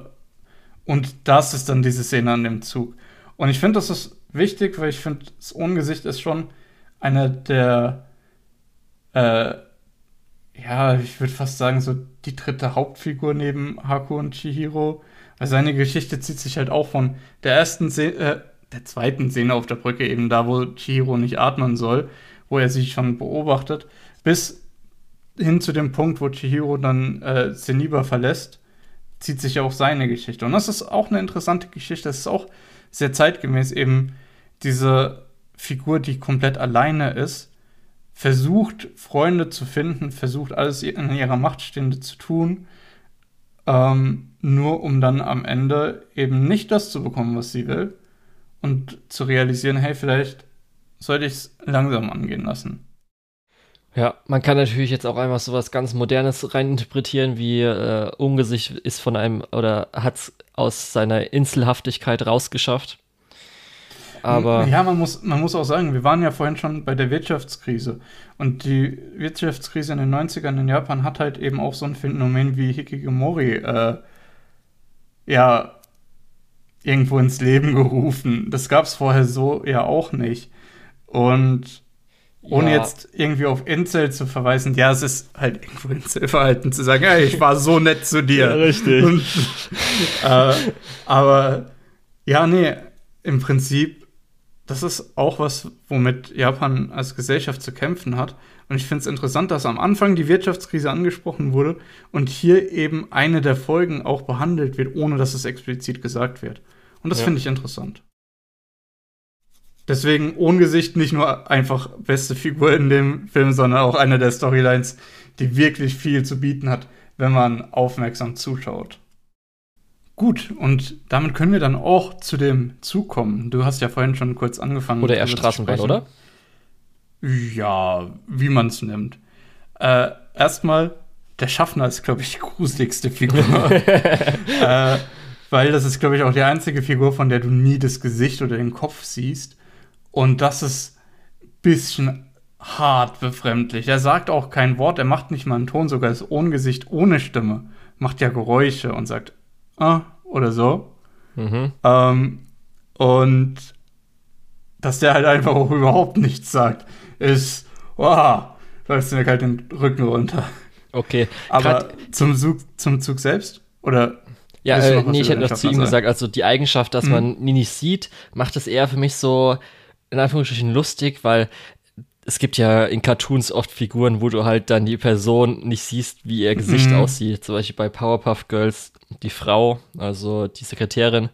und das ist dann diese Szene an dem Zug. Und ich finde, das ist wichtig, weil ich finde, das Ohngesicht ist schon eine der, äh, ja, ich würde fast sagen, so die dritte Hauptfigur neben Haku und Chihiro. Weil seine Geschichte zieht sich halt auch von der ersten Szene, äh, der zweiten Szene auf der Brücke, eben da, wo Chihiro nicht atmen soll, wo er sich schon beobachtet, bis hin zu dem Punkt, wo Chihiro dann äh, Zeniba verlässt, zieht sich auch seine Geschichte. Und das ist auch eine interessante Geschichte. Das ist auch sehr zeitgemäß eben diese Figur, die komplett alleine ist, versucht, Freunde zu finden, versucht, alles in ihrer Macht Stehende zu tun, ähm, nur um dann am Ende eben nicht das zu bekommen, was sie will, und zu realisieren, hey, vielleicht sollte ich es langsam angehen lassen. Ja, man kann natürlich jetzt auch einfach so was ganz Modernes reininterpretieren, wie äh, Ungesicht ist von einem oder hat es aus seiner Inselhaftigkeit rausgeschafft. Aber ja, man muss, man muss auch sagen, wir waren ja vorhin schon bei der Wirtschaftskrise. Und die Wirtschaftskrise in den 90ern in Japan hat halt eben auch so ein Phänomen wie Hikikomori äh, ja irgendwo ins Leben gerufen. Das gab es vorher so ja auch nicht. Und ohne ja. jetzt irgendwie auf Incel zu verweisen, ja, es ist halt irgendwo Incel-Verhalten zu sagen, hey, ich war so nett zu dir. Ja, richtig. Und, äh, aber ja, nee, im Prinzip, das ist auch was, womit Japan als Gesellschaft zu kämpfen hat. Und ich finde es interessant, dass am Anfang die Wirtschaftskrise angesprochen wurde und hier eben eine der Folgen auch behandelt wird, ohne dass es explizit gesagt wird. Und das ja. finde ich interessant. Deswegen Ohngesicht nicht nur einfach beste Figur in dem Film, sondern auch eine der Storylines, die wirklich viel zu bieten hat, wenn man aufmerksam zuschaut. Gut, und damit können wir dann auch zu dem Zug kommen. Du hast ja vorhin schon kurz angefangen. Oder eher Straßenbahn, oder? Ja, wie man es nimmt. Äh, erstmal, der Schaffner ist, glaube ich, die gruseligste Figur. äh, weil das ist, glaube ich, auch die einzige Figur, von der du nie das Gesicht oder den Kopf siehst. Und das ist ein bisschen hart befremdlich. Er sagt auch kein Wort, er macht nicht mal einen Ton, sogar ist ohne Gesicht, ohne Stimme. Macht ja Geräusche und sagt, ah, oder so. Mhm. Ähm, und dass der halt einfach auch überhaupt nichts sagt, ist, wow, läuft mir kalt den Rücken runter. Okay. Aber zum Zug, zum Zug selbst? Oder ja, äh, nee, ich hätte noch zu ihm gesagt, also die Eigenschaft, dass mhm. man ihn nicht sieht, macht es eher für mich so, in Anführungsstrichen, lustig, weil es gibt ja in Cartoons oft Figuren, wo du halt dann die Person nicht siehst, wie ihr Gesicht mhm. aussieht. Zum Beispiel bei Powerpuff Girls die Frau, also die Sekretärin.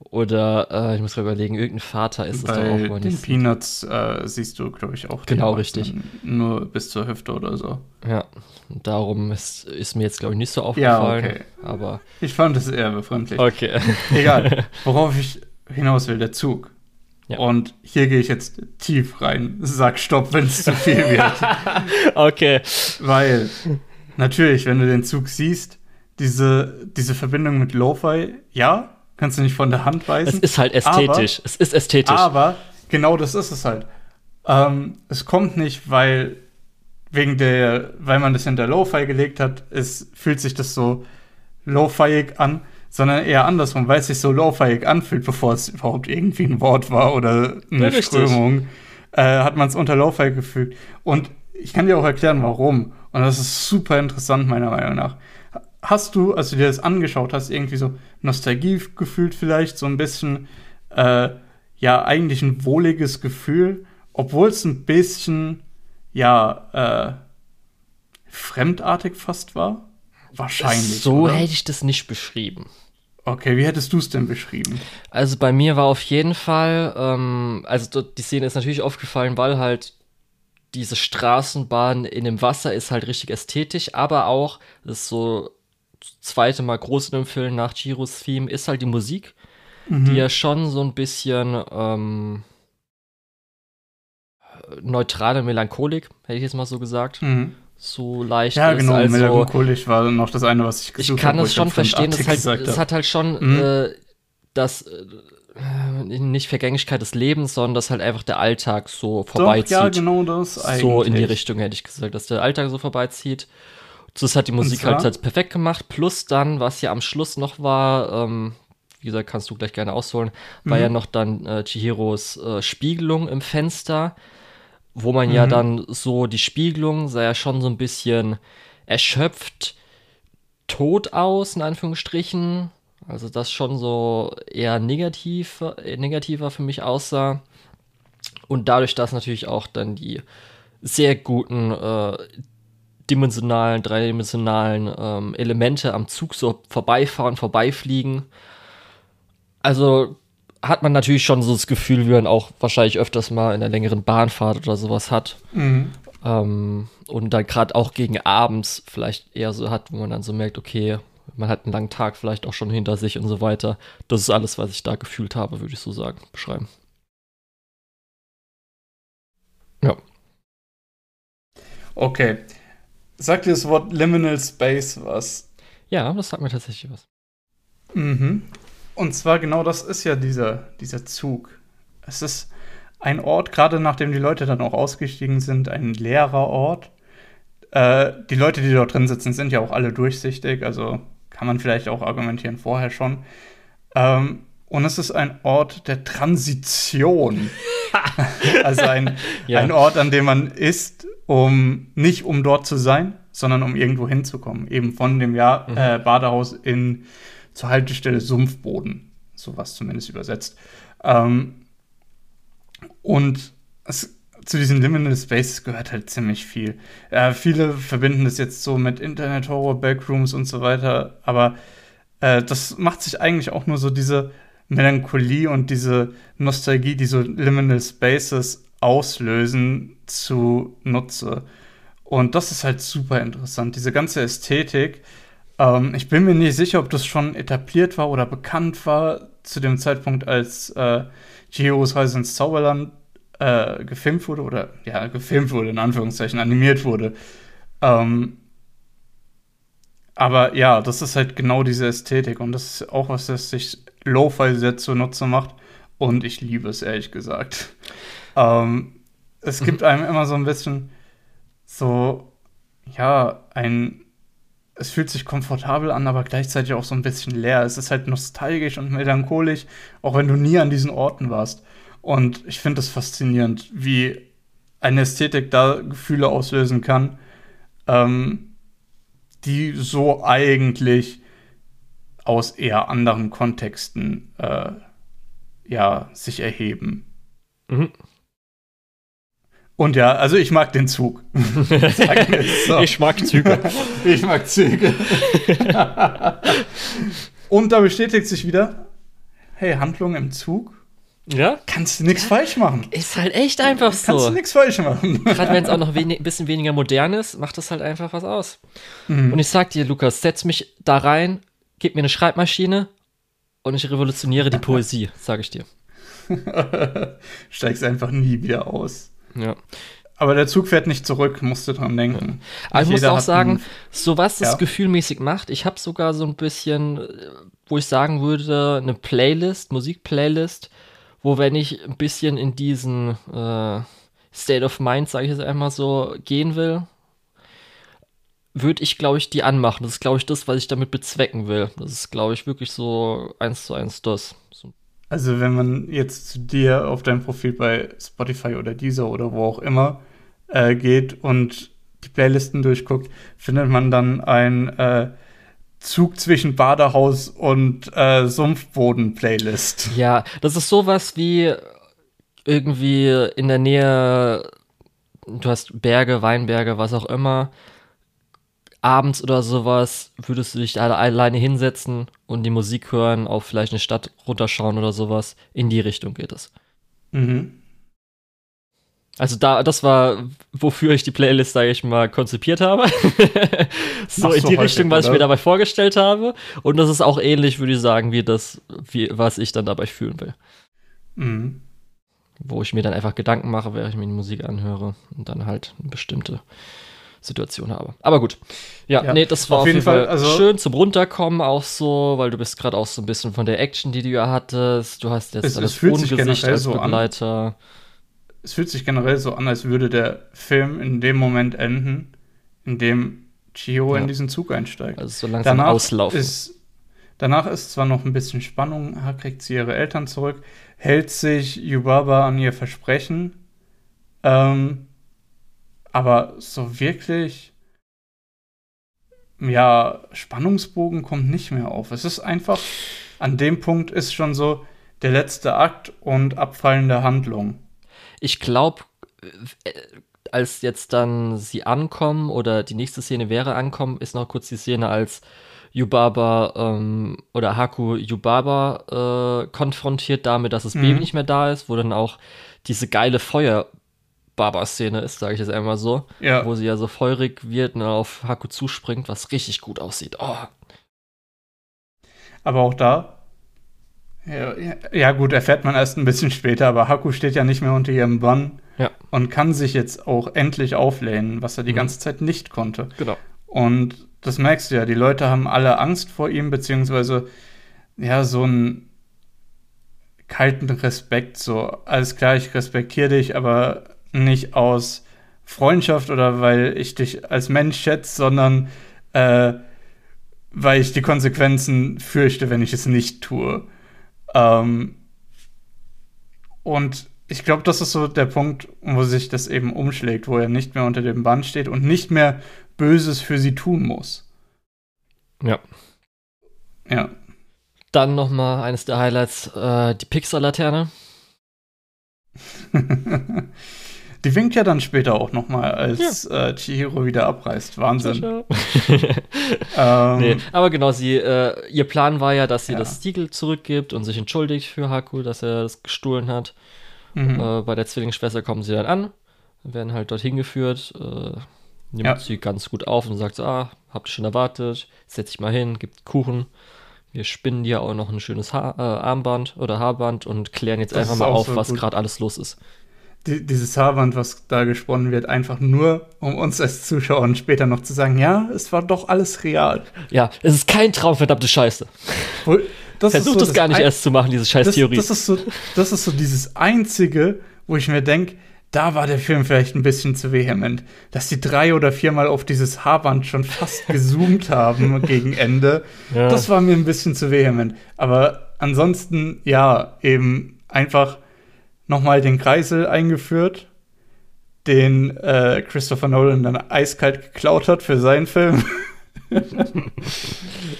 Oder äh, ich muss mal überlegen, irgendein Vater ist es doch auch mal nicht. Den Peanuts äh, siehst du, glaube ich, auch. Genau, richtig. Nur bis zur Hüfte oder so. Ja, darum ist, ist mir jetzt, glaube ich, nicht so aufgefallen. Ja, okay. Aber ich fand es eher befremdlich. Okay. Egal. Worauf ich hinaus will, der Zug. Ja. Und hier gehe ich jetzt tief rein. Sag Stopp, wenn es zu viel wird. okay. Weil, natürlich, wenn du den Zug siehst, diese, diese Verbindung mit Lo-Fi, ja, kannst du nicht von der Hand weisen. Es ist halt ästhetisch. Aber, es ist ästhetisch. Aber genau das ist es halt. Ähm, es kommt nicht, weil wegen der, weil man das hinter Lo-Fi gelegt hat, es fühlt sich das so Lo-Fiig an, sondern eher andersrum, weil es sich so Lo-Fiig anfühlt, bevor es überhaupt irgendwie ein Wort war oder eine ja, Strömung, äh, hat man es unter Lo-Fi gefügt. Und ich kann dir auch erklären, warum. Und das ist super interessant, meiner Meinung nach. Hast du, als du dir das angeschaut hast, irgendwie so Nostalgie gefühlt vielleicht, so ein bisschen, äh, ja, eigentlich ein wohliges Gefühl, obwohl es ein bisschen ja, äh, fremdartig fast war? Wahrscheinlich. So oder? hätte ich das nicht beschrieben. Okay, wie hättest du es denn beschrieben? Also bei mir war auf jeden Fall, ähm, also die Szene ist natürlich aufgefallen, weil halt diese Straßenbahn in dem Wasser ist halt richtig ästhetisch, aber auch, das ist so das zweite Mal groß in dem Film nach Chiros Theme, ist halt die Musik, mhm. die ja schon so ein bisschen, ähm, neutrale Melancholik, hätte ich jetzt mal so gesagt. Mhm. So leicht. Ja, genau, also, melancholisch war noch das eine, was ich gesucht habe. Ich kann das schon verstehen, es, halt, es hat halt schon mhm. äh, das äh, nicht Vergänglichkeit des Lebens, sondern dass halt einfach der Alltag so vorbeizieht. Doch, ja, genau das eigentlich. So in die Richtung hätte ich gesagt, dass der Alltag so vorbeizieht. Das hat die Musik halt, halt perfekt gemacht. Plus dann, was ja am Schluss noch war, ähm, wie gesagt, kannst du gleich gerne ausholen, war mhm. ja noch dann äh, Chihiros äh, Spiegelung im Fenster wo man mhm. ja dann so die Spiegelung sah ja schon so ein bisschen erschöpft tot aus, in Anführungsstrichen. Also das schon so eher negativ, äh, negativer für mich aussah. Und dadurch, dass natürlich auch dann die sehr guten äh, dimensionalen, dreidimensionalen ähm, Elemente am Zug so vorbeifahren, vorbeifliegen. Also hat man natürlich schon so das Gefühl, wie man auch wahrscheinlich öfters mal in einer längeren Bahnfahrt oder sowas hat. Mhm. Ähm, und dann gerade auch gegen abends vielleicht eher so hat, wo man dann so merkt, okay, man hat einen langen Tag vielleicht auch schon hinter sich und so weiter. Das ist alles, was ich da gefühlt habe, würde ich so sagen, beschreiben. Ja. Okay. Sagt dir das Wort Liminal Space was? Ja, das sagt mir tatsächlich was. Mhm. Und zwar genau das ist ja dieser, dieser Zug. Es ist ein Ort, gerade nachdem die Leute dann auch ausgestiegen sind, ein leerer Ort. Äh, die Leute, die dort drin sitzen, sind ja auch alle durchsichtig, also kann man vielleicht auch argumentieren vorher schon. Ähm, und es ist ein Ort der Transition. also ein, ja. ein Ort, an dem man ist, um nicht um dort zu sein, sondern um irgendwo hinzukommen. Eben von dem Jahr, mhm. äh, Badehaus in zur Haltestelle Sumpfboden. Sowas zumindest übersetzt. Ähm, und es, zu diesen Liminal Spaces gehört halt ziemlich viel. Äh, viele verbinden das jetzt so mit Internet Horror, Backrooms und so weiter, aber äh, das macht sich eigentlich auch nur so diese Melancholie und diese Nostalgie, die so Liminal Spaces auslösen, zunutze. Und das ist halt super interessant. Diese ganze Ästhetik, ähm, ich bin mir nicht sicher, ob das schon etabliert war oder bekannt war zu dem Zeitpunkt, als äh, Chihiros Reise ins Zauberland äh, gefilmt wurde oder ja, gefilmt wurde, in Anführungszeichen, animiert wurde. Ähm, aber ja, das ist halt genau diese Ästhetik und das ist auch was, das sich Lo-Fi sehr zunutze macht und ich liebe es, ehrlich gesagt. Ähm, es gibt mhm. einem immer so ein bisschen so, ja, ein es fühlt sich komfortabel an, aber gleichzeitig auch so ein bisschen leer. Es ist halt nostalgisch und melancholisch, auch wenn du nie an diesen Orten warst. Und ich finde es faszinierend, wie eine Ästhetik da Gefühle auslösen kann, ähm, die so eigentlich aus eher anderen Kontexten äh, ja, sich erheben. Mhm. Und ja, also ich mag den Zug. so. Ich mag Züge. ich mag Züge. Und da bestätigt sich wieder, hey, Handlung im Zug. Ja? Kannst du nichts ja, falsch machen. Ist halt echt einfach so. Kannst du nichts falsch machen. Gerade wenn es auch noch ein bisschen weniger modern ist, macht das halt einfach was aus. Mhm. Und ich sag dir, Lukas, setz mich da rein, gib mir eine Schreibmaschine und ich revolutioniere die Poesie, sage ich dir. Steigst einfach nie wieder aus. Ja. Aber der Zug fährt nicht zurück, musst du dran denken. Aber ich muss auch sagen, so was das Ja. gefühlmäßig macht, ich habe sogar so ein bisschen, äh, wo ich sagen würde, eine Playlist, Musikplaylist, wo wenn ich ein bisschen in diesen äh, State of Mind, sage ich jetzt einmal so, gehen will, würde ich, glaube ich, die anmachen. Das ist, glaube ich, das, was ich damit bezwecken will. Das ist, glaube ich, wirklich so eins zu eins das. So, Also wenn man jetzt zu dir auf dein Profil bei Spotify oder Deezer oder wo auch immer äh, geht und die Playlisten durchguckt, findet man dann ein äh, Zug zwischen Badehaus und äh, Sumpfboden-Playlist. Ja, das ist sowas wie irgendwie in der Nähe, du hast Berge, Weinberge, was auch immer. Abends oder sowas würdest du dich alle alleine hinsetzen und die Musik hören, auf vielleicht eine Stadt runterschauen oder sowas. In die Richtung geht es. Mhm. Also da, das war, wofür ich die Playlist, sage ich mal, konzipiert habe. so Machst in die Richtung, was ich mir dabei vorgestellt habe. Und das ist auch ähnlich, würde ich sagen, wie das, wie, was ich dann dabei fühlen will. Mhm. wo ich mir dann einfach Gedanken mache, während ich mir die Musik anhöre und dann halt eine bestimmte Situation habe. Aber gut. Ja, Ja, nee, das war auf jeden jeden Fall, Fall, also- schön zum Runterkommen auch so, weil du bist gerade auch so ein bisschen von der Action, die du ja hattest. Du hast jetzt Es- das Ungesicht als so an. Begleiter. Es fühlt sich generell so an, als würde der Film in dem Moment enden, in dem Chihiro Ja. in diesen Zug einsteigt. Also so langsam danach auslaufen. Ist, danach ist zwar noch ein bisschen Spannung, kriegt sie ihre Eltern zurück, hält sich Yubaba an ihr Versprechen, ähm, aber so wirklich, ja, Spannungsbogen kommt nicht mehr auf. Es ist einfach, an dem Punkt ist schon so der letzte Akt und abfallende Handlung. ich glaube, als jetzt dann sie ankommen oder die nächste Szene wäre ankommen, ist noch kurz die Szene, als Yubaba ähm, oder Haku Yubaba äh, konfrontiert damit, dass das Mhm. Baby nicht mehr da ist, wo dann auch diese geile Feuer-Baba-Szene ist, sage ich jetzt einmal so, Ja. wo sie ja so feurig wird und auf Haku zuspringt, was richtig gut aussieht. Oh, Aber auch da, ja, ja, ja gut, erfährt man erst ein bisschen später, aber Haku steht ja nicht mehr unter ihrem Bann Ja. und kann sich jetzt auch endlich auflehnen, was er die Mhm. ganze Zeit nicht konnte. genau. Und das merkst du ja, die Leute haben alle Angst vor ihm, beziehungsweise ja, so einen kalten Respekt, so, alles klar, ich respektiere dich, aber nicht aus Freundschaft oder weil ich dich als Mensch schätze, sondern äh, weil ich die Konsequenzen fürchte, wenn ich es nicht tue. Ähm, und ich glaube, das ist so der Punkt, wo sich das eben umschlägt, wo er nicht mehr unter dem Bann steht und nicht mehr Böses für sie tun muss. Ja. Ja. Dann noch mal eines der Highlights, äh, die Pixar-Laterne. Die winkt ja dann später auch noch mal, als äh, Chihiro wieder abreist. Wahnsinn. Ähm, nee, aber genau, sie, äh, ihr Plan war ja, dass sie Ja. das Siegel zurückgibt und sich entschuldigt für Haku, dass er das gestohlen hat. mhm. Äh, bei der Zwillingsschwester kommen sie dann an, werden halt dorthin geführt, äh, nimmt Ja. sie ganz gut auf und sagt so, ah, habt ihr schon erwartet, setz dich mal hin, gibt Kuchen. Wir spinnen dir auch noch ein schönes ha äh, Armband oder Haarband und klären jetzt Das einfach mal auf, so was gerade alles los ist. Die, dieses Haarband, was da gesponnen wird, einfach nur, um uns als Zuschauer später noch zu sagen, ja, es war doch alles real. Ja, es ist kein Traum, verdammte Scheiße. Das Versuch so das gar nicht erst zu machen, diese scheiß das, das, ist so, das ist so dieses Einzige, wo ich mir denke, da war der Film vielleicht ein bisschen zu vehement. Dass die drei oder viermal auf dieses Haarband schon fast gezoomt haben gegen Ende. Ja. Das war mir ein bisschen zu vehement. Aber ansonsten, ja, eben einfach nochmal den Kreisel eingeführt, den äh, Christopher Nolan dann eiskalt geklaut hat für seinen Film.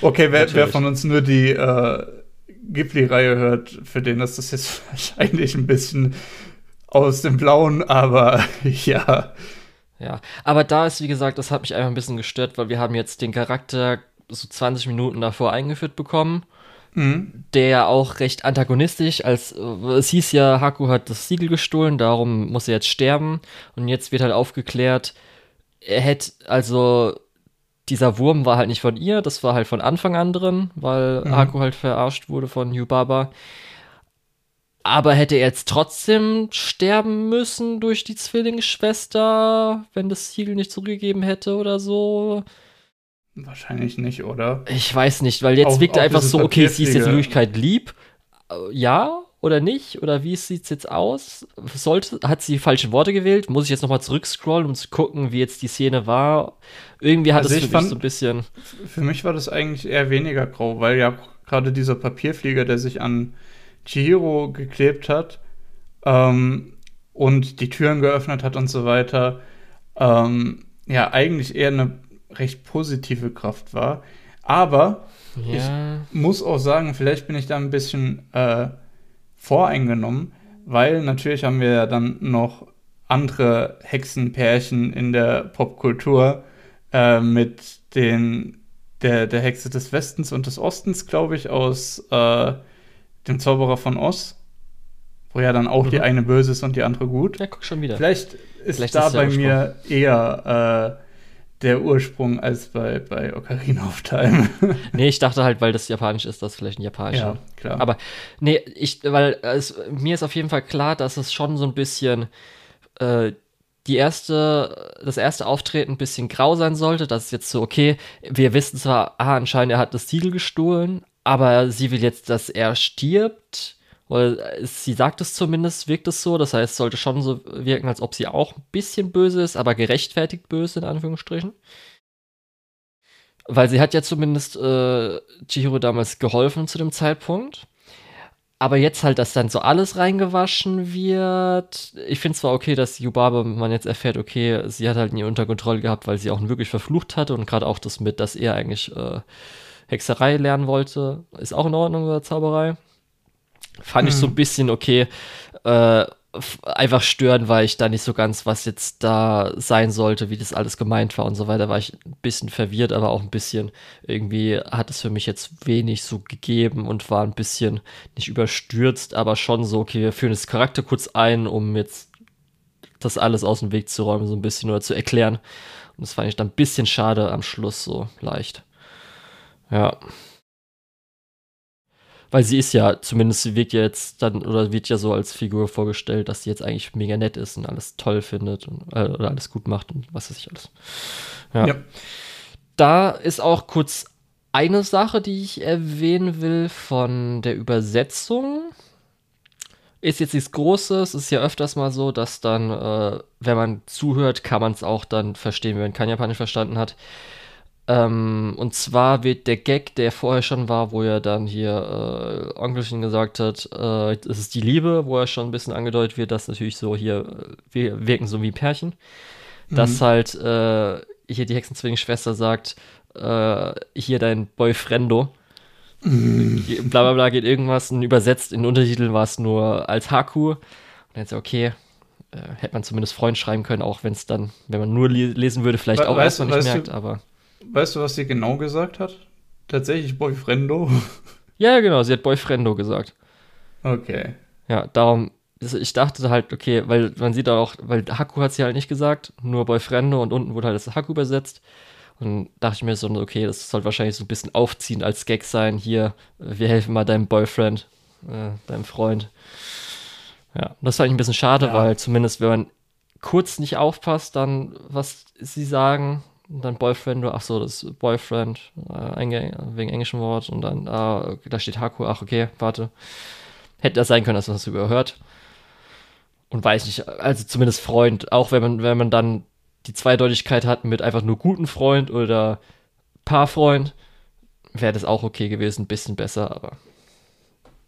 okay, wer, wer von uns nur die äh, Ghibli-Reihe hört, für den ist das jetzt wahrscheinlich ein bisschen aus dem Blauen, aber ja. Ja, aber da ist, wie gesagt, das hat mich einfach ein bisschen gestört, weil wir haben jetzt den Charakter so 20 Minuten davor eingeführt bekommen, Mhm. der auch recht antagonistisch, als äh, es hieß ja, Haku hat das Siegel gestohlen, darum muss er jetzt sterben und jetzt wird halt aufgeklärt, er hätte, also dieser Wurm war halt nicht von ihr, das war halt von Anfang an drin, weil Mhm. Haku halt verarscht wurde von Yubaba. Aber hätte er jetzt trotzdem sterben müssen durch die Zwillingsschwester, wenn das Siegel nicht zurückgegeben hätte oder so? Wahrscheinlich nicht, oder? Ich weiß nicht, weil jetzt Auch- wirkt er einfach so, okay, sie ist jetzt in. Wirklichkeit lieb. Äh, Ja oder nicht? Oder wie sieht's jetzt aus? Sollte, hat sie die falschen Worte gewählt? Muss ich jetzt nochmal zurückscrollen, um zu gucken, wie jetzt die Szene war? Irgendwie hat Also es für mich fand- so ein bisschen. Für mich war das eigentlich eher weniger grau, weil ja gerade dieser Papierflieger, der sich an Chihiro geklebt hat ähm, und die Türen geöffnet hat und so weiter, ähm, ja eigentlich eher eine recht positive Kraft war. Aber Ja. muss auch sagen, vielleicht bin ich da ein bisschen äh, voreingenommen, weil natürlich haben wir ja dann noch andere Hexenpärchen in der Popkultur äh, mit den der, der Hexe des Westens und des Ostens, glaube ich, aus äh, dem Zauberer von Oz, wo ja dann auch die Mhm. eine böse ist und die andere gut. ja, guck schon wieder. Vielleicht ist Vielleicht da ist bei mir eher äh, der Ursprung als bei, bei Ocarina of Time. Nee, ich dachte halt, weil das japanisch ist, das vielleicht ein japanischer. ja, klar. Aber nee, ich, weil es, mir ist auf jeden Fall klar, dass es schon so ein bisschen äh, die erste, das erste Auftreten ein bisschen grau sein sollte. Das ist jetzt so, okay, wir wissen zwar, ah, anscheinend er hat das Siegel gestohlen, aber sie will jetzt, dass er stirbt. Oder äh, sie sagt es zumindest, wirkt es so. Das heißt, sollte schon so wirken, als ob sie auch ein bisschen böse ist, aber gerechtfertigt böse, in Anführungsstrichen. Weil sie hat ja zumindest äh, Chihiro damals geholfen zu dem Zeitpunkt. Aber jetzt halt, dass dann so alles reingewaschen wird. Ich finde zwar okay, dass Yubabe, man jetzt erfährt, okay, sie hat halt nie unter Kontrolle gehabt, weil sie auch wirklich verflucht hatte und gerade auch das mit, dass er eigentlich äh, Hexerei lernen wollte, ist auch in Ordnung oder Zauberei. Fand ich so ein bisschen okay. Äh, einfach stören, weil ich da nicht so ganz, was jetzt da sein sollte, wie das alles gemeint war und so weiter, war ich ein bisschen verwirrt, aber auch ein bisschen irgendwie hat es für mich jetzt wenig so gegeben und war ein bisschen nicht überstürzt, aber schon so, okay, wir führen das Charakter kurz ein, um jetzt das alles aus dem Weg zu räumen, so ein bisschen oder zu erklären. Und das fand ich dann ein bisschen schade am Schluss, so leicht. Ja. Weil sie ist ja, zumindest sie wird ja jetzt dann, oder wird ja so als Figur vorgestellt, dass sie jetzt eigentlich mega nett ist und alles toll findet und, äh, oder alles gut macht und was weiß ich alles. Ja. Ja. Da ist auch kurz eine Sache, die ich erwähnen will von der Übersetzung. Ist jetzt nichts Großes, ist ja öfters mal so, dass dann, äh, wenn man zuhört, kann man es auch dann verstehen, wenn man kein Japanisch verstanden hat. Ähm, und zwar wird der Gag, der vorher schon war, wo er dann hier äh, Onkelchen gesagt hat, äh, das ist die Liebe, wo er schon ein bisschen angedeutet wird, dass natürlich so hier, äh, wir wirken so wie Pärchen. Dass halt äh, hier die Hexenzwillingsschwester sagt, äh, hier dein Boyfriendo. Bla bla bla geht irgendwas und übersetzt in Untertiteln war es nur als Haku. Und jetzt okay, äh, hätte man zumindest Freund schreiben können, auch wenn es dann, wenn man nur le lesen würde, vielleicht We- auch weißt erstmal nicht merkt, aber. Weißt du, was sie genau gesagt hat? Tatsächlich Boyfriendo? Ja, ja, genau, sie hat Boyfriendo gesagt. Okay. Ja, darum, ich dachte halt, okay, weil man sieht auch, weil Haku hat sie halt nicht gesagt, nur Boyfriendo und unten wurde halt das Haku übersetzt. Und dachte ich mir so, okay, das soll wahrscheinlich so ein bisschen aufziehen als Gag sein. Hier, wir helfen mal deinem Boyfriend, äh, deinem Freund. Ja, das fand ich ein bisschen schade, Ja. weil zumindest, wenn man kurz nicht aufpasst, dann, was sie sagen, und dann Boyfriend, ach so, das ist Boyfriend, äh, wegen englischem Wort, und dann, ah, da steht Haku, ach, okay, warte. Hätte das sein können, dass man das überhört. Und weiß nicht, also zumindest Freund, auch wenn man, wenn man dann die Zweideutigkeit hat mit einfach nur guten Freund oder Paarfreund, wäre das auch okay gewesen, ein bisschen besser, aber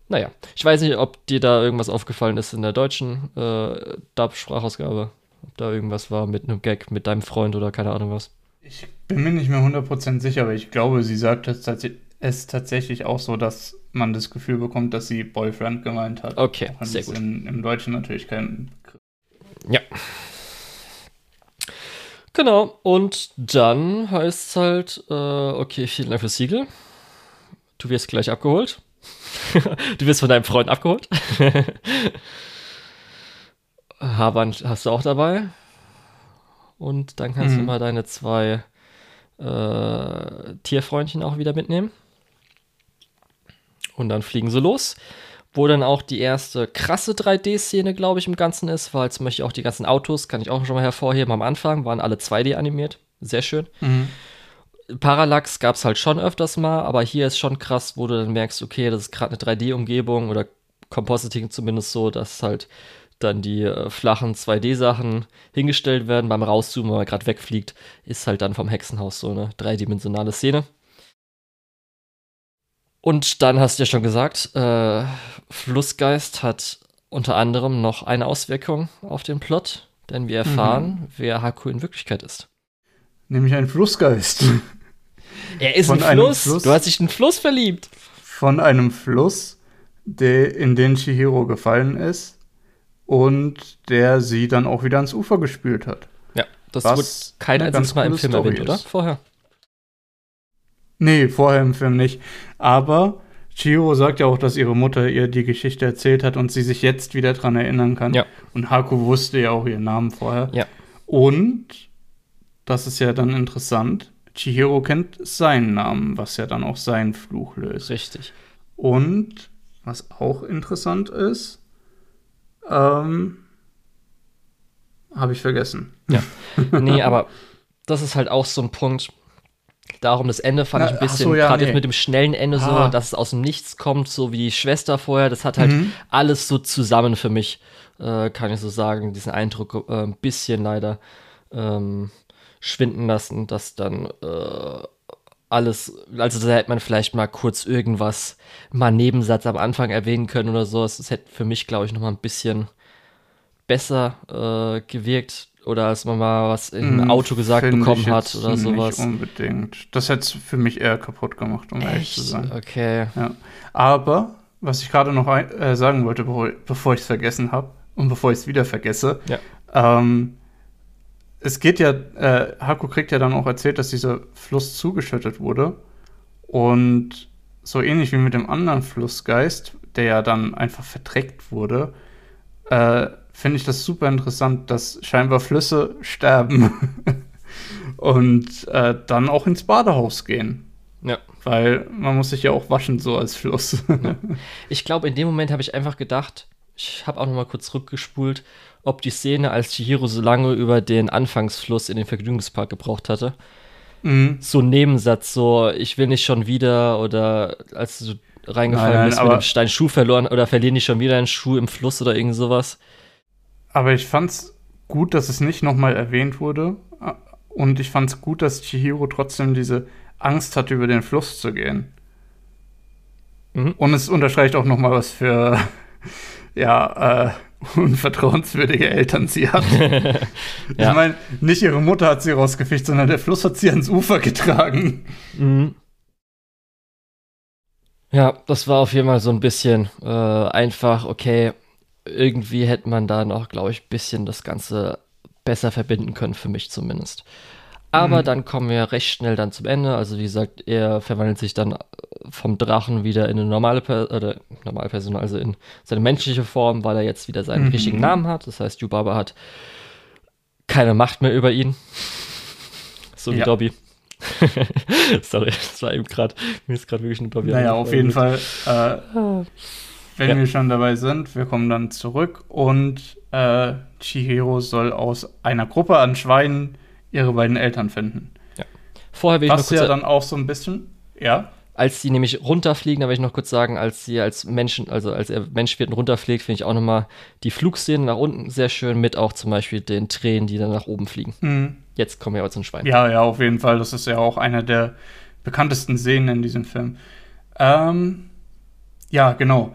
naja. Ich weiß nicht, ob dir da irgendwas aufgefallen ist in der deutschen äh, Dub-Sprachausgabe. Ob da irgendwas war mit einem Gag mit deinem Freund oder keine Ahnung was. Ich bin mir nicht mehr 100% sicher, aber ich glaube, sie sagt es, tats es tatsächlich auch so, dass man das Gefühl bekommt, dass sie Boyfriend gemeint hat. Okay, wenn sehr gut. In, Im Deutschen natürlich kein Begriff. Ja. Genau, und dann heißt es halt, äh, okay, vielen Dank fürs Siegel. Du wirst gleich abgeholt. du wirst von deinem Freund abgeholt. Haband hast du auch dabei. Und dann kannst du Mhm. mal deine zwei äh, Tierfreundchen auch wieder mitnehmen. Und dann fliegen sie los. wo dann auch die erste krasse 3D-Szene, glaube ich, im Ganzen ist, weil zum Beispiel auch die ganzen Autos, kann ich auch schon mal hervorheben, am Anfang waren alle 2D animiert. Sehr schön. Mhm. Parallax gab es halt schon öfters mal, aber hier ist schon krass, wo du dann merkst, okay, das ist gerade eine 3D-Umgebung oder Compositing zumindest so, dass halt dann die äh, flachen 2D-Sachen hingestellt werden. Beim Rauszoomen, wenn man gerade wegfliegt, ist halt dann vom Hexenhaus so eine dreidimensionale Szene. Und dann hast du ja schon gesagt, äh, Flussgeist hat unter anderem noch eine Auswirkung auf den Plot, denn wir erfahren, Mhm. wer Haku in Wirklichkeit ist. Nämlich ein Flussgeist. Er ist Von ein Fluss. Fluss? Du hast dich in einen Fluss verliebt. Von einem Fluss, der, in den Chihiro gefallen ist und der sie dann auch wieder ans Ufer gespült hat. Ja, das Was wurde kein einziges Mal im Film Story erwähnt, oder? ist. Vorher. Nee, vorher im Film nicht. Aber Chihiro sagt ja auch, dass ihre Mutter ihr die Geschichte erzählt hat und sie sich jetzt wieder dran erinnern kann. Ja. Und Haku wusste ja auch ihren Namen vorher. Ja. Und, das ist ja dann interessant, Chihiro kennt seinen Namen, was ja dann auch seinen Fluch löst. Richtig. Und, was auch interessant ist, ähm, habe ich vergessen. Nee, aber das ist halt auch so ein Punkt. Darum das Ende fand Na, ich ein bisschen, so, ja, gerade nee. jetzt mit dem schnellen Ende so, Ah. dass es aus dem Nichts kommt, so wie die Schwester vorher. Das hat halt Mhm. alles so zusammen für mich, äh, kann ich so sagen, diesen Eindruck äh, ein bisschen leider ähm, schwinden lassen, dass dann äh, alles, also da hätte man vielleicht mal kurz irgendwas, mal einen Nebensatz am Anfang erwähnen können oder so. Das hätte für mich, glaube ich, noch mal ein bisschen besser äh, gewirkt oder als man mal was im Hm, Auto gesagt bekommen hat oder sowas. Nicht unbedingt. Das hätte es für mich eher kaputt gemacht, um ehrlich zu Echt? sein. Okay. Ja. Aber, was ich gerade noch ein, äh, sagen wollte, bevor, bevor ich es vergessen habe und bevor ich es wieder vergesse, Ja. ähm, es geht ja, äh, Haku kriegt ja dann auch erzählt, dass dieser Fluss zugeschüttet wurde. Und so ähnlich wie mit dem anderen Flussgeist, der ja dann einfach verdreckt wurde, äh, finde ich das super interessant, dass scheinbar Flüsse sterben und äh, dann auch ins Badehaus gehen. Ja. Weil man muss sich ja auch waschen, so als Fluss. Ich glaube, in dem Moment habe ich einfach gedacht, ich habe auch noch mal kurz rückgespult, ob die Szene, als Chihiro so lange über den Anfangsfluss in den Vergnügungspark gebraucht hatte. mhm. So ein Nebensatz, so, ich will nicht schon wieder oder als du reingefallen Nein, nein, bist mit dem Stein Schuh verloren oder verlieren nicht schon wieder einen Schuh im Fluss oder irgend sowas. Aber ich fand's gut, dass es nicht nochmal erwähnt wurde. Und ich fand's gut, dass Chihiro trotzdem diese Angst hatte, über den Fluss zu gehen. Mhm. Und es unterstreicht auch nochmal, was für ja, äh, unvertrauenswürdige Eltern sie hat. Ich Ja. meine, nicht ihre Mutter hat sie rausgefischt, sondern der Fluss hat sie ans Ufer getragen. Mhm. Ja, das war auf jeden Fall so ein bisschen äh, einfach, okay, irgendwie hätte man da noch, glaube ich, ein bisschen das Ganze besser verbinden können, für mich zumindest. Aber Mhm. dann kommen wir recht schnell dann zum Ende. Also wie gesagt, er verwandelt sich dann vom Drachen wieder in eine normale per oder normale Person, also in seine menschliche Form, weil er jetzt wieder seinen Mhm. richtigen Namen hat. Das heißt, Yubaba hat keine Macht mehr über ihn. So wie Ja. Dobby. Sorry, das war eben gerade, mir ist gerade wirklich ein Dobby. Naja, auf jeden Fall, äh, wenn Ja. wir schon dabei sind, wir kommen dann zurück und äh, Chihiro soll aus einer Gruppe an Schweinen ihre beiden Eltern finden. Vorher will ich noch Was kurz, ja dann auch so ein bisschen, ja, als sie nämlich runterfliegen, da will ich noch kurz sagen, als sie als Menschen, also als er Mensch wird und runterfliegt, finde ich auch nochmal die Flugszenen nach unten sehr schön mit auch zum Beispiel den Tränen, die dann nach oben fliegen. mhm. Jetzt kommen wir aber zum Schwein. ja, ja, auf jeden Fall. Das ist ja auch einer der bekanntesten Szenen in diesem Film. Ähm, ja, genau.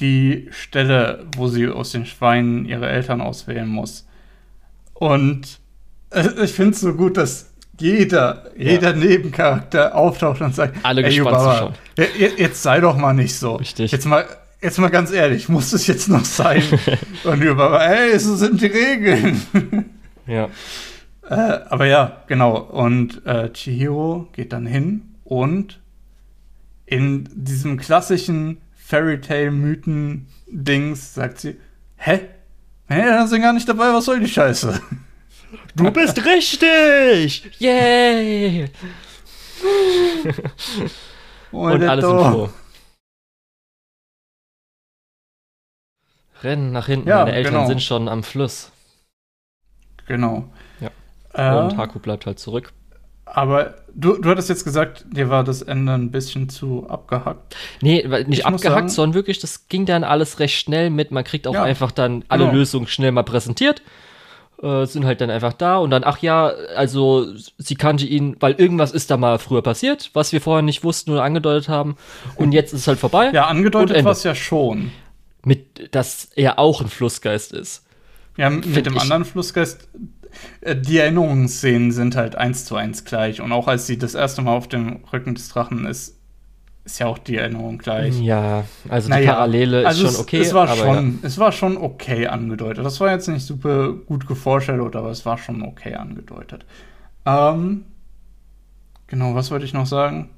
Die Stelle, wo sie aus den Schweinen ihre Eltern auswählen muss. Und ich finde es so gut, dass jeder, jeder Nebencharakter auftaucht und sagt, Alle "Ey, gespannt Yubaba, zuschauen." je- je- Jetzt sei doch mal nicht so. Richtig. Jetzt mal, jetzt mal ganz ehrlich, muss es jetzt noch sein? und Yubaba, ey, so sind die Regeln. Ja. Äh, aber ja, genau. Und äh, Chihiro geht dann hin und in diesem klassischen Fairy Tale Mythen Dings sagt sie, hä? Hä, da sind gar nicht dabei, was soll die Scheiße? Du bist richtig! Yay! Und alle sind froh. Rennen nach hinten, Ja, meine Eltern genau. sind schon am Fluss. Genau. Ja. Äh, Und Haku bleibt halt zurück. aber du, du hattest jetzt gesagt, dir war das Ende ein bisschen zu abgehackt. Nee, nicht Ich abgehackt, sagen- sondern wirklich, das ging dann alles recht schnell mit. Man kriegt auch Ja, einfach dann alle genau. Lösungen schnell mal präsentiert. Äh, sind halt dann einfach da und dann, ach ja, also sie kannte ihn, weil irgendwas ist da mal früher passiert, was wir vorher nicht wussten oder angedeutet haben. Und jetzt ist es halt vorbei. Ja, angedeutet war es ja schon. Mit, dass er auch ein Flussgeist ist. Ja, mit Find dem anderen Flussgeist, äh, die Erinnerungsszenen sind halt eins zu eins gleich. Und auch als sie das erste Mal auf dem Rücken des Drachen ist, ist ja auch die Erinnerung gleich. Ja, also die Naja, Parallele also ist schon es- okay. Es war, schon, es war schon okay angedeutet. Das war jetzt nicht super gut geforeshadowt, aber es war schon okay angedeutet. Ähm, genau, was wollte ich noch sagen?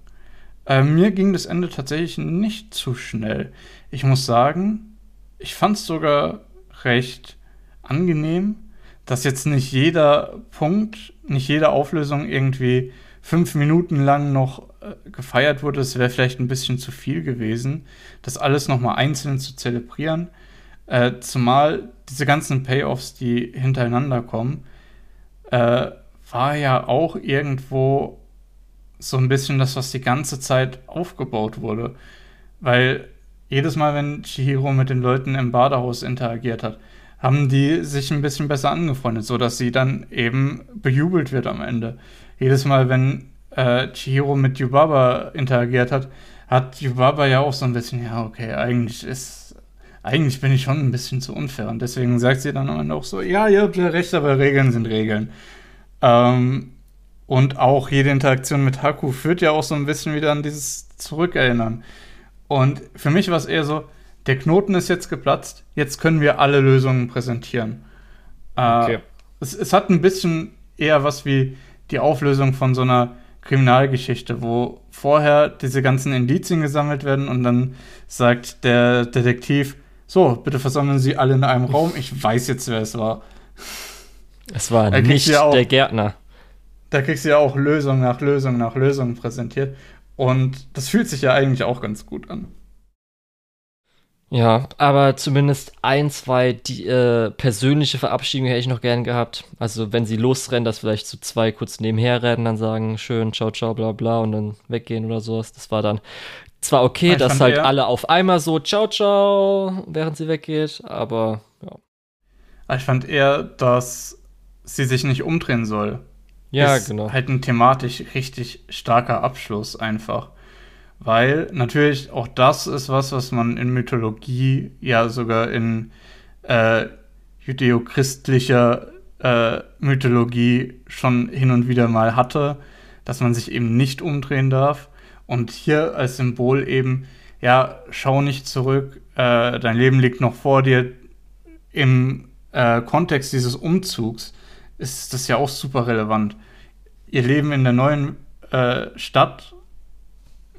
Äh, mir ging das Ende tatsächlich nicht zu schnell. Ich muss sagen, ich fand es sogar recht angenehm, dass jetzt nicht jeder Punkt, nicht jede Auflösung irgendwie fünf Minuten lang noch gefeiert wurde. Es wäre vielleicht ein bisschen zu viel gewesen, das alles nochmal einzeln zu zelebrieren. Äh, zumal diese ganzen Payoffs, die hintereinander kommen, äh, war ja auch irgendwo so ein bisschen das, was die ganze Zeit aufgebaut wurde. Weil jedes Mal, wenn Chihiro mit den Leuten im Badehaus interagiert hat, haben die sich ein bisschen besser angefreundet, sodass sie dann eben bejubelt wird am Ende. Jedes Mal, wenn äh, Chihiro mit Yubaba interagiert hat, hat Yubaba ja auch so ein bisschen, ja, okay, eigentlich ist, eigentlich bin ich schon ein bisschen zu unfair. Und deswegen sagt sie dann am Ende auch so, ja, ihr habt ja recht, aber Regeln sind Regeln. Ähm, und auch jede Interaktion mit Haku führt ja auch so ein bisschen wieder an dieses Zurückerinnern. Und für mich war es eher so, der Knoten ist jetzt geplatzt, jetzt können wir alle Lösungen präsentieren. Äh, Okay. es, es hat ein bisschen eher was wie die Auflösung von so einer Kriminalgeschichte, wo vorher diese ganzen Indizien gesammelt werden und dann sagt der Detektiv, so, bitte versammeln Sie alle in einem Raum, ich weiß jetzt, wer es war. Es war nicht ja auch- der Gärtner. Da kriegst du ja auch Lösung nach Lösung nach Lösung präsentiert. Und das fühlt sich ja eigentlich auch ganz gut an. Ja, aber zumindest ein, zwei die, äh, persönliche Verabschiedungen hätte ich noch gern gehabt. Also wenn sie losrennen, dass vielleicht so zwei kurz nebenher rennen, dann sagen, schön, ciao, ciao, bla bla und dann weggehen oder sowas. Das war dann zwar okay, Ich dass halt eher- alle auf einmal so, ciao, ciao, während sie weggeht, aber ja. Aber ich fand eher, dass sie sich nicht umdrehen soll. Ja, ist genau. halt ein thematisch richtig starker Abschluss einfach. Weil natürlich auch das ist was, was man in Mythologie, ja sogar in äh, judäo-christlicher äh, Mythologie schon hin und wieder mal hatte, dass man sich eben nicht umdrehen darf. Und hier als Symbol eben, ja, schau nicht zurück, äh, dein Leben liegt noch vor dir. Im äh, Kontext dieses Umzugs ist das ja auch super relevant. Ihr Leben in der neuen äh, Stadt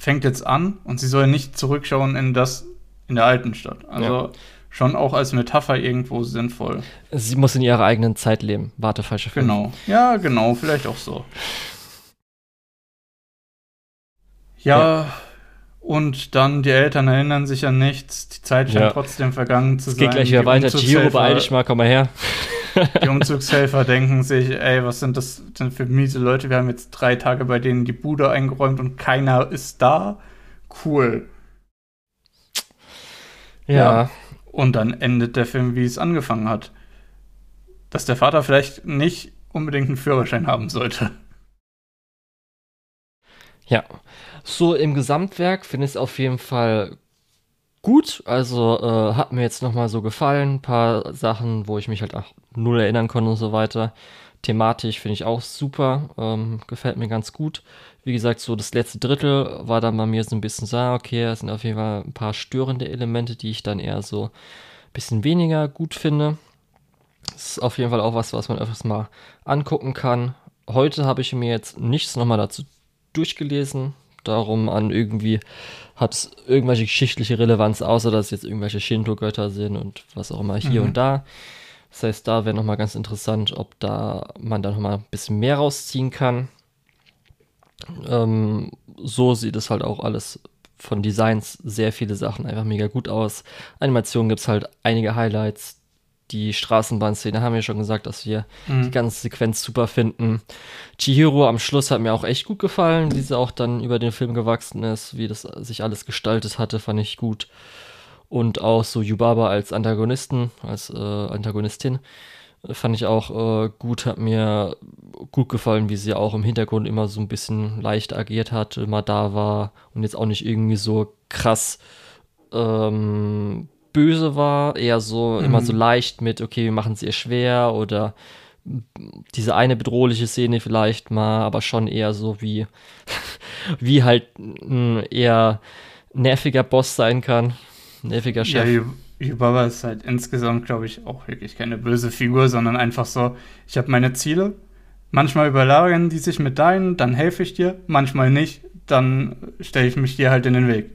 fängt jetzt an und sie soll nicht zurückschauen in das in der alten Stadt. Also Ja. schon auch als Metapher irgendwo sinnvoll. Sie muss in ihrer eigenen Zeit leben. Warte, falsche Film. Genau. Ja, genau, vielleicht auch so. Ja, und dann die Eltern erinnern sich an nichts, die Zeit scheint Ja. trotzdem vergangen zu Es sein. geht gleich wieder Die weiter. Umzugshelfer- beeil dich mal, komm mal her. Die Umzugshelfer denken sich, ey, was sind das denn für miese Leute? Wir haben jetzt drei Tage bei denen die Bude eingeräumt und keiner ist da. Cool. Ja. Ja. Und dann endet der Film, wie es angefangen hat. Dass der Vater vielleicht nicht unbedingt einen Führerschein haben sollte. Ja, so im Gesamtwerk finde ich es auf jeden Fall gut. Also äh, hat mir jetzt nochmal so gefallen. Ein paar Sachen, wo ich mich halt auch null erinnern konnte und so weiter. Thematisch finde ich auch super. Ähm, gefällt mir ganz gut. Wie gesagt, so das letzte Drittel war dann bei mir so ein bisschen so, ah, okay, es sind auf jeden Fall ein paar störende Elemente, die ich dann eher so ein bisschen weniger gut finde. Das ist auf jeden Fall auch was, was man öfters mal angucken kann. Heute habe ich mir jetzt nichts nochmal dazu durchgelesen. Darum an irgendwie hat es irgendwelche geschichtliche Relevanz, außer dass es jetzt irgendwelche Shinto-Götter sind und was auch immer hier Mhm. und da. Das heißt, da wäre nochmal ganz interessant, ob da man da nochmal ein bisschen mehr rausziehen kann. Ähm, so sieht es halt auch alles von Designs sehr viele Sachen einfach mega gut aus. Animation gibt es halt einige Highlights. Die Straßenbahnszene haben wir schon gesagt, dass wir mhm. die ganze Sequenz super finden. Chihiro am Schluss hat mir auch echt gut gefallen, wie sie auch dann über den Film gewachsen ist, wie das sich alles gestaltet hatte, fand ich gut. Und auch so Yubaba als Antagonisten, als äh, Antagonistin fand ich auch äh, gut, hat mir gut gefallen, wie sie auch im Hintergrund immer so ein bisschen leicht agiert hat, immer da war und jetzt auch nicht irgendwie so krass ähm, böse war, eher so mhm. immer so leicht mit, okay, wir machen es ihr schwer oder diese eine bedrohliche Szene vielleicht mal, aber schon eher so wie, wie halt ein eher nerviger Boss sein kann, nerviger Chef. Ja, Yubaba ist halt insgesamt, glaube ich, auch wirklich keine böse Figur, sondern einfach so, ich habe meine Ziele, manchmal überlagern die sich mit deinen, dann helfe ich dir, manchmal nicht, dann stelle ich mich dir halt in den Weg.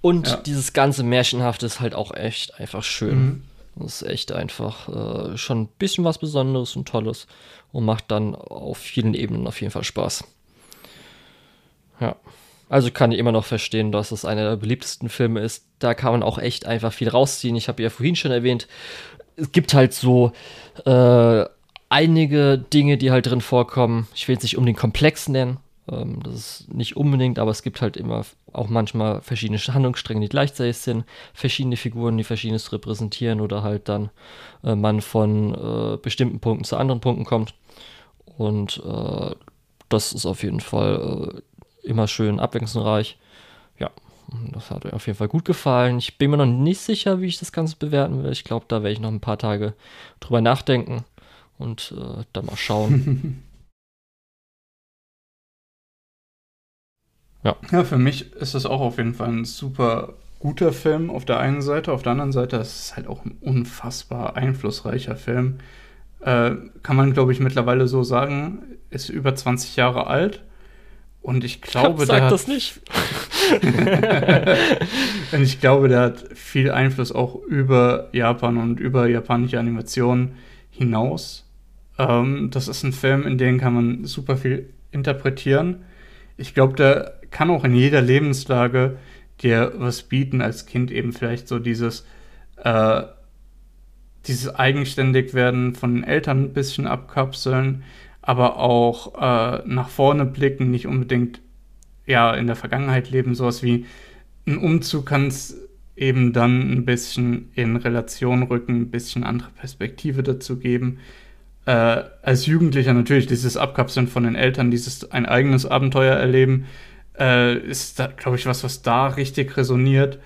Und ja. dieses ganze Märchenhafte ist halt auch echt einfach schön. Mhm. Das ist echt einfach äh, schon ein bisschen was Besonderes und Tolles und macht dann auf vielen Ebenen auf jeden Fall Spaß. Ja. Also kann ich immer noch verstehen, dass es einer der beliebtesten Filme ist. Da kann man auch echt einfach viel rausziehen. Ich habe ja vorhin schon erwähnt, es gibt halt so äh, einige Dinge, die halt drin vorkommen. Ich will jetzt nicht um den Komplex nennen. Ähm, das ist nicht unbedingt, aber es gibt halt immer auch manchmal verschiedene Handlungsstränge, die gleichzeitig sind. Verschiedene Figuren, die verschiedenes repräsentieren oder halt dann äh, man von äh, bestimmten Punkten zu anderen Punkten kommt. Und äh, das ist auf jeden Fall äh, immer schön abwechslungsreich. Ja, das hat mir auf jeden Fall gut gefallen. Ich bin mir noch nicht sicher, wie ich das Ganze bewerten will. Ich glaube, da werde ich noch ein paar Tage drüber nachdenken und äh, dann mal schauen. ja. Ja, für mich ist das auch auf jeden Fall ein super guter Film auf der einen Seite. Auf der anderen Seite ist es halt auch ein unfassbar einflussreicher Film. Äh, kann man, glaube ich, mittlerweile so sagen, ist über 20 Jahre alt und ich glaube, Sag der das nicht. und ich glaube, der hat viel Einfluss auch über Japan und über japanische Animationen hinaus. Ähm, das ist ein Film, in dem kann man super viel interpretieren. Ich glaube, der kann auch in jeder Lebenslage dir was bieten als Kind eben vielleicht so dieses äh, dieses eigenständig werden von den Eltern ein bisschen abkapseln, aber auch äh, nach vorne blicken, nicht unbedingt ja in der Vergangenheit leben, sowas wie ein Umzug kann es eben dann ein bisschen in Relation rücken, ein bisschen andere Perspektive dazu geben. Äh, als Jugendlicher natürlich dieses Abkapseln von den Eltern, dieses ein eigenes Abenteuer erleben, äh, ist glaube ich, was, was da richtig resoniert.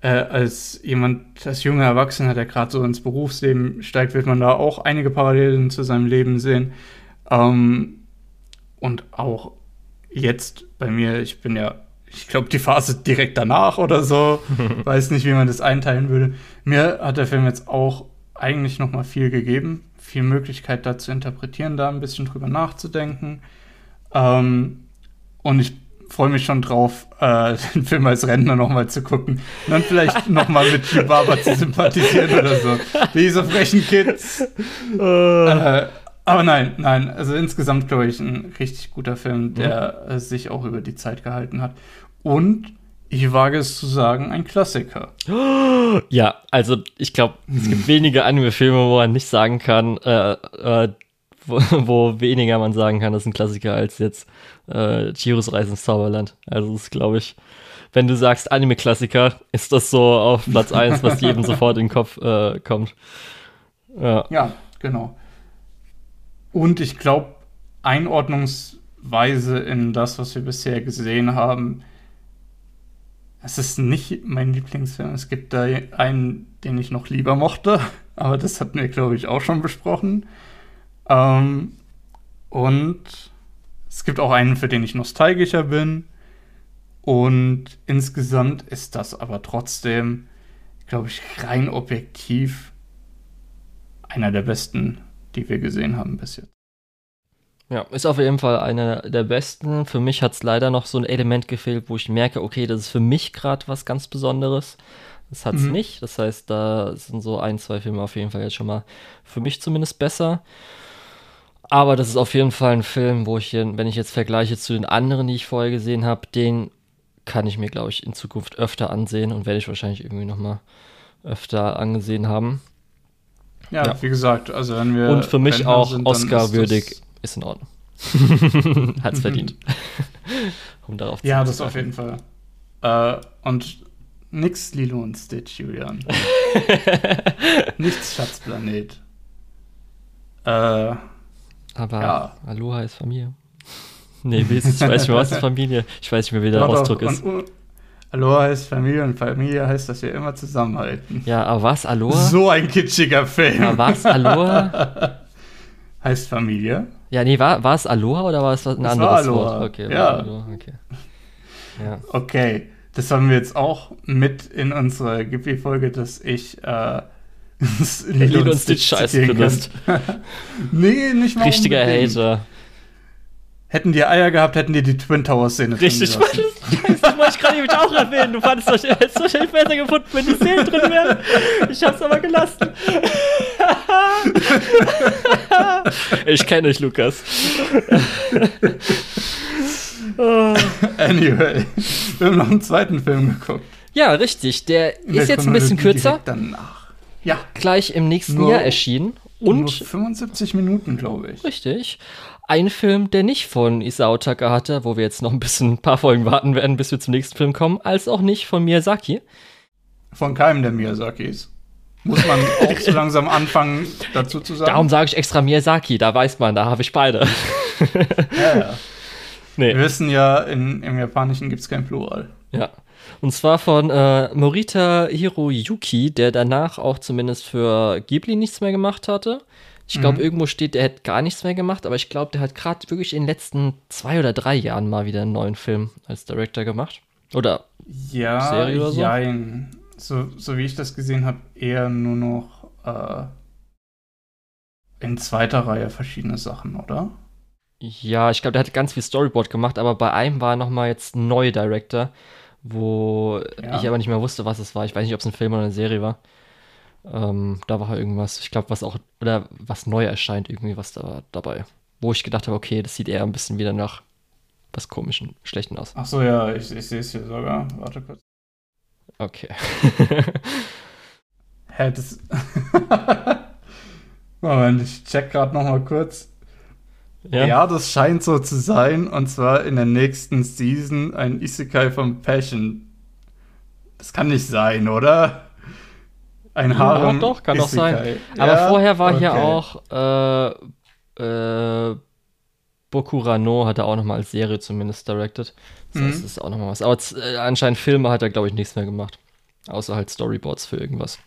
Äh, als jemand, als junger Erwachsener, der gerade so ins Berufsleben steigt, wird man da auch einige Parallelen zu seinem Leben sehen. Ähm, und auch jetzt bei mir, ich bin ja, ich glaube, die Phase direkt danach oder so, weiß nicht, wie man das einteilen würde. Mir hat der Film jetzt auch eigentlich noch mal viel gegeben, viel Möglichkeit da zu interpretieren, da ein bisschen drüber nachzudenken. Ähm, und ich freue mich schon drauf, äh, den Film als Rentner noch mal zu gucken und dann vielleicht noch mal mit Chibaba zu sympathisieren oder so. Diese frechen Kids. äh, aber nein, nein, also insgesamt glaube ich ein richtig guter Film, der mhm. sich auch über die Zeit gehalten hat. Und ich wage es zu sagen, ein Klassiker. Ja, also ich glaube, es gibt wenige Anime-Filme, wo man nicht sagen kann, äh, äh, wo, wo, weniger man sagen kann, das ist ein Klassiker als jetzt äh, Chiros Reise ins Zauberland. Also das ist, glaube ich, wenn du sagst Anime-Klassiker, ist das so auf Platz 1, was jedem sofort in den Kopf äh, kommt. Ja. ja, genau. Und ich glaube, Einordnungsweise in das, was wir bisher gesehen haben, es ist nicht mein Lieblingsfilm. Es gibt da einen, den ich noch lieber mochte, aber das hatten wir, glaube ich, auch schon besprochen. Ähm, und es gibt auch einen, für den ich nostalgischer bin. Und insgesamt ist das aber trotzdem, glaube ich, rein objektiv einer der besten die wir gesehen haben bis jetzt. Ja, ist auf jeden Fall einer der besten. Für mich hat es leider noch so ein Element gefehlt, wo ich merke, okay, das ist für mich gerade was ganz Besonderes. Das hat es mhm. nicht. Das heißt, da sind so ein, zwei Filme auf jeden Fall jetzt schon mal für mich zumindest besser. Aber das ist auf jeden Fall ein Film, wo ich, wenn ich jetzt vergleiche zu den anderen, die ich vorher gesehen habe, den kann ich mir, glaube ich, in Zukunft öfter ansehen und werde ich wahrscheinlich irgendwie nochmal öfter angesehen haben. Ja, ja, wie gesagt, also wenn wir. Und für mich auch Oscar-würdig ist, ist, in Ordnung. Hat's verdient. um darauf zu Ja, das auf jeden Fall. Äh, und nix Lilo und Stitch, Julian. Nichts Schatzplanet. Äh, Aber ja. Aloha ist Familie. Nee, ich weiß nicht mehr, was ist Familie? Ich weiß nicht mehr, wie der Ausdruck ist. Aloha heißt Familie und Familie heißt, dass wir immer zusammenhalten. Ja, aber was, Aloha? So ein kitschiger Film. Aber was, Aloha? heißt Familie. Ja, nee, war, war es Aloha oder war es ein das anderes war Aloha. Wort? Okay, ja. Aloha, okay. Ja. Okay, das haben wir jetzt auch mit in unsere Ghibli-Folge, dass ich äh, Lilo und Stitch scheiße findest. nee, nicht mal Richtiger. Hater. Hätten die Eier gehabt, hätten die die Twin Towers Szene Richtig, das wollte ich gerade nämlich auch erwähnen. Du fandest es wahrscheinlich besser gefunden, wenn die Szenen drin wären. Ich hab's aber gelassen. ich kenne dich, Lukas. anyway, wir haben noch einen zweiten Film geguckt. Ja, richtig. Der ist jetzt ein bisschen kürzer. Danach. Ja. Gleich im nächsten nur, Jahr erschienen. Und nur 75 Minuten, glaube ich. Richtig. Ein Film, der nicht von Isao Takahata, wo wir jetzt noch ein bisschen ein paar Folgen warten werden, bis wir zum nächsten Film kommen, als auch nicht von Miyazaki. Von keinem der Miyazakis. Muss man auch so langsam anfangen, dazu zu sagen. Darum sage ich extra Miyazaki, da weiß man, da habe ich beide. ja, ja. Nee. Wir wissen ja, in, im Japanischen gibt es kein Plural. Ja. Und zwar von äh, Morita Hiroyuki, der danach auch zumindest für Ghibli nichts mehr gemacht hatte. Ich glaube, mhm. irgendwo steht, der hätte gar nichts mehr gemacht, aber ich glaube, der hat gerade wirklich in den letzten zwei oder drei Jahren mal wieder einen neuen Film als Director gemacht. Oder ja, Serie oder so. Jein. So, so wie ich das gesehen habe, eher nur noch äh, in zweiter Reihe verschiedene Sachen, oder? Ja, ich glaube, der hat ganz viel Storyboard gemacht, aber bei einem war noch mal jetzt ein neuer Director, wo ja. ich aber nicht mehr wusste, was es war. Ich weiß nicht, ob es ein Film oder eine Serie war. Ähm, da war irgendwas, ich glaube, was auch, oder was neu erscheint, irgendwie was da war dabei. Wo ich gedacht habe, okay, das sieht eher ein bisschen wieder nach was komischen, schlechten aus. Ach so, ja, ich, ich sehe es hier sogar. Warte kurz. Okay. Hä, das. Moment, ich check gerade noch mal kurz. Ja. ja. das scheint so zu sein. Und zwar in der nächsten Season ein Isekai von Passion. Das kann nicht sein, oder? Ein Harem. Ja, doch, kann doch sein. Aber ja? vorher war okay. hier auch äh, äh, Bokurano hat er auch noch mal als Serie zumindest directed. Das heißt, mhm. ist auch noch mal was. Aber äh, anscheinend Filme hat er, glaube ich, nichts mehr gemacht. Außer halt Storyboards für irgendwas.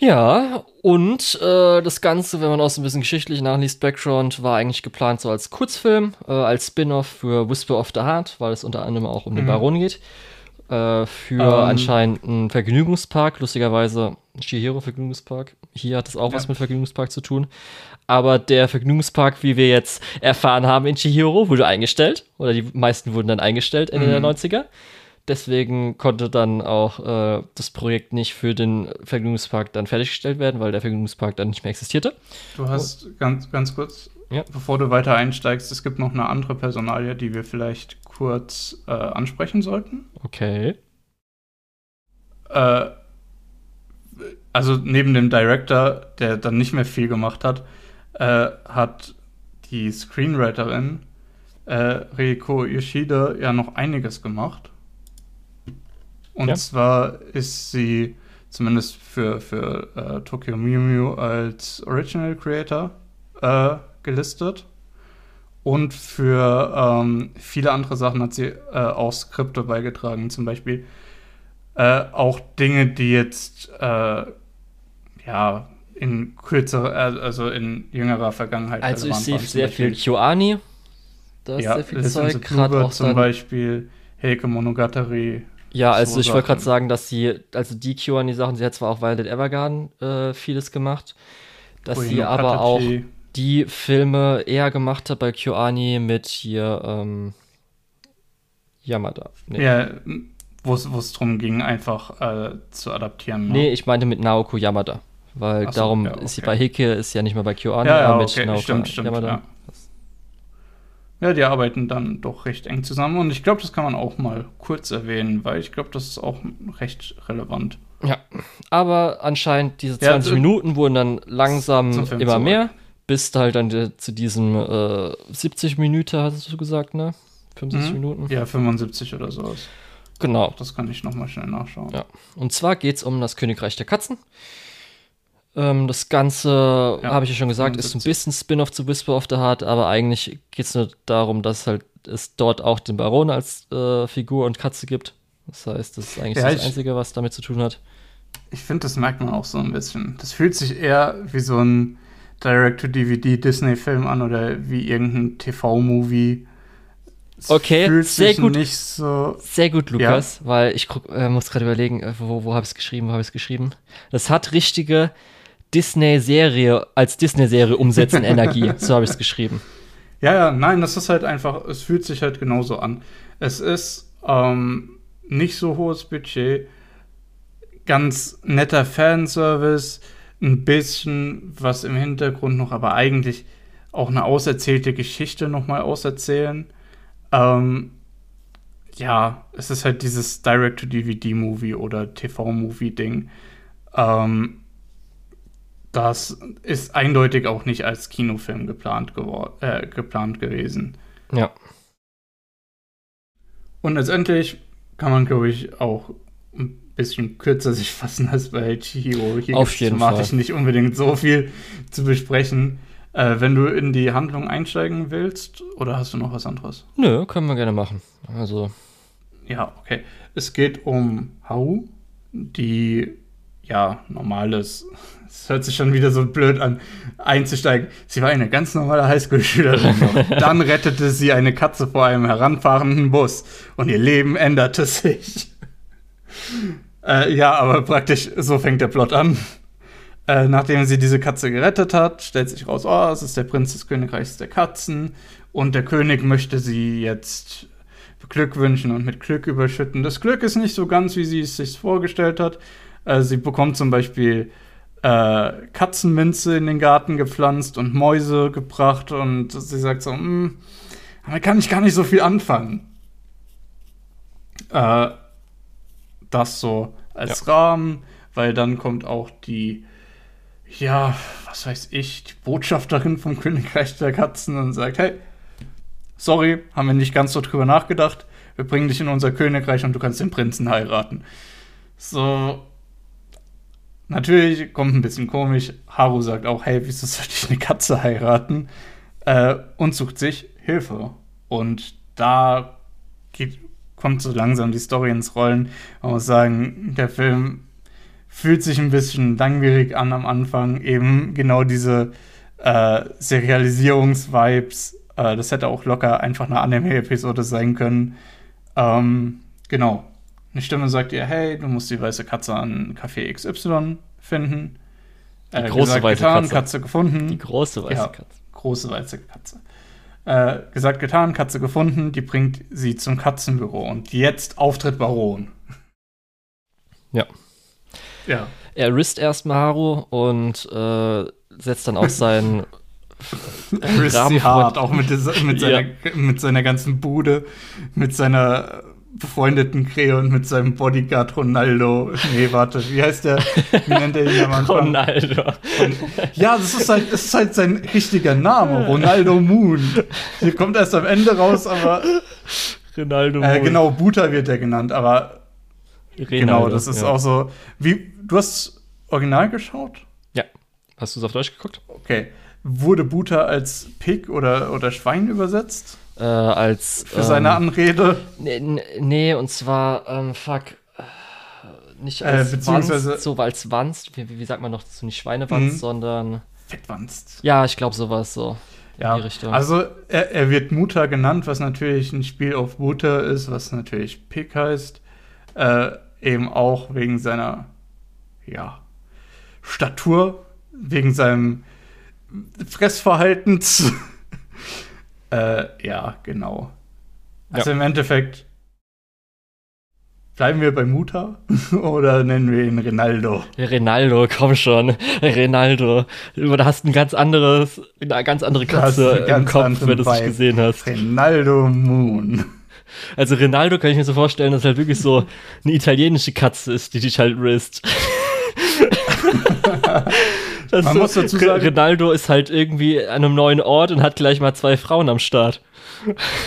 Ja, und äh, das Ganze, wenn man auch so ein bisschen geschichtlich nachliest, Background, war eigentlich geplant so als Kurzfilm, äh, als Spin-off für Whisper of the Heart, weil es unter anderem auch um den mhm. Baron geht. Äh, für um. Ähm. anscheinend einen Vergnügungspark, lustigerweise Shihiro Vergnügungspark. Hier hat es auch ja. was mit Vergnügungspark zu tun. Aber der Vergnügungspark, wie wir jetzt erfahren haben in Shihiro, wurde eingestellt. Oder die meisten wurden dann eingestellt Ende mhm. der 90er. Deswegen konnte dann auch äh, das Projekt nicht für den Vergnügungspark dann fertiggestellt werden, weil der Vergnügungspark dann nicht mehr existierte. Du hast oh. ganz, ganz kurz, ja. bevor du weiter einsteigst, es gibt noch eine andere Personalie, die wir vielleicht kurz äh, ansprechen sollten. Okay. Äh, also neben dem Director, der dann nicht mehr viel gemacht hat, äh, hat die Screenwriterin äh, Reiko Yoshida ja noch einiges gemacht. Und ja. zwar ist sie zumindest für, für äh, Tokyo Mew Mew als Original Creator äh, gelistet. Und für ähm, viele andere Sachen hat sie äh, auch Skripte beigetragen. Zum Beispiel äh, auch Dinge, die jetzt äh, ja in kürzerer, äh, also in jüngerer Vergangenheit. Also ich sehe sehr viel Kyoani. Da ist ja, sehr viel Zeug. Gerade auch zum Beispiel Heike Monogatari ja, also so ich wollte gerade sagen, dass sie, also die Q an die Sachen, sie hat zwar auch Violet Evergarden äh, vieles gemacht, dass sie aber Katachi. auch die Filme eher gemacht hat bei Kyoani mit hier ähm, Yamada. Nee. Ja, wo es darum ging, einfach äh, zu adaptieren. Ne? Nee, ich meinte mit Naoko Yamada. Weil so, darum ja, okay. ist sie bei Hike, ist ja nicht mehr bei Kyoani, ja, ja, aber mit okay. Naoko stimmt, stimmt, Yamada. Ja. Ja, die arbeiten dann doch recht eng zusammen. Und ich glaube, das kann man auch mal kurz erwähnen, weil ich glaube, das ist auch recht relevant. Ja, aber anscheinend diese 20 ja, Minuten wurden dann langsam immer zurück. mehr, bis halt dann zu diesem äh, 70 Minuten, hast du gesagt, ne? 75 mhm. Minuten? Ja, 75 oder sowas. Genau. Das kann ich nochmal schnell nachschauen. Ja. Und zwar geht es um das Königreich der Katzen. Ähm, das Ganze, ja, habe ich ja schon gesagt, 75. ist ein bisschen Spin-off zu Whisper of the Heart, aber eigentlich geht es nur darum, dass halt es dort auch den Baron als äh, Figur und Katze gibt. Das heißt, das ist eigentlich ja, das Einzige, was damit zu tun hat. Ich finde, das merkt man auch so ein bisschen. Das fühlt sich eher wie so ein Direct-to-DVD Disney-Film an oder wie irgendein TV-Movie. Okay, sehr gut. So sehr gut, Lukas, ja. weil ich äh, muss gerade überlegen, äh, wo, wo habe ich es geschrieben, wo habe ich es geschrieben. Das hat richtige Disney-Serie als Disney-Serie umsetzen Energie. so habe ich es geschrieben. Ja, ja, nein, das ist halt einfach, es fühlt sich halt genauso an. Es ist ähm, nicht so hohes Budget, ganz netter Fanservice, ein bisschen was im Hintergrund noch, aber eigentlich auch eine auserzählte Geschichte nochmal auserzählen. Ähm, ja, es ist halt dieses Direct-to-DVD-Movie oder TV-Movie-Ding. Ähm, das ist eindeutig auch nicht als Kinofilm geplant, äh, geplant gewesen. Ja. Und letztendlich kann man, glaube ich, auch ein bisschen kürzer sich fassen als bei Chihiro. Hier Auf jeden Fall. ich nicht unbedingt so viel zu besprechen. Äh, wenn du in die Handlung einsteigen willst, oder hast du noch was anderes? Nö, können wir gerne machen. Also. Ja, okay. Es geht um Haru, die ja normales. Es hört sich schon wieder so blöd an, einzusteigen. Sie war eine ganz normale Highschool-Schülerin. Dann rettete sie eine Katze vor einem heranfahrenden Bus und ihr Leben änderte sich. Äh, ja, aber praktisch so fängt der Plot an. Äh, nachdem sie diese Katze gerettet hat, stellt sich raus, oh, es ist der Prinz des Königreichs der Katzen und der König möchte sie jetzt beglückwünschen und mit Glück überschütten. Das Glück ist nicht so ganz, wie sie es sich vorgestellt hat. Äh, sie bekommt zum Beispiel äh, Katzenminze in den Garten gepflanzt und Mäuse gebracht und sie sagt so, hm, damit kann ich gar nicht so viel anfangen. Äh, das so als ja. Rahmen, weil dann kommt auch die, ja, was weiß ich, die Botschafterin vom Königreich der Katzen und sagt, hey, sorry, haben wir nicht ganz so drüber nachgedacht, wir bringen dich in unser Königreich und du kannst den Prinzen heiraten. So, natürlich kommt ein bisschen komisch. Haru sagt auch, hey, wieso sollte ich eine Katze heiraten? Äh, und sucht sich Hilfe. Und da geht, kommt so langsam die Story ins Rollen. Man muss sagen, der Film fühlt sich ein bisschen langwierig an am Anfang. Eben genau diese äh, Serialisierungs-Vibes. Äh, das hätte auch locker einfach eine Anime-Episode sein können. Ähm, genau. Eine Stimme sagt ihr, hey, du musst die weiße Katze an Café XY finden. Die äh, große gesagt, weiße getan, Katze. Katze. gefunden. Die große weiße ja, Katze. Große weiße Katze. Äh, gesagt, getan, Katze gefunden, die bringt sie zum Katzenbüro. Und jetzt Auftritt Baron. Ja. Ja. Er risst erstmal Haru und äh, setzt dann auch seinen Risst sie hart, auch mit, mit, seiner, ja. mit seiner ganzen Bude, mit seiner befreundeten Kreon mit seinem Bodyguard Ronaldo. Nee, warte, wie heißt der? Wie nennt er ihn am Anfang? Ronaldo. Und, ja, das ist, halt, das ist halt sein richtiger Name, Ronaldo Moon. Hier kommt erst am Ende raus, aber. Ronaldo äh, Moon. Genau, Buta wird er genannt, aber. Renaldo, genau, das ist ja. auch so. Wie, du hast Original geschaut? Ja. Hast du es auf Deutsch geguckt? Okay. Wurde Buta als Pig oder, oder Schwein übersetzt? Äh, als. Für ähm, seine Anrede? Nee, nee, und zwar, ähm, fuck. Äh, nicht äh, als äh, beziehungsweise Wanst, so als Wanst, wie, wie sagt man noch dazu, nicht Schweinewanst, mhm. sondern. Fettwanst. Ja, ich glaube sowas so. Ja, also er, er, wird Mutter genannt, was natürlich ein Spiel auf Mutter ist, was natürlich Pick heißt. Äh, eben auch wegen seiner, ja, Statur, wegen seinem Fressverhaltens. Äh, ja, genau. Also ja. im Endeffekt Bleiben wir bei Muta oder nennen wir ihn Rinaldo? Rinaldo, komm schon. Rinaldo. Du hast ein ganz anderes, eine ganz andere Katze im Kopf, wenn du es gesehen hast. Rinaldo Moon. Also Rinaldo kann ich mir so vorstellen, dass halt wirklich so eine italienische Katze ist, die dich halt risst. Man so, muss dazu sagen, Rinaldo ist halt irgendwie an einem neuen Ort und hat gleich mal zwei Frauen am Start.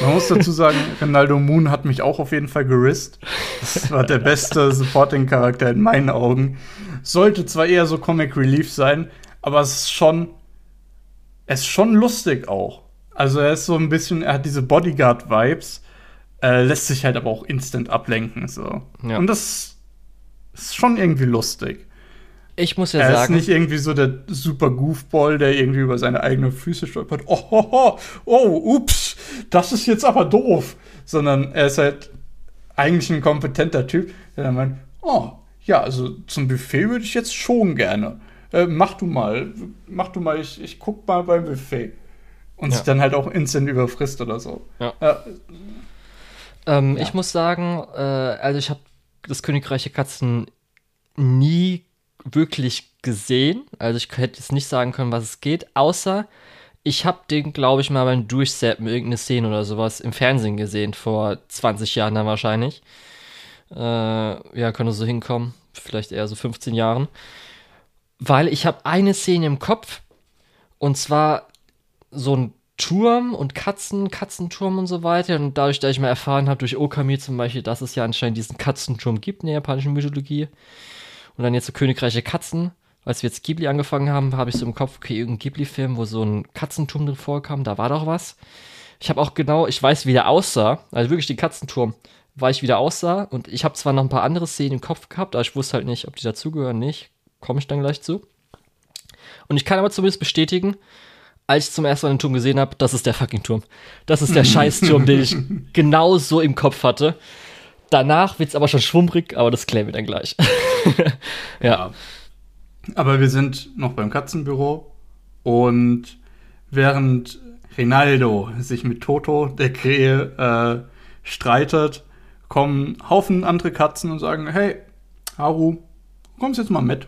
Man muss dazu sagen, Ronaldo Moon hat mich auch auf jeden Fall gerist. Das war der beste Supporting-Charakter in meinen Augen. Sollte zwar eher so Comic Relief sein, aber es ist schon, es ist schon lustig auch. Also er ist so ein bisschen, er hat diese Bodyguard-Vibes, äh, lässt sich halt aber auch instant ablenken. So. Ja. Und das ist schon irgendwie lustig. Ich muss ja er sagen. Er ist nicht irgendwie so der super Goofball, der irgendwie über seine eigenen Füße stolpert. Oh, oh, oh, oh, ups, das ist jetzt aber doof. Sondern er ist halt eigentlich ein kompetenter Typ, der dann meint, oh, ja, also zum Buffet würde ich jetzt schon gerne. Äh, mach du mal, mach du mal, ich, ich guck mal beim Buffet. Und ja. sich dann halt auch instant überfrisst oder so. Ja. ja. Ähm, ja. Ich muss sagen, äh, also ich habe das Königreich der Katzen nie wirklich gesehen. Also ich hätte jetzt nicht sagen können, was es geht, außer ich habe den, glaube ich, mal beim Durchseppen irgendeine Szene oder sowas im Fernsehen gesehen, vor 20 Jahren dann wahrscheinlich. Äh, ja, könnte so hinkommen, vielleicht eher so 15 Jahren. Weil ich habe eine Szene im Kopf und zwar so ein Turm und Katzen, Katzenturm und so weiter. Und dadurch, dass ich mal erfahren habe durch Okami zum Beispiel, dass es ja anscheinend diesen Katzenturm gibt in der japanischen Mythologie, und dann jetzt so Königreich der Katzen. Als wir jetzt Ghibli angefangen haben, habe ich so im Kopf, okay, irgendein Ghibli-Film, wo so ein Katzenturm drin vorkam, da war doch was. Ich habe auch genau, ich weiß, wie der aussah, also wirklich den Katzenturm, weil ich wieder aussah. Und ich habe zwar noch ein paar andere Szenen im Kopf gehabt, aber ich wusste halt nicht, ob die dazugehören, nicht. Komme ich dann gleich zu. Und ich kann aber zumindest bestätigen, als ich zum ersten Mal den Turm gesehen habe, das ist der fucking Turm. Das ist der Scheißturm, den ich genau so im Kopf hatte. Danach wird es aber schon schwummrig, aber das klären wir dann gleich. ja. ja. Aber wir sind noch beim Katzenbüro und während Rinaldo sich mit Toto, der Krähe, äh, streitet, kommen Haufen andere Katzen und sagen: Hey, Haru, kommst jetzt mal mit.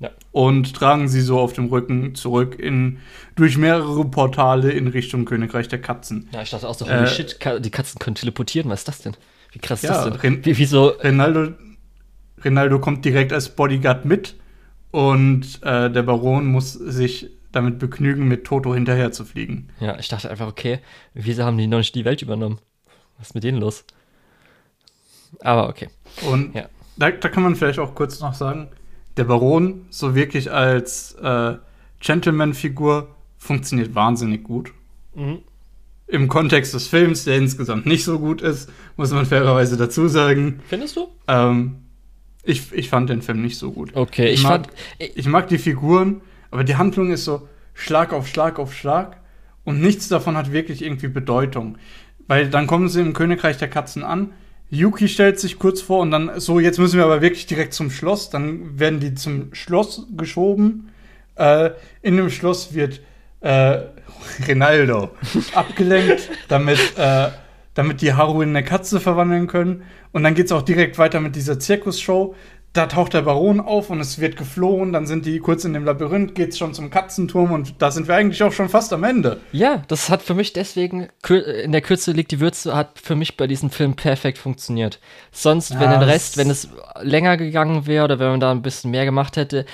Ja. Und tragen sie so auf dem Rücken zurück in, durch mehrere Portale in Richtung Königreich der Katzen. Ja, ich dachte auch so, holy äh, shit, die Katzen können teleportieren, was ist das denn? Wie krass ja, das denn? Wie, wieso? Rinaldo, Rinaldo kommt direkt als Bodyguard mit und äh, der Baron muss sich damit begnügen, mit Toto hinterher zu fliegen. Ja, ich dachte einfach, okay, wieso haben die noch nicht die Welt übernommen? Was ist mit denen los? Aber okay. Und ja. da, da kann man vielleicht auch kurz noch sagen, der Baron, so wirklich als äh, Gentleman-Figur, funktioniert wahnsinnig gut. Mhm im Kontext des Films, der insgesamt nicht so gut ist, muss man fairerweise dazu sagen. Findest du? Ähm, ich, ich fand den Film nicht so gut. Okay, ich, ich mag, fand. Ich mag die Figuren, aber die Handlung ist so Schlag auf Schlag auf Schlag und nichts davon hat wirklich irgendwie Bedeutung. Weil dann kommen sie im Königreich der Katzen an. Yuki stellt sich kurz vor und dann so, jetzt müssen wir aber wirklich direkt zum Schloss. Dann werden die zum Schloss geschoben. Äh, in dem Schloss wird äh, Rinaldo abgelenkt, damit, äh, damit die Haru in eine Katze verwandeln können. Und dann geht es auch direkt weiter mit dieser Zirkusshow. Da taucht der Baron auf und es wird geflohen. Dann sind die kurz in dem Labyrinth, geht es schon zum Katzenturm und da sind wir eigentlich auch schon fast am Ende. Ja, das hat für mich deswegen, in der Kürze liegt die Würze, hat für mich bei diesem Film perfekt funktioniert. Sonst, wenn ja, den Rest, wenn es länger gegangen wäre oder wenn man da ein bisschen mehr gemacht hätte,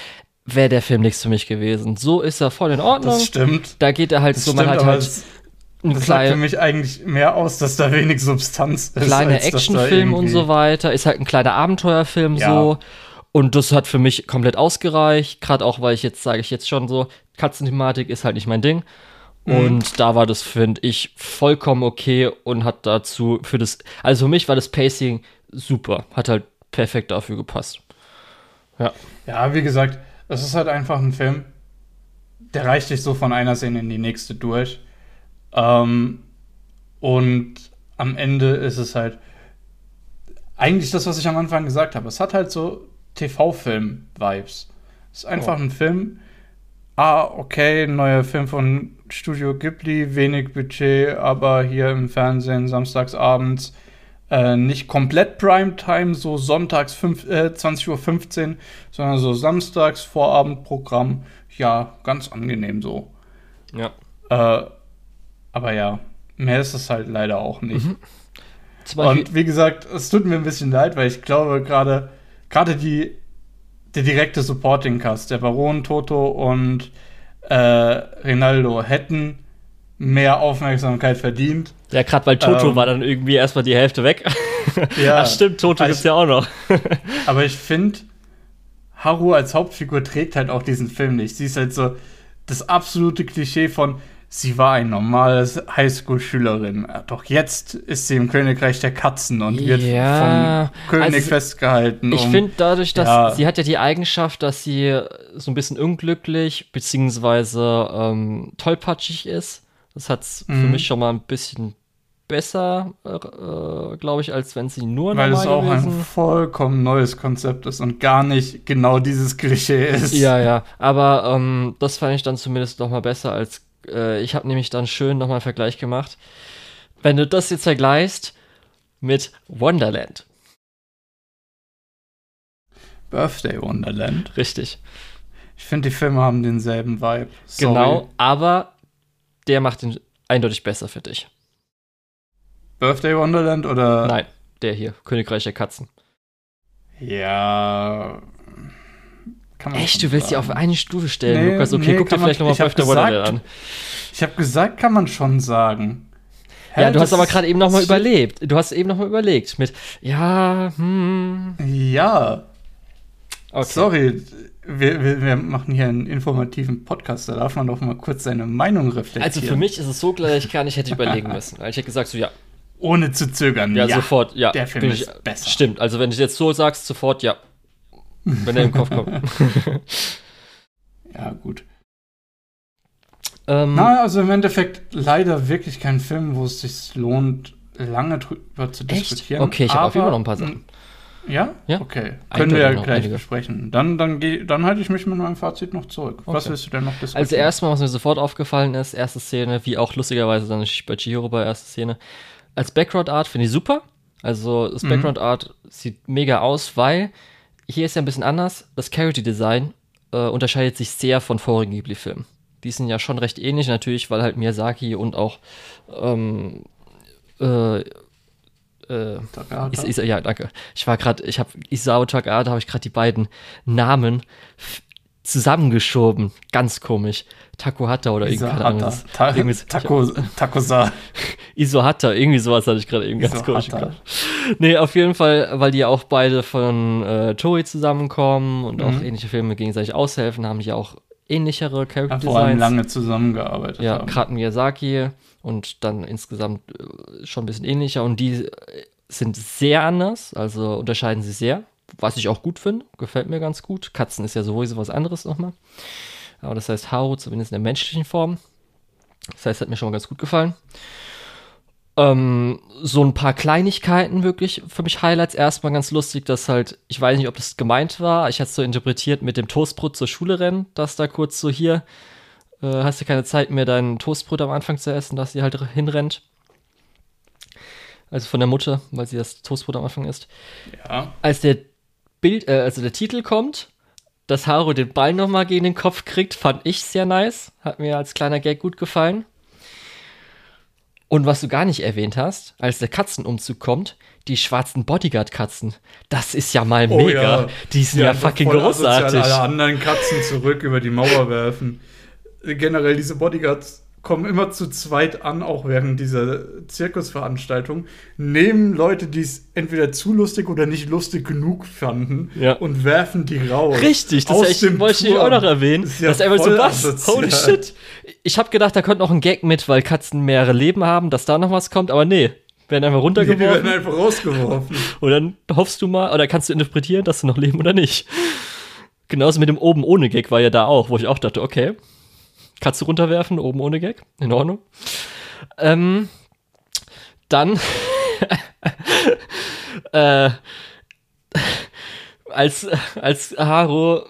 wäre der Film nichts für mich gewesen. So ist er voll in Ordnung. Das stimmt. Da geht er halt das so, man hat halt. Das, das sagt für mich eigentlich mehr aus, dass da wenig Substanz ist. Kleiner Actionfilm und so weiter. Ist halt ein kleiner Abenteuerfilm ja. so. Und das hat für mich komplett ausgereicht. Gerade auch, weil ich jetzt, sage ich jetzt schon so, Katzenthematik ist halt nicht mein Ding. Mhm. Und da war das, finde ich, vollkommen okay und hat dazu für das, also für mich war das Pacing super. Hat halt perfekt dafür gepasst. Ja. Ja, wie gesagt, es ist halt einfach ein Film, der reicht dich so von einer Szene in die nächste durch. Ähm, und am Ende ist es halt eigentlich das, was ich am Anfang gesagt habe. Es hat halt so TV-Film-Vibes. Es ist einfach oh. ein Film. Ah, okay, neuer Film von Studio Ghibli, wenig Budget, aber hier im Fernsehen samstagsabends äh, nicht komplett Primetime, so sonntags fünf, äh, 20.15 Uhr, sondern so samstags Vorabendprogramm. Ja, ganz angenehm so. Ja. Äh, aber ja, mehr ist es halt leider auch nicht. Mhm. Und wie gesagt, es tut mir ein bisschen leid, weil ich glaube, gerade gerade die der direkte Supporting Cast, der Baron, Toto und äh, Rinaldo hätten mehr Aufmerksamkeit verdient. ja, gerade weil Toto ähm, war dann irgendwie erstmal die Hälfte weg. Ja. Ach, stimmt, Toto Also gibt's ja auch noch. Aber ich finde, Haru als Hauptfigur trägt halt auch diesen Film nicht. Sie ist halt so das absolute Klischee von, sie war ein normales Highschool-Schülerin. Doch jetzt ist sie im Königreich der Katzen und wird Ja, vom König also festgehalten. Ich um- finde dadurch, dass ja. sie hat ja die Eigenschaft, dass sie so ein bisschen unglücklich beziehungsweise ähm, tollpatschig ist. Das hat's für Mhm. mich schon mal ein bisschen besser, äh, glaube ich, als wenn sie nur Weil es auch ein gewesen. vollkommen neues Konzept ist und gar nicht genau dieses Klischee ist. Ja, ja, aber ähm, das fand ich dann zumindest noch mal besser als äh, ich habe nämlich dann schön noch mal einen Vergleich gemacht. Wenn du das jetzt vergleichst mit Wonderland, Birthday Wonderland. richtig. Ich finde, die Filme haben denselben Vibe. Sorry. Genau, aber der macht ihn eindeutig besser für dich. Birthday Wonderland oder? Nein, der hier, Königreich der Katzen. Ja. Echt, du willst die sagen. auf eine Stufe stellen, Nee, Lukas? Okay, nee, guck dir vielleicht nochmal Birthday Wonderland an. Ich habe gesagt, kann man schon sagen. Ja, du hast aber gerade eben nochmal überlebt. Du hast eben nochmal überlegt mit, ja, hm, Ja, okay. sorry. Wir, wir, wir machen hier einen informativen Podcast, da darf man doch mal kurz seine Meinung reflektieren. Also für mich ist es so gleich, kann ich hätte überlegen müssen. Ich hätte gesagt, so, ja, Ohne zu zögern. ja, sofort, ja. Der Film bin ist ich, besser. Stimmt, also wenn du jetzt so sagst, sofort, ja. Wenn er im Kopf kommt. Ja, gut. ähm, Na, also im Endeffekt leider wirklich kein Film, wo es sich lohnt, lange drüber zu Echt? diskutieren. Okay, ich habe auf jeden Fall noch ein paar Sachen. Ja? Ja. Okay. Können wir ja gleich einige. besprechen. Dann, dann, geh, dann halte ich mich mit meinem Fazit noch zurück. Was Okay. willst du denn noch diskutieren? Also erstmal, was mir sofort aufgefallen ist, erste Szene, wie auch lustigerweise dann bei Chihiro bei erste Szene. Als Background Art finde ich super. Also das Mhm. Background Art sieht mega aus, weil hier ist ja ein bisschen anders. Das Character Design äh, unterscheidet sich sehr von vorigen Ghibli-Filmen. Die sind ja schon recht ähnlich, natürlich, weil halt Miyazaki und auch ähm, äh, äh? Is, Is, ja, danke. Ich war gerade, ich habe Isao Takahata, habe ich gerade die beiden Namen zusammengeschoben. Ganz komisch. Takohata oder das- Ta irgendwie Taco, Takosa. Isohata, irgendwie sowas hatte ich gerade eben ganz komisch gedacht. Nee, auf jeden Fall, weil die ja auch beide von äh, Toei zusammenkommen und auch Mhm. ähnliche Filme gegenseitig aushelfen, haben die auch ähnlichere Character Ja, vor allem Designs. lange zusammengearbeitet Ja, haben. gerade Miyazaki und dann insgesamt äh, schon ein bisschen ähnlicher und die äh, sind sehr anders, also unterscheiden sie sehr, was ich auch gut finde, gefällt mir ganz gut. Katzen ist ja sowieso was anderes nochmal. Aber das heißt Haru, zumindest in der menschlichen Form. Das heißt, hat mir schon mal ganz gut gefallen. Ähm, so ein paar Kleinigkeiten wirklich für mich Highlights. Erstmal ganz lustig, dass halt, ich weiß nicht, ob das gemeint war, ich hatte es so interpretiert mit dem Toastbrot zur Schule rennen, dass da kurz so hier, äh, hast du keine Zeit mehr, dein Toastbrot am Anfang zu essen, dass sie halt hinrennt. Also von der Mutter, weil sie das Toastbrot am Anfang isst. Ja. Als der Bild, äh, also der Titel kommt, dass Haru den Ball nochmal gegen den Kopf kriegt, fand ich sehr nice. Hat mir als kleiner Gag gut gefallen. Und was du gar nicht erwähnt hast, als der Katzenumzug kommt, die schwarzen Bodyguard-Katzen. Das ist ja mal Oh mega. ja. Die sind ja, einfach fucking großartig. alle anderen Katzen zurück über die Mauer werfen. Generell, diese Bodyguards kommen immer zu zweit an, auch während dieser Zirkusveranstaltung, nehmen Leute, die es entweder zu lustig oder nicht lustig genug fanden Ja. und werfen die raus. Richtig, das ich, wollte ich auch Turm. noch erwähnen. Ist ja das ist einfach so, was? asozial. Holy shit. Ich habe gedacht, da könnte noch ein Gag mit, weil Katzen mehrere Leben haben, dass da noch was kommt, aber nee. Werden einfach Die, die werden runtergeworfen. einfach rausgeworfen. Und dann hoffst du mal, oder kannst du interpretieren, dass sie noch leben oder nicht. Genauso mit dem oben ohne Gag war ja da auch, wo ich auch dachte, okay, du runterwerfen, oben ohne Gag, in Ordnung. Ähm, dann, äh, als, als Haru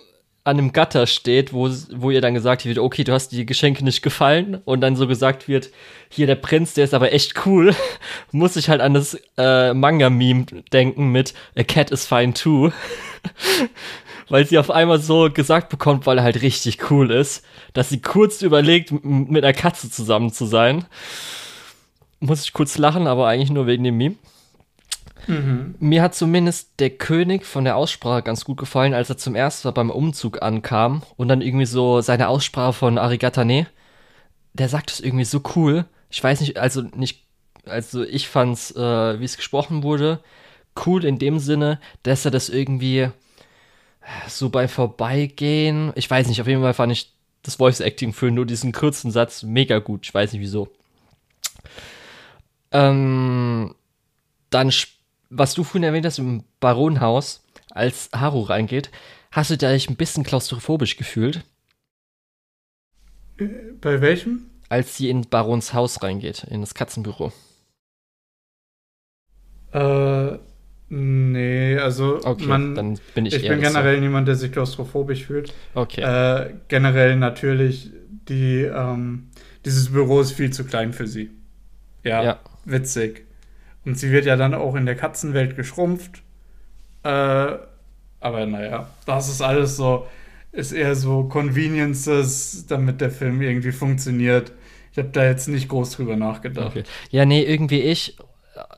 an einem Gatter steht, wo, wo ihr dann gesagt wird, okay, du hast die Geschenke nicht gefallen und dann so gesagt wird, hier der Prinz, der ist aber echt cool, muss ich halt an das äh, Manga-Meme denken mit A Cat is fine too. weil sie auf einmal so gesagt bekommt, weil er halt richtig cool ist, dass sie kurz überlegt, mit einer Katze zusammen zu sein. Muss ich kurz lachen, aber eigentlich nur wegen dem Meme. Mhm. Mir hat zumindest der König von der Aussprache ganz gut gefallen, als er zum ersten Mal beim Umzug ankam und dann irgendwie so seine Aussprache von Arigatane. Der sagt es irgendwie so cool. Ich weiß nicht, also nicht, also ich fand's, äh, wie es gesprochen wurde, cool in dem Sinne, dass er das irgendwie so bei Vorbeigehen, ich weiß nicht, auf jeden Fall fand ich das Voice Acting für nur diesen kurzen Satz mega gut. Ich weiß nicht wieso. Ähm, dann was du vorhin erwähnt hast im Baronhaus, als Haru reingeht, hast du dich ein bisschen klaustrophobisch gefühlt? Äh, bei welchem? Als sie in Barons Haus reingeht, in das Katzenbüro. Äh, nee, also okay, man, dann bin ich Ich bin generell so. niemand, der sich klaustrophobisch fühlt. Okay. Äh, generell natürlich, die, ähm, dieses Büro ist viel zu klein für sie. Ja, ja. witzig. Und sie wird ja dann auch in der Katzenwelt geschrumpft. Äh, aber naja, das ist alles so, ist eher so Conveniences, damit der Film irgendwie funktioniert. Ich habe da jetzt nicht groß drüber nachgedacht. Okay. Ja, nee, irgendwie ich.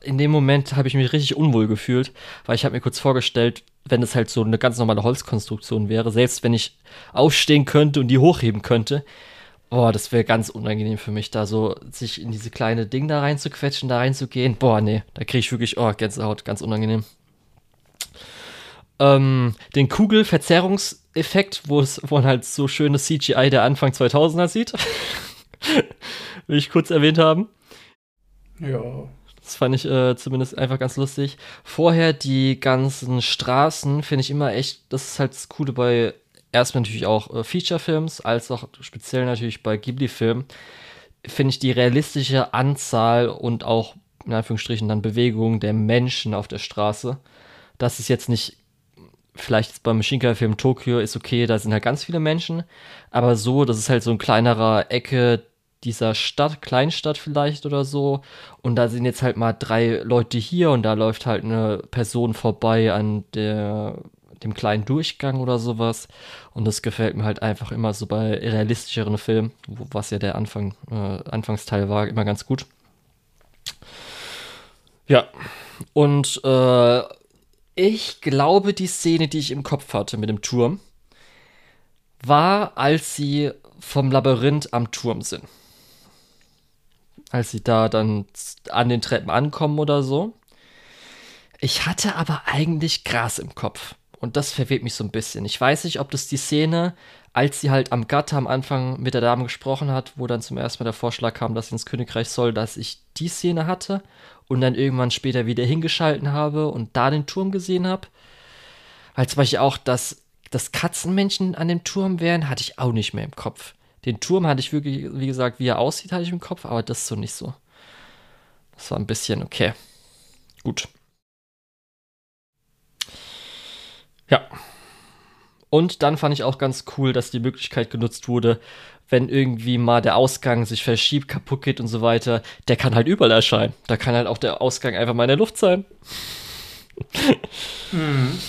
In dem Moment habe ich mich richtig unwohl gefühlt, weil ich habe mir kurz vorgestellt, wenn es halt so eine ganz normale Holzkonstruktion wäre, selbst wenn ich aufstehen könnte und die hochheben könnte, Boah, das wäre ganz unangenehm für mich, da so sich in diese kleine Ding da reinzuquetschen, da reinzugehen. Boah, nee, da kriege ich wirklich, oh, Gänsehaut, ganz unangenehm. Ähm, den Kugelverzerrungseffekt, wo es, wo man halt so schönes CGI der Anfang 2000er sieht. Will ich kurz erwähnt haben. Ja. Das fand ich äh, zumindest einfach ganz lustig. Vorher die ganzen Straßen finde ich immer echt, das ist halt das Coole bei erstmal natürlich auch äh, Feature-Films, als auch speziell natürlich bei Ghibli-Filmen, finde ich die realistische Anzahl und auch in Anführungsstrichen dann Bewegung der Menschen auf der Straße. Das ist jetzt nicht, vielleicht beim Shinkai-Film Tokio ist okay, da sind halt ganz viele Menschen, aber so, das ist halt so ein kleinerer Ecke dieser Stadt, Kleinstadt vielleicht oder so. Und da sind jetzt halt mal drei Leute hier und da läuft halt eine Person vorbei an der dem kleinen Durchgang oder sowas. Und das gefällt mir halt einfach immer so bei realistischeren Filmen, was ja der Anfang, äh, Anfangsteil war, immer ganz gut. Ja, und äh, ich glaube, die Szene, die ich im Kopf hatte mit dem Turm, war, als sie vom Labyrinth am Turm sind. Als sie da dann an den Treppen ankommen oder so. Ich hatte aber eigentlich Gras im Kopf. Und das verwirrt mich so ein bisschen. Ich weiß nicht, ob das die Szene, als sie halt am Gatter am Anfang mit der Dame gesprochen hat, wo dann zum ersten Mal der Vorschlag kam, dass sie ins Königreich soll, dass ich die Szene hatte und dann irgendwann später wieder hingeschalten habe und da den Turm gesehen habe. Weil zum Beispiel auch, dass, dass Katzenmenschen an dem Turm wären, hatte ich auch nicht mehr im Kopf. Den Turm hatte ich wirklich, wie gesagt, wie er aussieht, hatte ich im Kopf, aber das so nicht so. Das war ein bisschen okay. Gut. Ja. Und dann fand ich auch ganz cool, dass die Möglichkeit genutzt wurde, wenn irgendwie mal der Ausgang sich verschiebt, kaputt geht und so weiter, der kann halt überall erscheinen. Da kann halt auch der Ausgang einfach mal in der Luft sein. Mhm.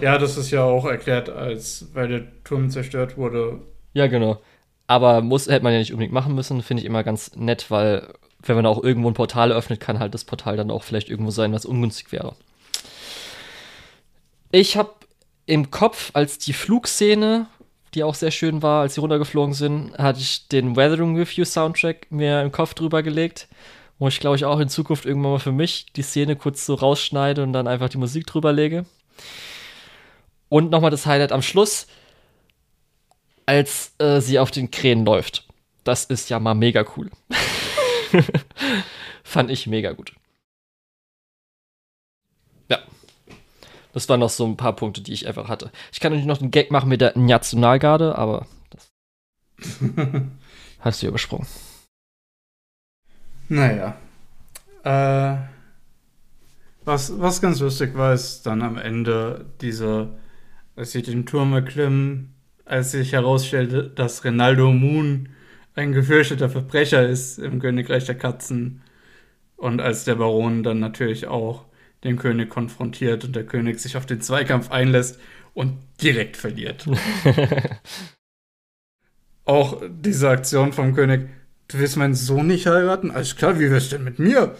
ja, das ist ja auch erklärt, als weil der Turm zerstört wurde. Ja, genau. Aber muss, hätte man ja nicht unbedingt machen müssen, finde ich immer ganz nett, weil wenn man auch irgendwo ein Portal öffnet, kann halt das Portal dann auch vielleicht irgendwo sein, was ungünstig wäre. Ich habe im Kopf, als die Flugszene, die auch sehr schön war, als sie runtergeflogen sind, hatte ich den Weathering With You Soundtrack mir im Kopf drüber gelegt. Wo ich glaube ich auch in Zukunft irgendwann mal für mich die Szene kurz so rausschneide und dann einfach die Musik drüber lege. Und nochmal das Highlight am Schluss, als äh, sie auf den Krähen läuft. Das ist ja mal mega cool. Fand ich mega gut. Ja, das waren noch so ein paar Punkte, die ich einfach hatte. Ich kann natürlich noch einen Gag machen mit der Nationalgarde, aber das hast du übersprungen. Naja. Äh, was, was ganz lustig war, ist dann am Ende diese, als sie den Turm erklimmen, als sich herausstellte, dass Ronaldo Moon ein gefürchteter Verbrecher ist im Königreich der Katzen. Und als der Baron dann natürlich auch den König konfrontiert und der König sich auf den Zweikampf einlässt und direkt verliert. auch diese Aktion vom König, du willst meinen Sohn nicht heiraten? Alles klar, wie wär's denn mit mir?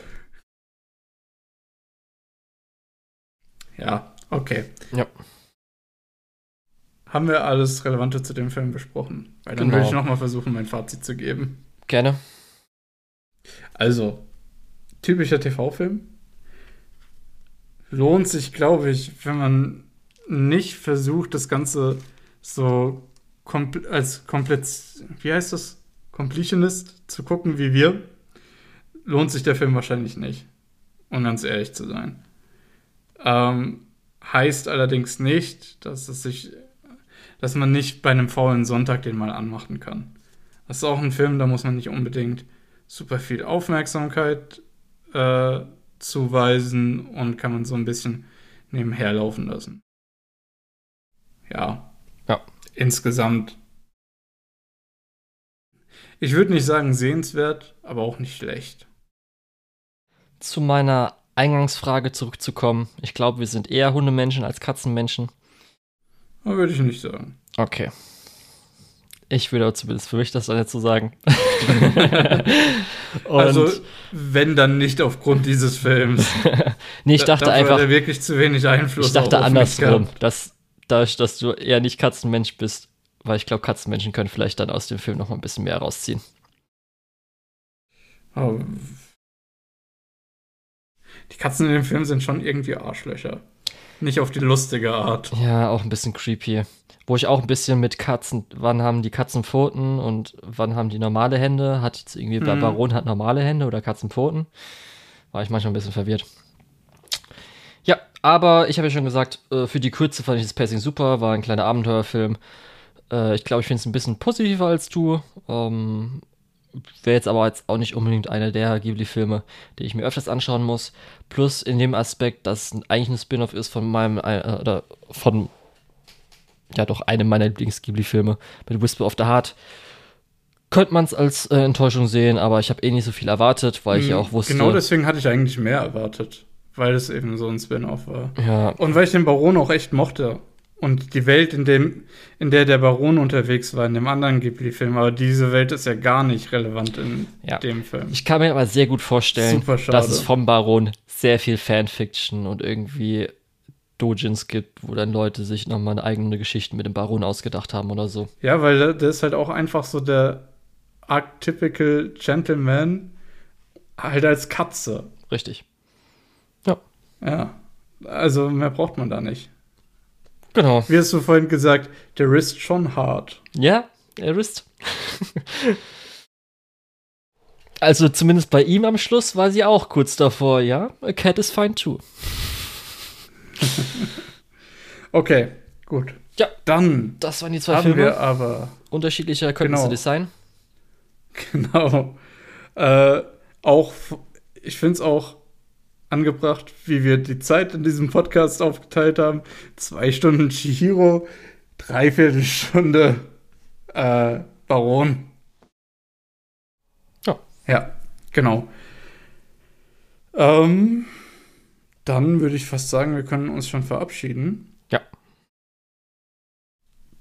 Ja, okay. Ja. Haben wir alles Relevante zu dem Film besprochen? Weil dann Genau. würde ich nochmal versuchen, mein Fazit zu geben. Gerne. Also, typischer TV-Film. Lohnt sich, glaube ich, wenn man nicht versucht, das Ganze so kompl als komplett, wie heißt das? Completionist zu gucken wie wir. Lohnt sich der Film wahrscheinlich nicht. Um ganz ehrlich zu sein. Ähm, heißt allerdings nicht, dass es sich, dass man nicht bei einem faulen Sonntag den mal anmachen kann. Das ist auch ein Film, da muss man nicht unbedingt super viel Aufmerksamkeit äh, zuweisen und kann man so ein bisschen nebenher laufen lassen. Ja. Ja. Insgesamt. Ich würde nicht sagen sehenswert, aber auch nicht schlecht. Zu meiner Eingangsfrage zurückzukommen. Ich glaube, wir sind eher Hundemenschen als Katzenmenschen. Würde ich nicht sagen. Okay. Ich würde aber zumindest für mich das dann jetzt so sagen. Also, wenn dann nicht aufgrund dieses Films. nee, ich dachte Dafür einfach, Hat er wirklich zu wenig Einfluss ich dachte andersrum, dass dadurch, dass du eher nicht Katzenmensch bist, weil ich glaube, Katzenmenschen können vielleicht dann aus dem Film noch mal ein bisschen mehr rausziehen. Aber die Katzen in dem Film sind schon irgendwie Arschlöcher. Nicht auf die lustige Art. Ja, auch ein bisschen creepy. Wo ich auch ein bisschen mit Katzen, wann haben die Katzen Pfoten und wann haben die normale Hände? Hat jetzt irgendwie, der Mhm. Baron hat normale Hände oder Katzenpfoten? War ich manchmal ein bisschen verwirrt. Ja, aber ich habe ja schon gesagt, äh, für die Kürze fand ich das Pacing super, war ein kleiner Abenteuerfilm. Äh, Ich glaube, ich finde es ein bisschen positiver als du. Wäre jetzt aber jetzt auch nicht unbedingt einer der Ghibli-Filme, die ich mir öfters anschauen muss. Plus in dem Aspekt, dass es eigentlich ein Spin-off ist von meinem, äh, oder von, ja doch, einem meiner Lieblings-Ghibli-Filme mit Whisper of the Heart. Könnte man es als äh, Enttäuschung sehen, aber ich habe eh nicht so viel erwartet, weil ich ja auch wusste. Genau deswegen hatte ich eigentlich mehr erwartet. Weil es eben so ein Spin-off war. Ja, Und weil ich den Baron auch echt mochte. Und die Welt, in, dem, in der der Baron unterwegs war, in dem anderen Ghibli-Film. Aber diese Welt ist ja gar nicht relevant in Ja. dem Film. Ich kann mir aber sehr gut vorstellen, dass es vom Baron sehr viel Fanfiction und irgendwie Dojins gibt, wo dann Leute sich nochmal eine eigene Geschichte mit dem Baron ausgedacht haben oder so. Ja, weil der, der ist halt auch einfach so der archetypical Gentleman, halt als Katze. Richtig. Ja. Also mehr braucht man da nicht. Genau. Wie hast du vorhin gesagt, der ist schon hart. Ja, er ist. also zumindest bei ihm am Schluss war sie auch kurz davor, ja. A cat is fine too. Okay, gut. Ja. Dann Das waren die zwei haben Filme. wir aber Unterschiedlicher könnten sie Genau. nicht sein. Genau. Äh, auch, ich finde es auch angebracht, wie wir die Zeit in diesem Podcast aufgeteilt haben. Zwei Stunden Chihiro, dreiviertel Stunde äh, Baron. Ja. Ja, genau. Ähm, dann würde ich fast sagen, wir können uns schon verabschieden. Ja.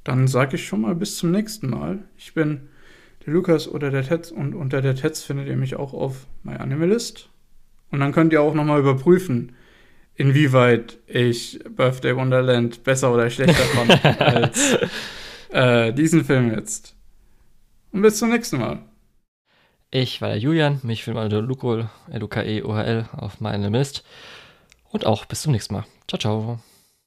Dann sage ich schon mal bis zum nächsten Mal. Ich bin der Lukas oder der Tetz und unter der Tetz findet ihr mich auch auf MyAnimalist. Und dann könnt ihr auch nochmal überprüfen, inwieweit ich Birthday Wonderland besser oder schlechter fand als äh, diesen Film jetzt. Und bis zum nächsten Mal. Ich war der Julian, mich man unter Lukol, L-U-K-E-O-H-L auf meinem Mist. Und auch bis zum nächsten Mal. Ciao, ciao.